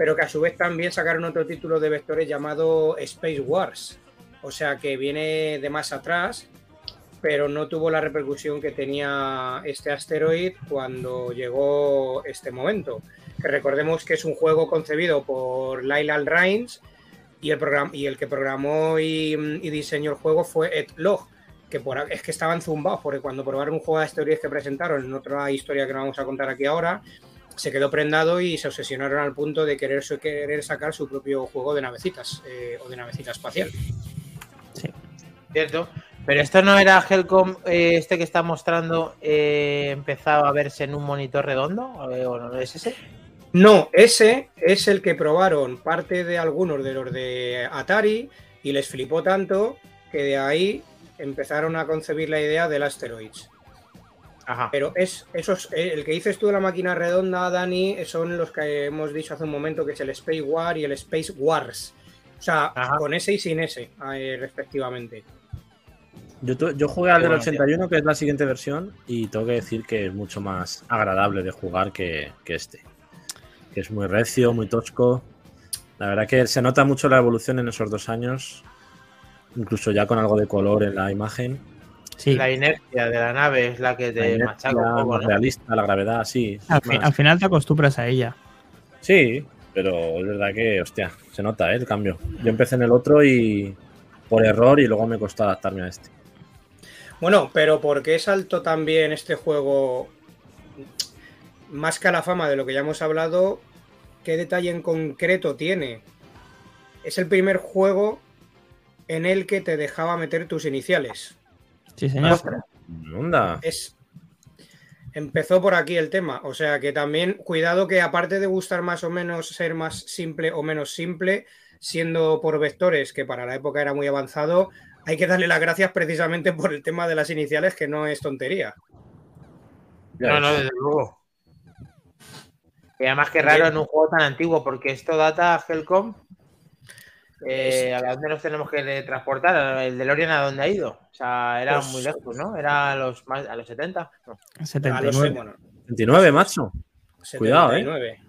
pero que a su vez también sacaron otro título de vectores llamado Space Wars. O sea que viene de más atrás, pero no tuvo la repercusión que tenía este asteroid cuando llegó este momento. Que recordemos que es un juego concebido por Lyle Rines y el, y el que programó y, diseñó el juego fue Ed Log, que por, es que estaban zumbados, porque cuando probaron un juego de asteroides que presentaron en otra historia que no vamos a contar aquí ahora, se quedó prendado y se obsesionaron al punto de querer, sacar su propio juego de navecitas eh, o de navecita espacial. Cierto. Pero esto no era Helcom, eh, este que está mostrando, eh, empezaba a verse en un monitor redondo, ¿o no es ese? No, ese es el que probaron parte de algunos de los de Atari y les flipó tanto que de ahí empezaron a concebir la idea del Asteroids. Ajá. Pero es esos, eh, el que dices tú de la máquina redonda, Dani, son los que hemos dicho hace un momento, que es el Space War y el Space Wars. O sea, Ajá. con ese y sin ese, eh, respectivamente. Yo, yo jugué al del Bueno, 81, que es la siguiente versión, y tengo que decir que es mucho más agradable de jugar que, que este. Que es muy recio, muy tosco. La verdad que se nota mucho la evolución en esos dos años, incluso ya con algo de color en la imagen. Sí, La inercia de la nave es la que te machaca un poco, más ¿no? realista, la gravedad, sí. al, fi- más. al final te acostumbras a ella. Sí, pero es verdad que, hostia, se nota ¿eh? el cambio. Yo empecé en el otro y por error y luego me costó adaptarme a este. Bueno, pero ¿por qué saltó también este juego? más que a la fama de lo que ya hemos hablado, ¿qué detalle en concreto tiene? Es el primer juego en el que te dejaba meter tus iniciales. Sí, señor. Onda. Es, empezó por aquí el tema. O sea que también, cuidado que aparte de gustar más o menos ser más simple o menos simple, siendo por vectores, que para la época era muy avanzado, hay que darle las gracias precisamente por el tema de las iniciales, que no es tontería. No, no, desde luego. Y además que raro en un juego tan antiguo, porque esto data Helcom. Eh, ¿A dónde nos tenemos que transportar? ¿El DeLorean a dónde ha ido? O sea, era Pues- muy lejos, ¿no? Era a los, más, a los 70. No. A los 79. bueno, 29, macho. Cuidado, ¿eh? 79.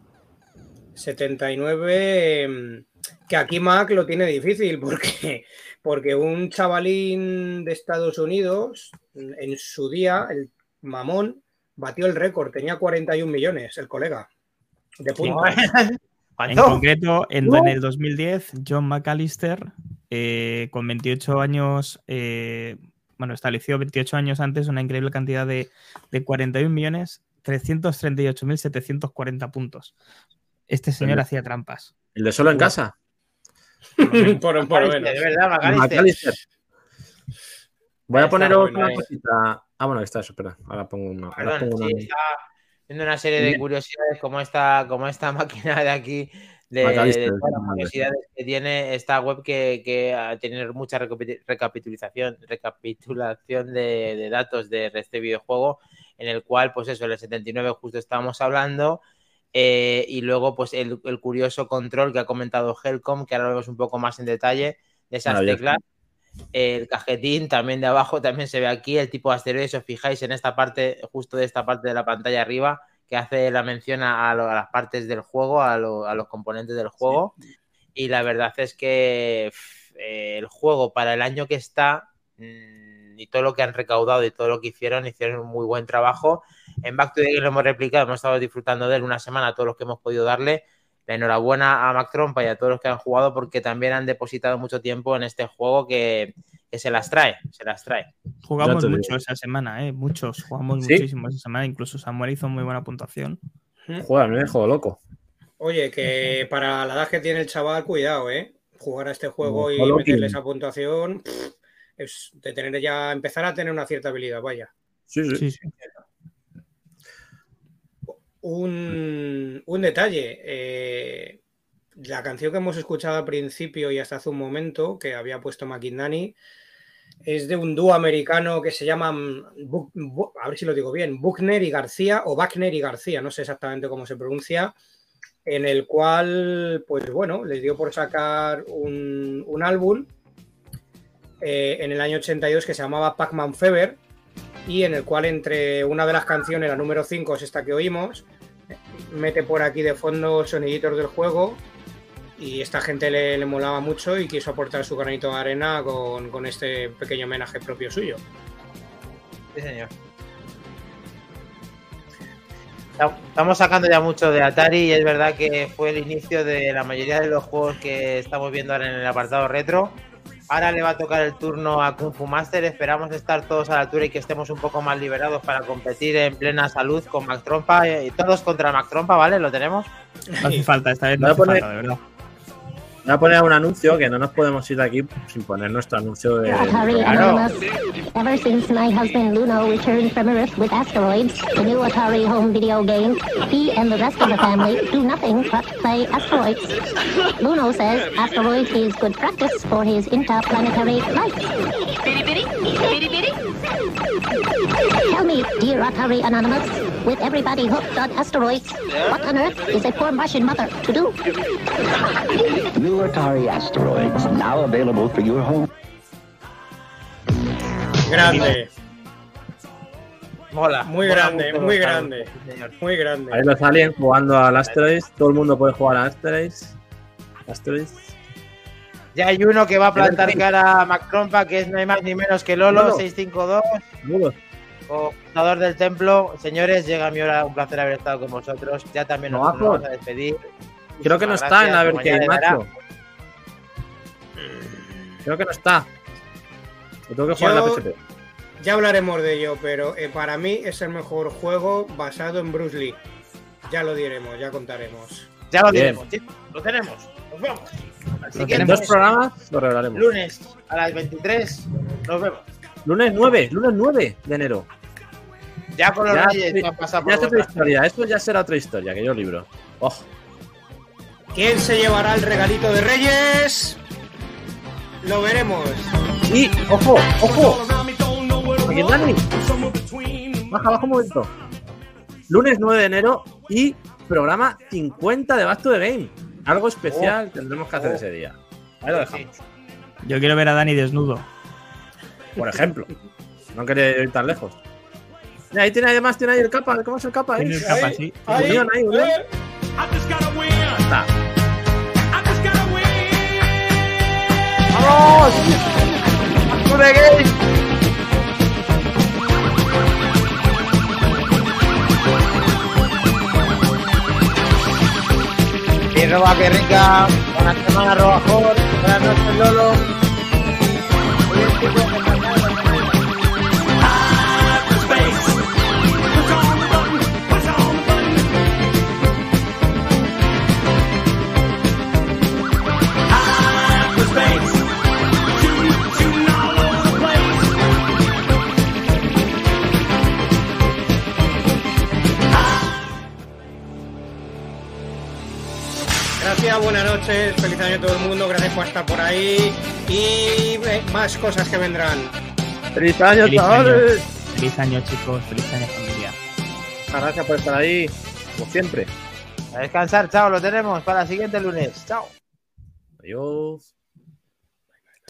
79. mm, Que aquí Mac lo tiene difícil porque, porque un chavalín de Estados Unidos en su día, el mamón, batió el récord. Tenía 41 millones, el colega. De puntos. En concreto, en, el 2010, John McAllister, eh, con 28 años, eh, bueno, estableció 28 años antes una increíble cantidad de, de 41 millones 338.740 puntos. Este señor hacía trampas. El de solo en casa. por, por lo menos. De verdad, Macalister. McAllister. Voy a bueno, una eh. cosita. Ah, bueno, está eso, espera. Ahora pongo una. Ahora Perdón, pongo una. sí, está viendo una serie de curiosidades como esta, como esta máquina de aquí, de, Macalister, de todas las madre. curiosidades que tiene esta web que, que tiene mucha recapi- recapitulación, recapitulación de, de datos de este videojuego, en el cual, pues eso, en el 79 justo estábamos hablando. eh, y luego, pues el, el curioso control que ha comentado Helcom, que ahora lo vemos un poco más en detalle, de esas teclas. El cajetín también de abajo también se ve aquí, el tipo de asteroide, si os fijáis en esta parte, justo de esta parte de la pantalla arriba, que hace la mención a, a lo- a las partes del juego, a, lo- a los componentes del juego. Y la verdad es que pff, eh, el juego para el año que está mm, y todo lo que han recaudado y todo lo que hicieron, hicieron un muy buen trabajo. En Back to the Game lo hemos replicado, hemos estado disfrutando de él una semana, todos los que hemos podido darle. La enhorabuena a Mac Trompa y a todos los que han jugado porque también han depositado mucho tiempo en este juego que, que se las trae, se las trae. Jugamos mucho digo. esa semana, ¿eh? Muchos, jugamos ¿Sí? muchísimo esa semana. Incluso Samuel hizo muy buena puntuación. Joder, me dejo loco. Oye, que para la edad que tiene el chaval, cuidado, ¿eh? Jugar a este juego y meterle esa puntuación pff, es de tener ya, empezar a tener una cierta habilidad, vaya. Sí, sí. Sí, sí. Un, un detalle. eh, la canción que hemos escuchado al principio y hasta hace un momento, que había puesto McIndani, es de un dúo americano que se llaman, Bu- a ver si lo digo bien, Buckner y García, o Buckner y García, no sé exactamente cómo se pronuncia, en el cual, pues bueno, les dio por sacar un, un álbum eh, en el año 82 que se llamaba Pac-Man Fever y en el cual entre una de las canciones, la número 5 es esta que oímos, mete por aquí de fondo soniditos del juego y esta gente le, le molaba mucho y quiso aportar su granito de arena con, con este pequeño homenaje propio suyo. Sí, señor. Estamos sacando ya mucho de Atari y es verdad que fue el inicio de la mayoría de los juegos que estamos viendo ahora en el apartado retro. Ahora le va a tocar el turno a Kung Fu Master. Esperamos estar todos a la altura y que estemos un poco más liberados para competir en plena salud con Mac Trompa. Y todos contra Mac Trompa, ¿vale? ¿Lo tenemos? No hace falta, esta vez no hace poner- falta, de verdad. Voy a poner un anuncio que no nos podemos ir de aquí sin poner nuestro anuncio de. Atari Claro. Ever since my husband Luno returned from Earth with asteroids, the new Atari home video game, he and the rest of the family do nothing but play asteroids. Luno says asteroids is good practice for his interplanetary life. Bitty bitty, bitty bitty. Tell me, dear Atari Anonymous, with everybody hooked on asteroids, what on earth is a poor Martian mother to do? New Atari Asteroids, now available for your home. Grande, Mola. muy mola grande, mucho muy grande, señor. muy grande. Ahí los aliens jugando al Asteroids. Todo el mundo puede jugar a Asteroids. Asteroids. Ya hay uno que va a plantar cara a Mac Trompa, que es no hay más ni menos que Lolo, Lolo. 652. Saludos. Fundador del templo, señores, llega mi hora, un placer haber estado con vosotros. Ya también nos, No, nos vamos a despedir. Creo que no está en la dará. macho. Creo que no está. Lo tengo que jugar Yo- en la PSP. Ya hablaremos de ello, pero eh, para mí es el mejor juego basado en Bruce Lee. ya lo diremos, ya contaremos. Ya lo Bien. tenemos, chicos, lo tenemos. Nos vemos. Al En siguiente dos programas lo revelaremos. lunes a las 23 nos vemos. Lunes 9, lunes 9 de enero. Ya con los Ya, reyes que han pasado ya por es otra historia. Esto ya será otra historia que yo libro. Ojo. ¿Quién se llevará el regalito de Reyes? Lo veremos. Y, ojo, ojo. Aquí Dani. Baja, baja un momento. Lunes 9 de enero y programa 50 de Back to the Game. Algo especial tendremos que hacer Oh. ese día. Ahí lo dejamos. Yo quiero ver a Dani desnudo. Por ejemplo. No quería ir tan lejos. Ahí tiene además tiene ahí el capa. ¿Cómo es el capa? Tiene ahí? el capa, sí. Ahí, Unión, ahí, unión. Está. ¡Vamos! ¡Back to the game! Y roba que rica, buena semana Robajor, buenas noches Lolo. Muy buenas noches, feliz año a todo el mundo, gracias por estar por ahí y eh, más cosas que vendrán. ¡Feliz año, Feliz año. chavales! Feliz año, chicos. Feliz año, familia. Muchas gracias por estar ahí. Como siempre. A descansar, chao, lo tenemos para el siguiente lunes. Chao. Adiós.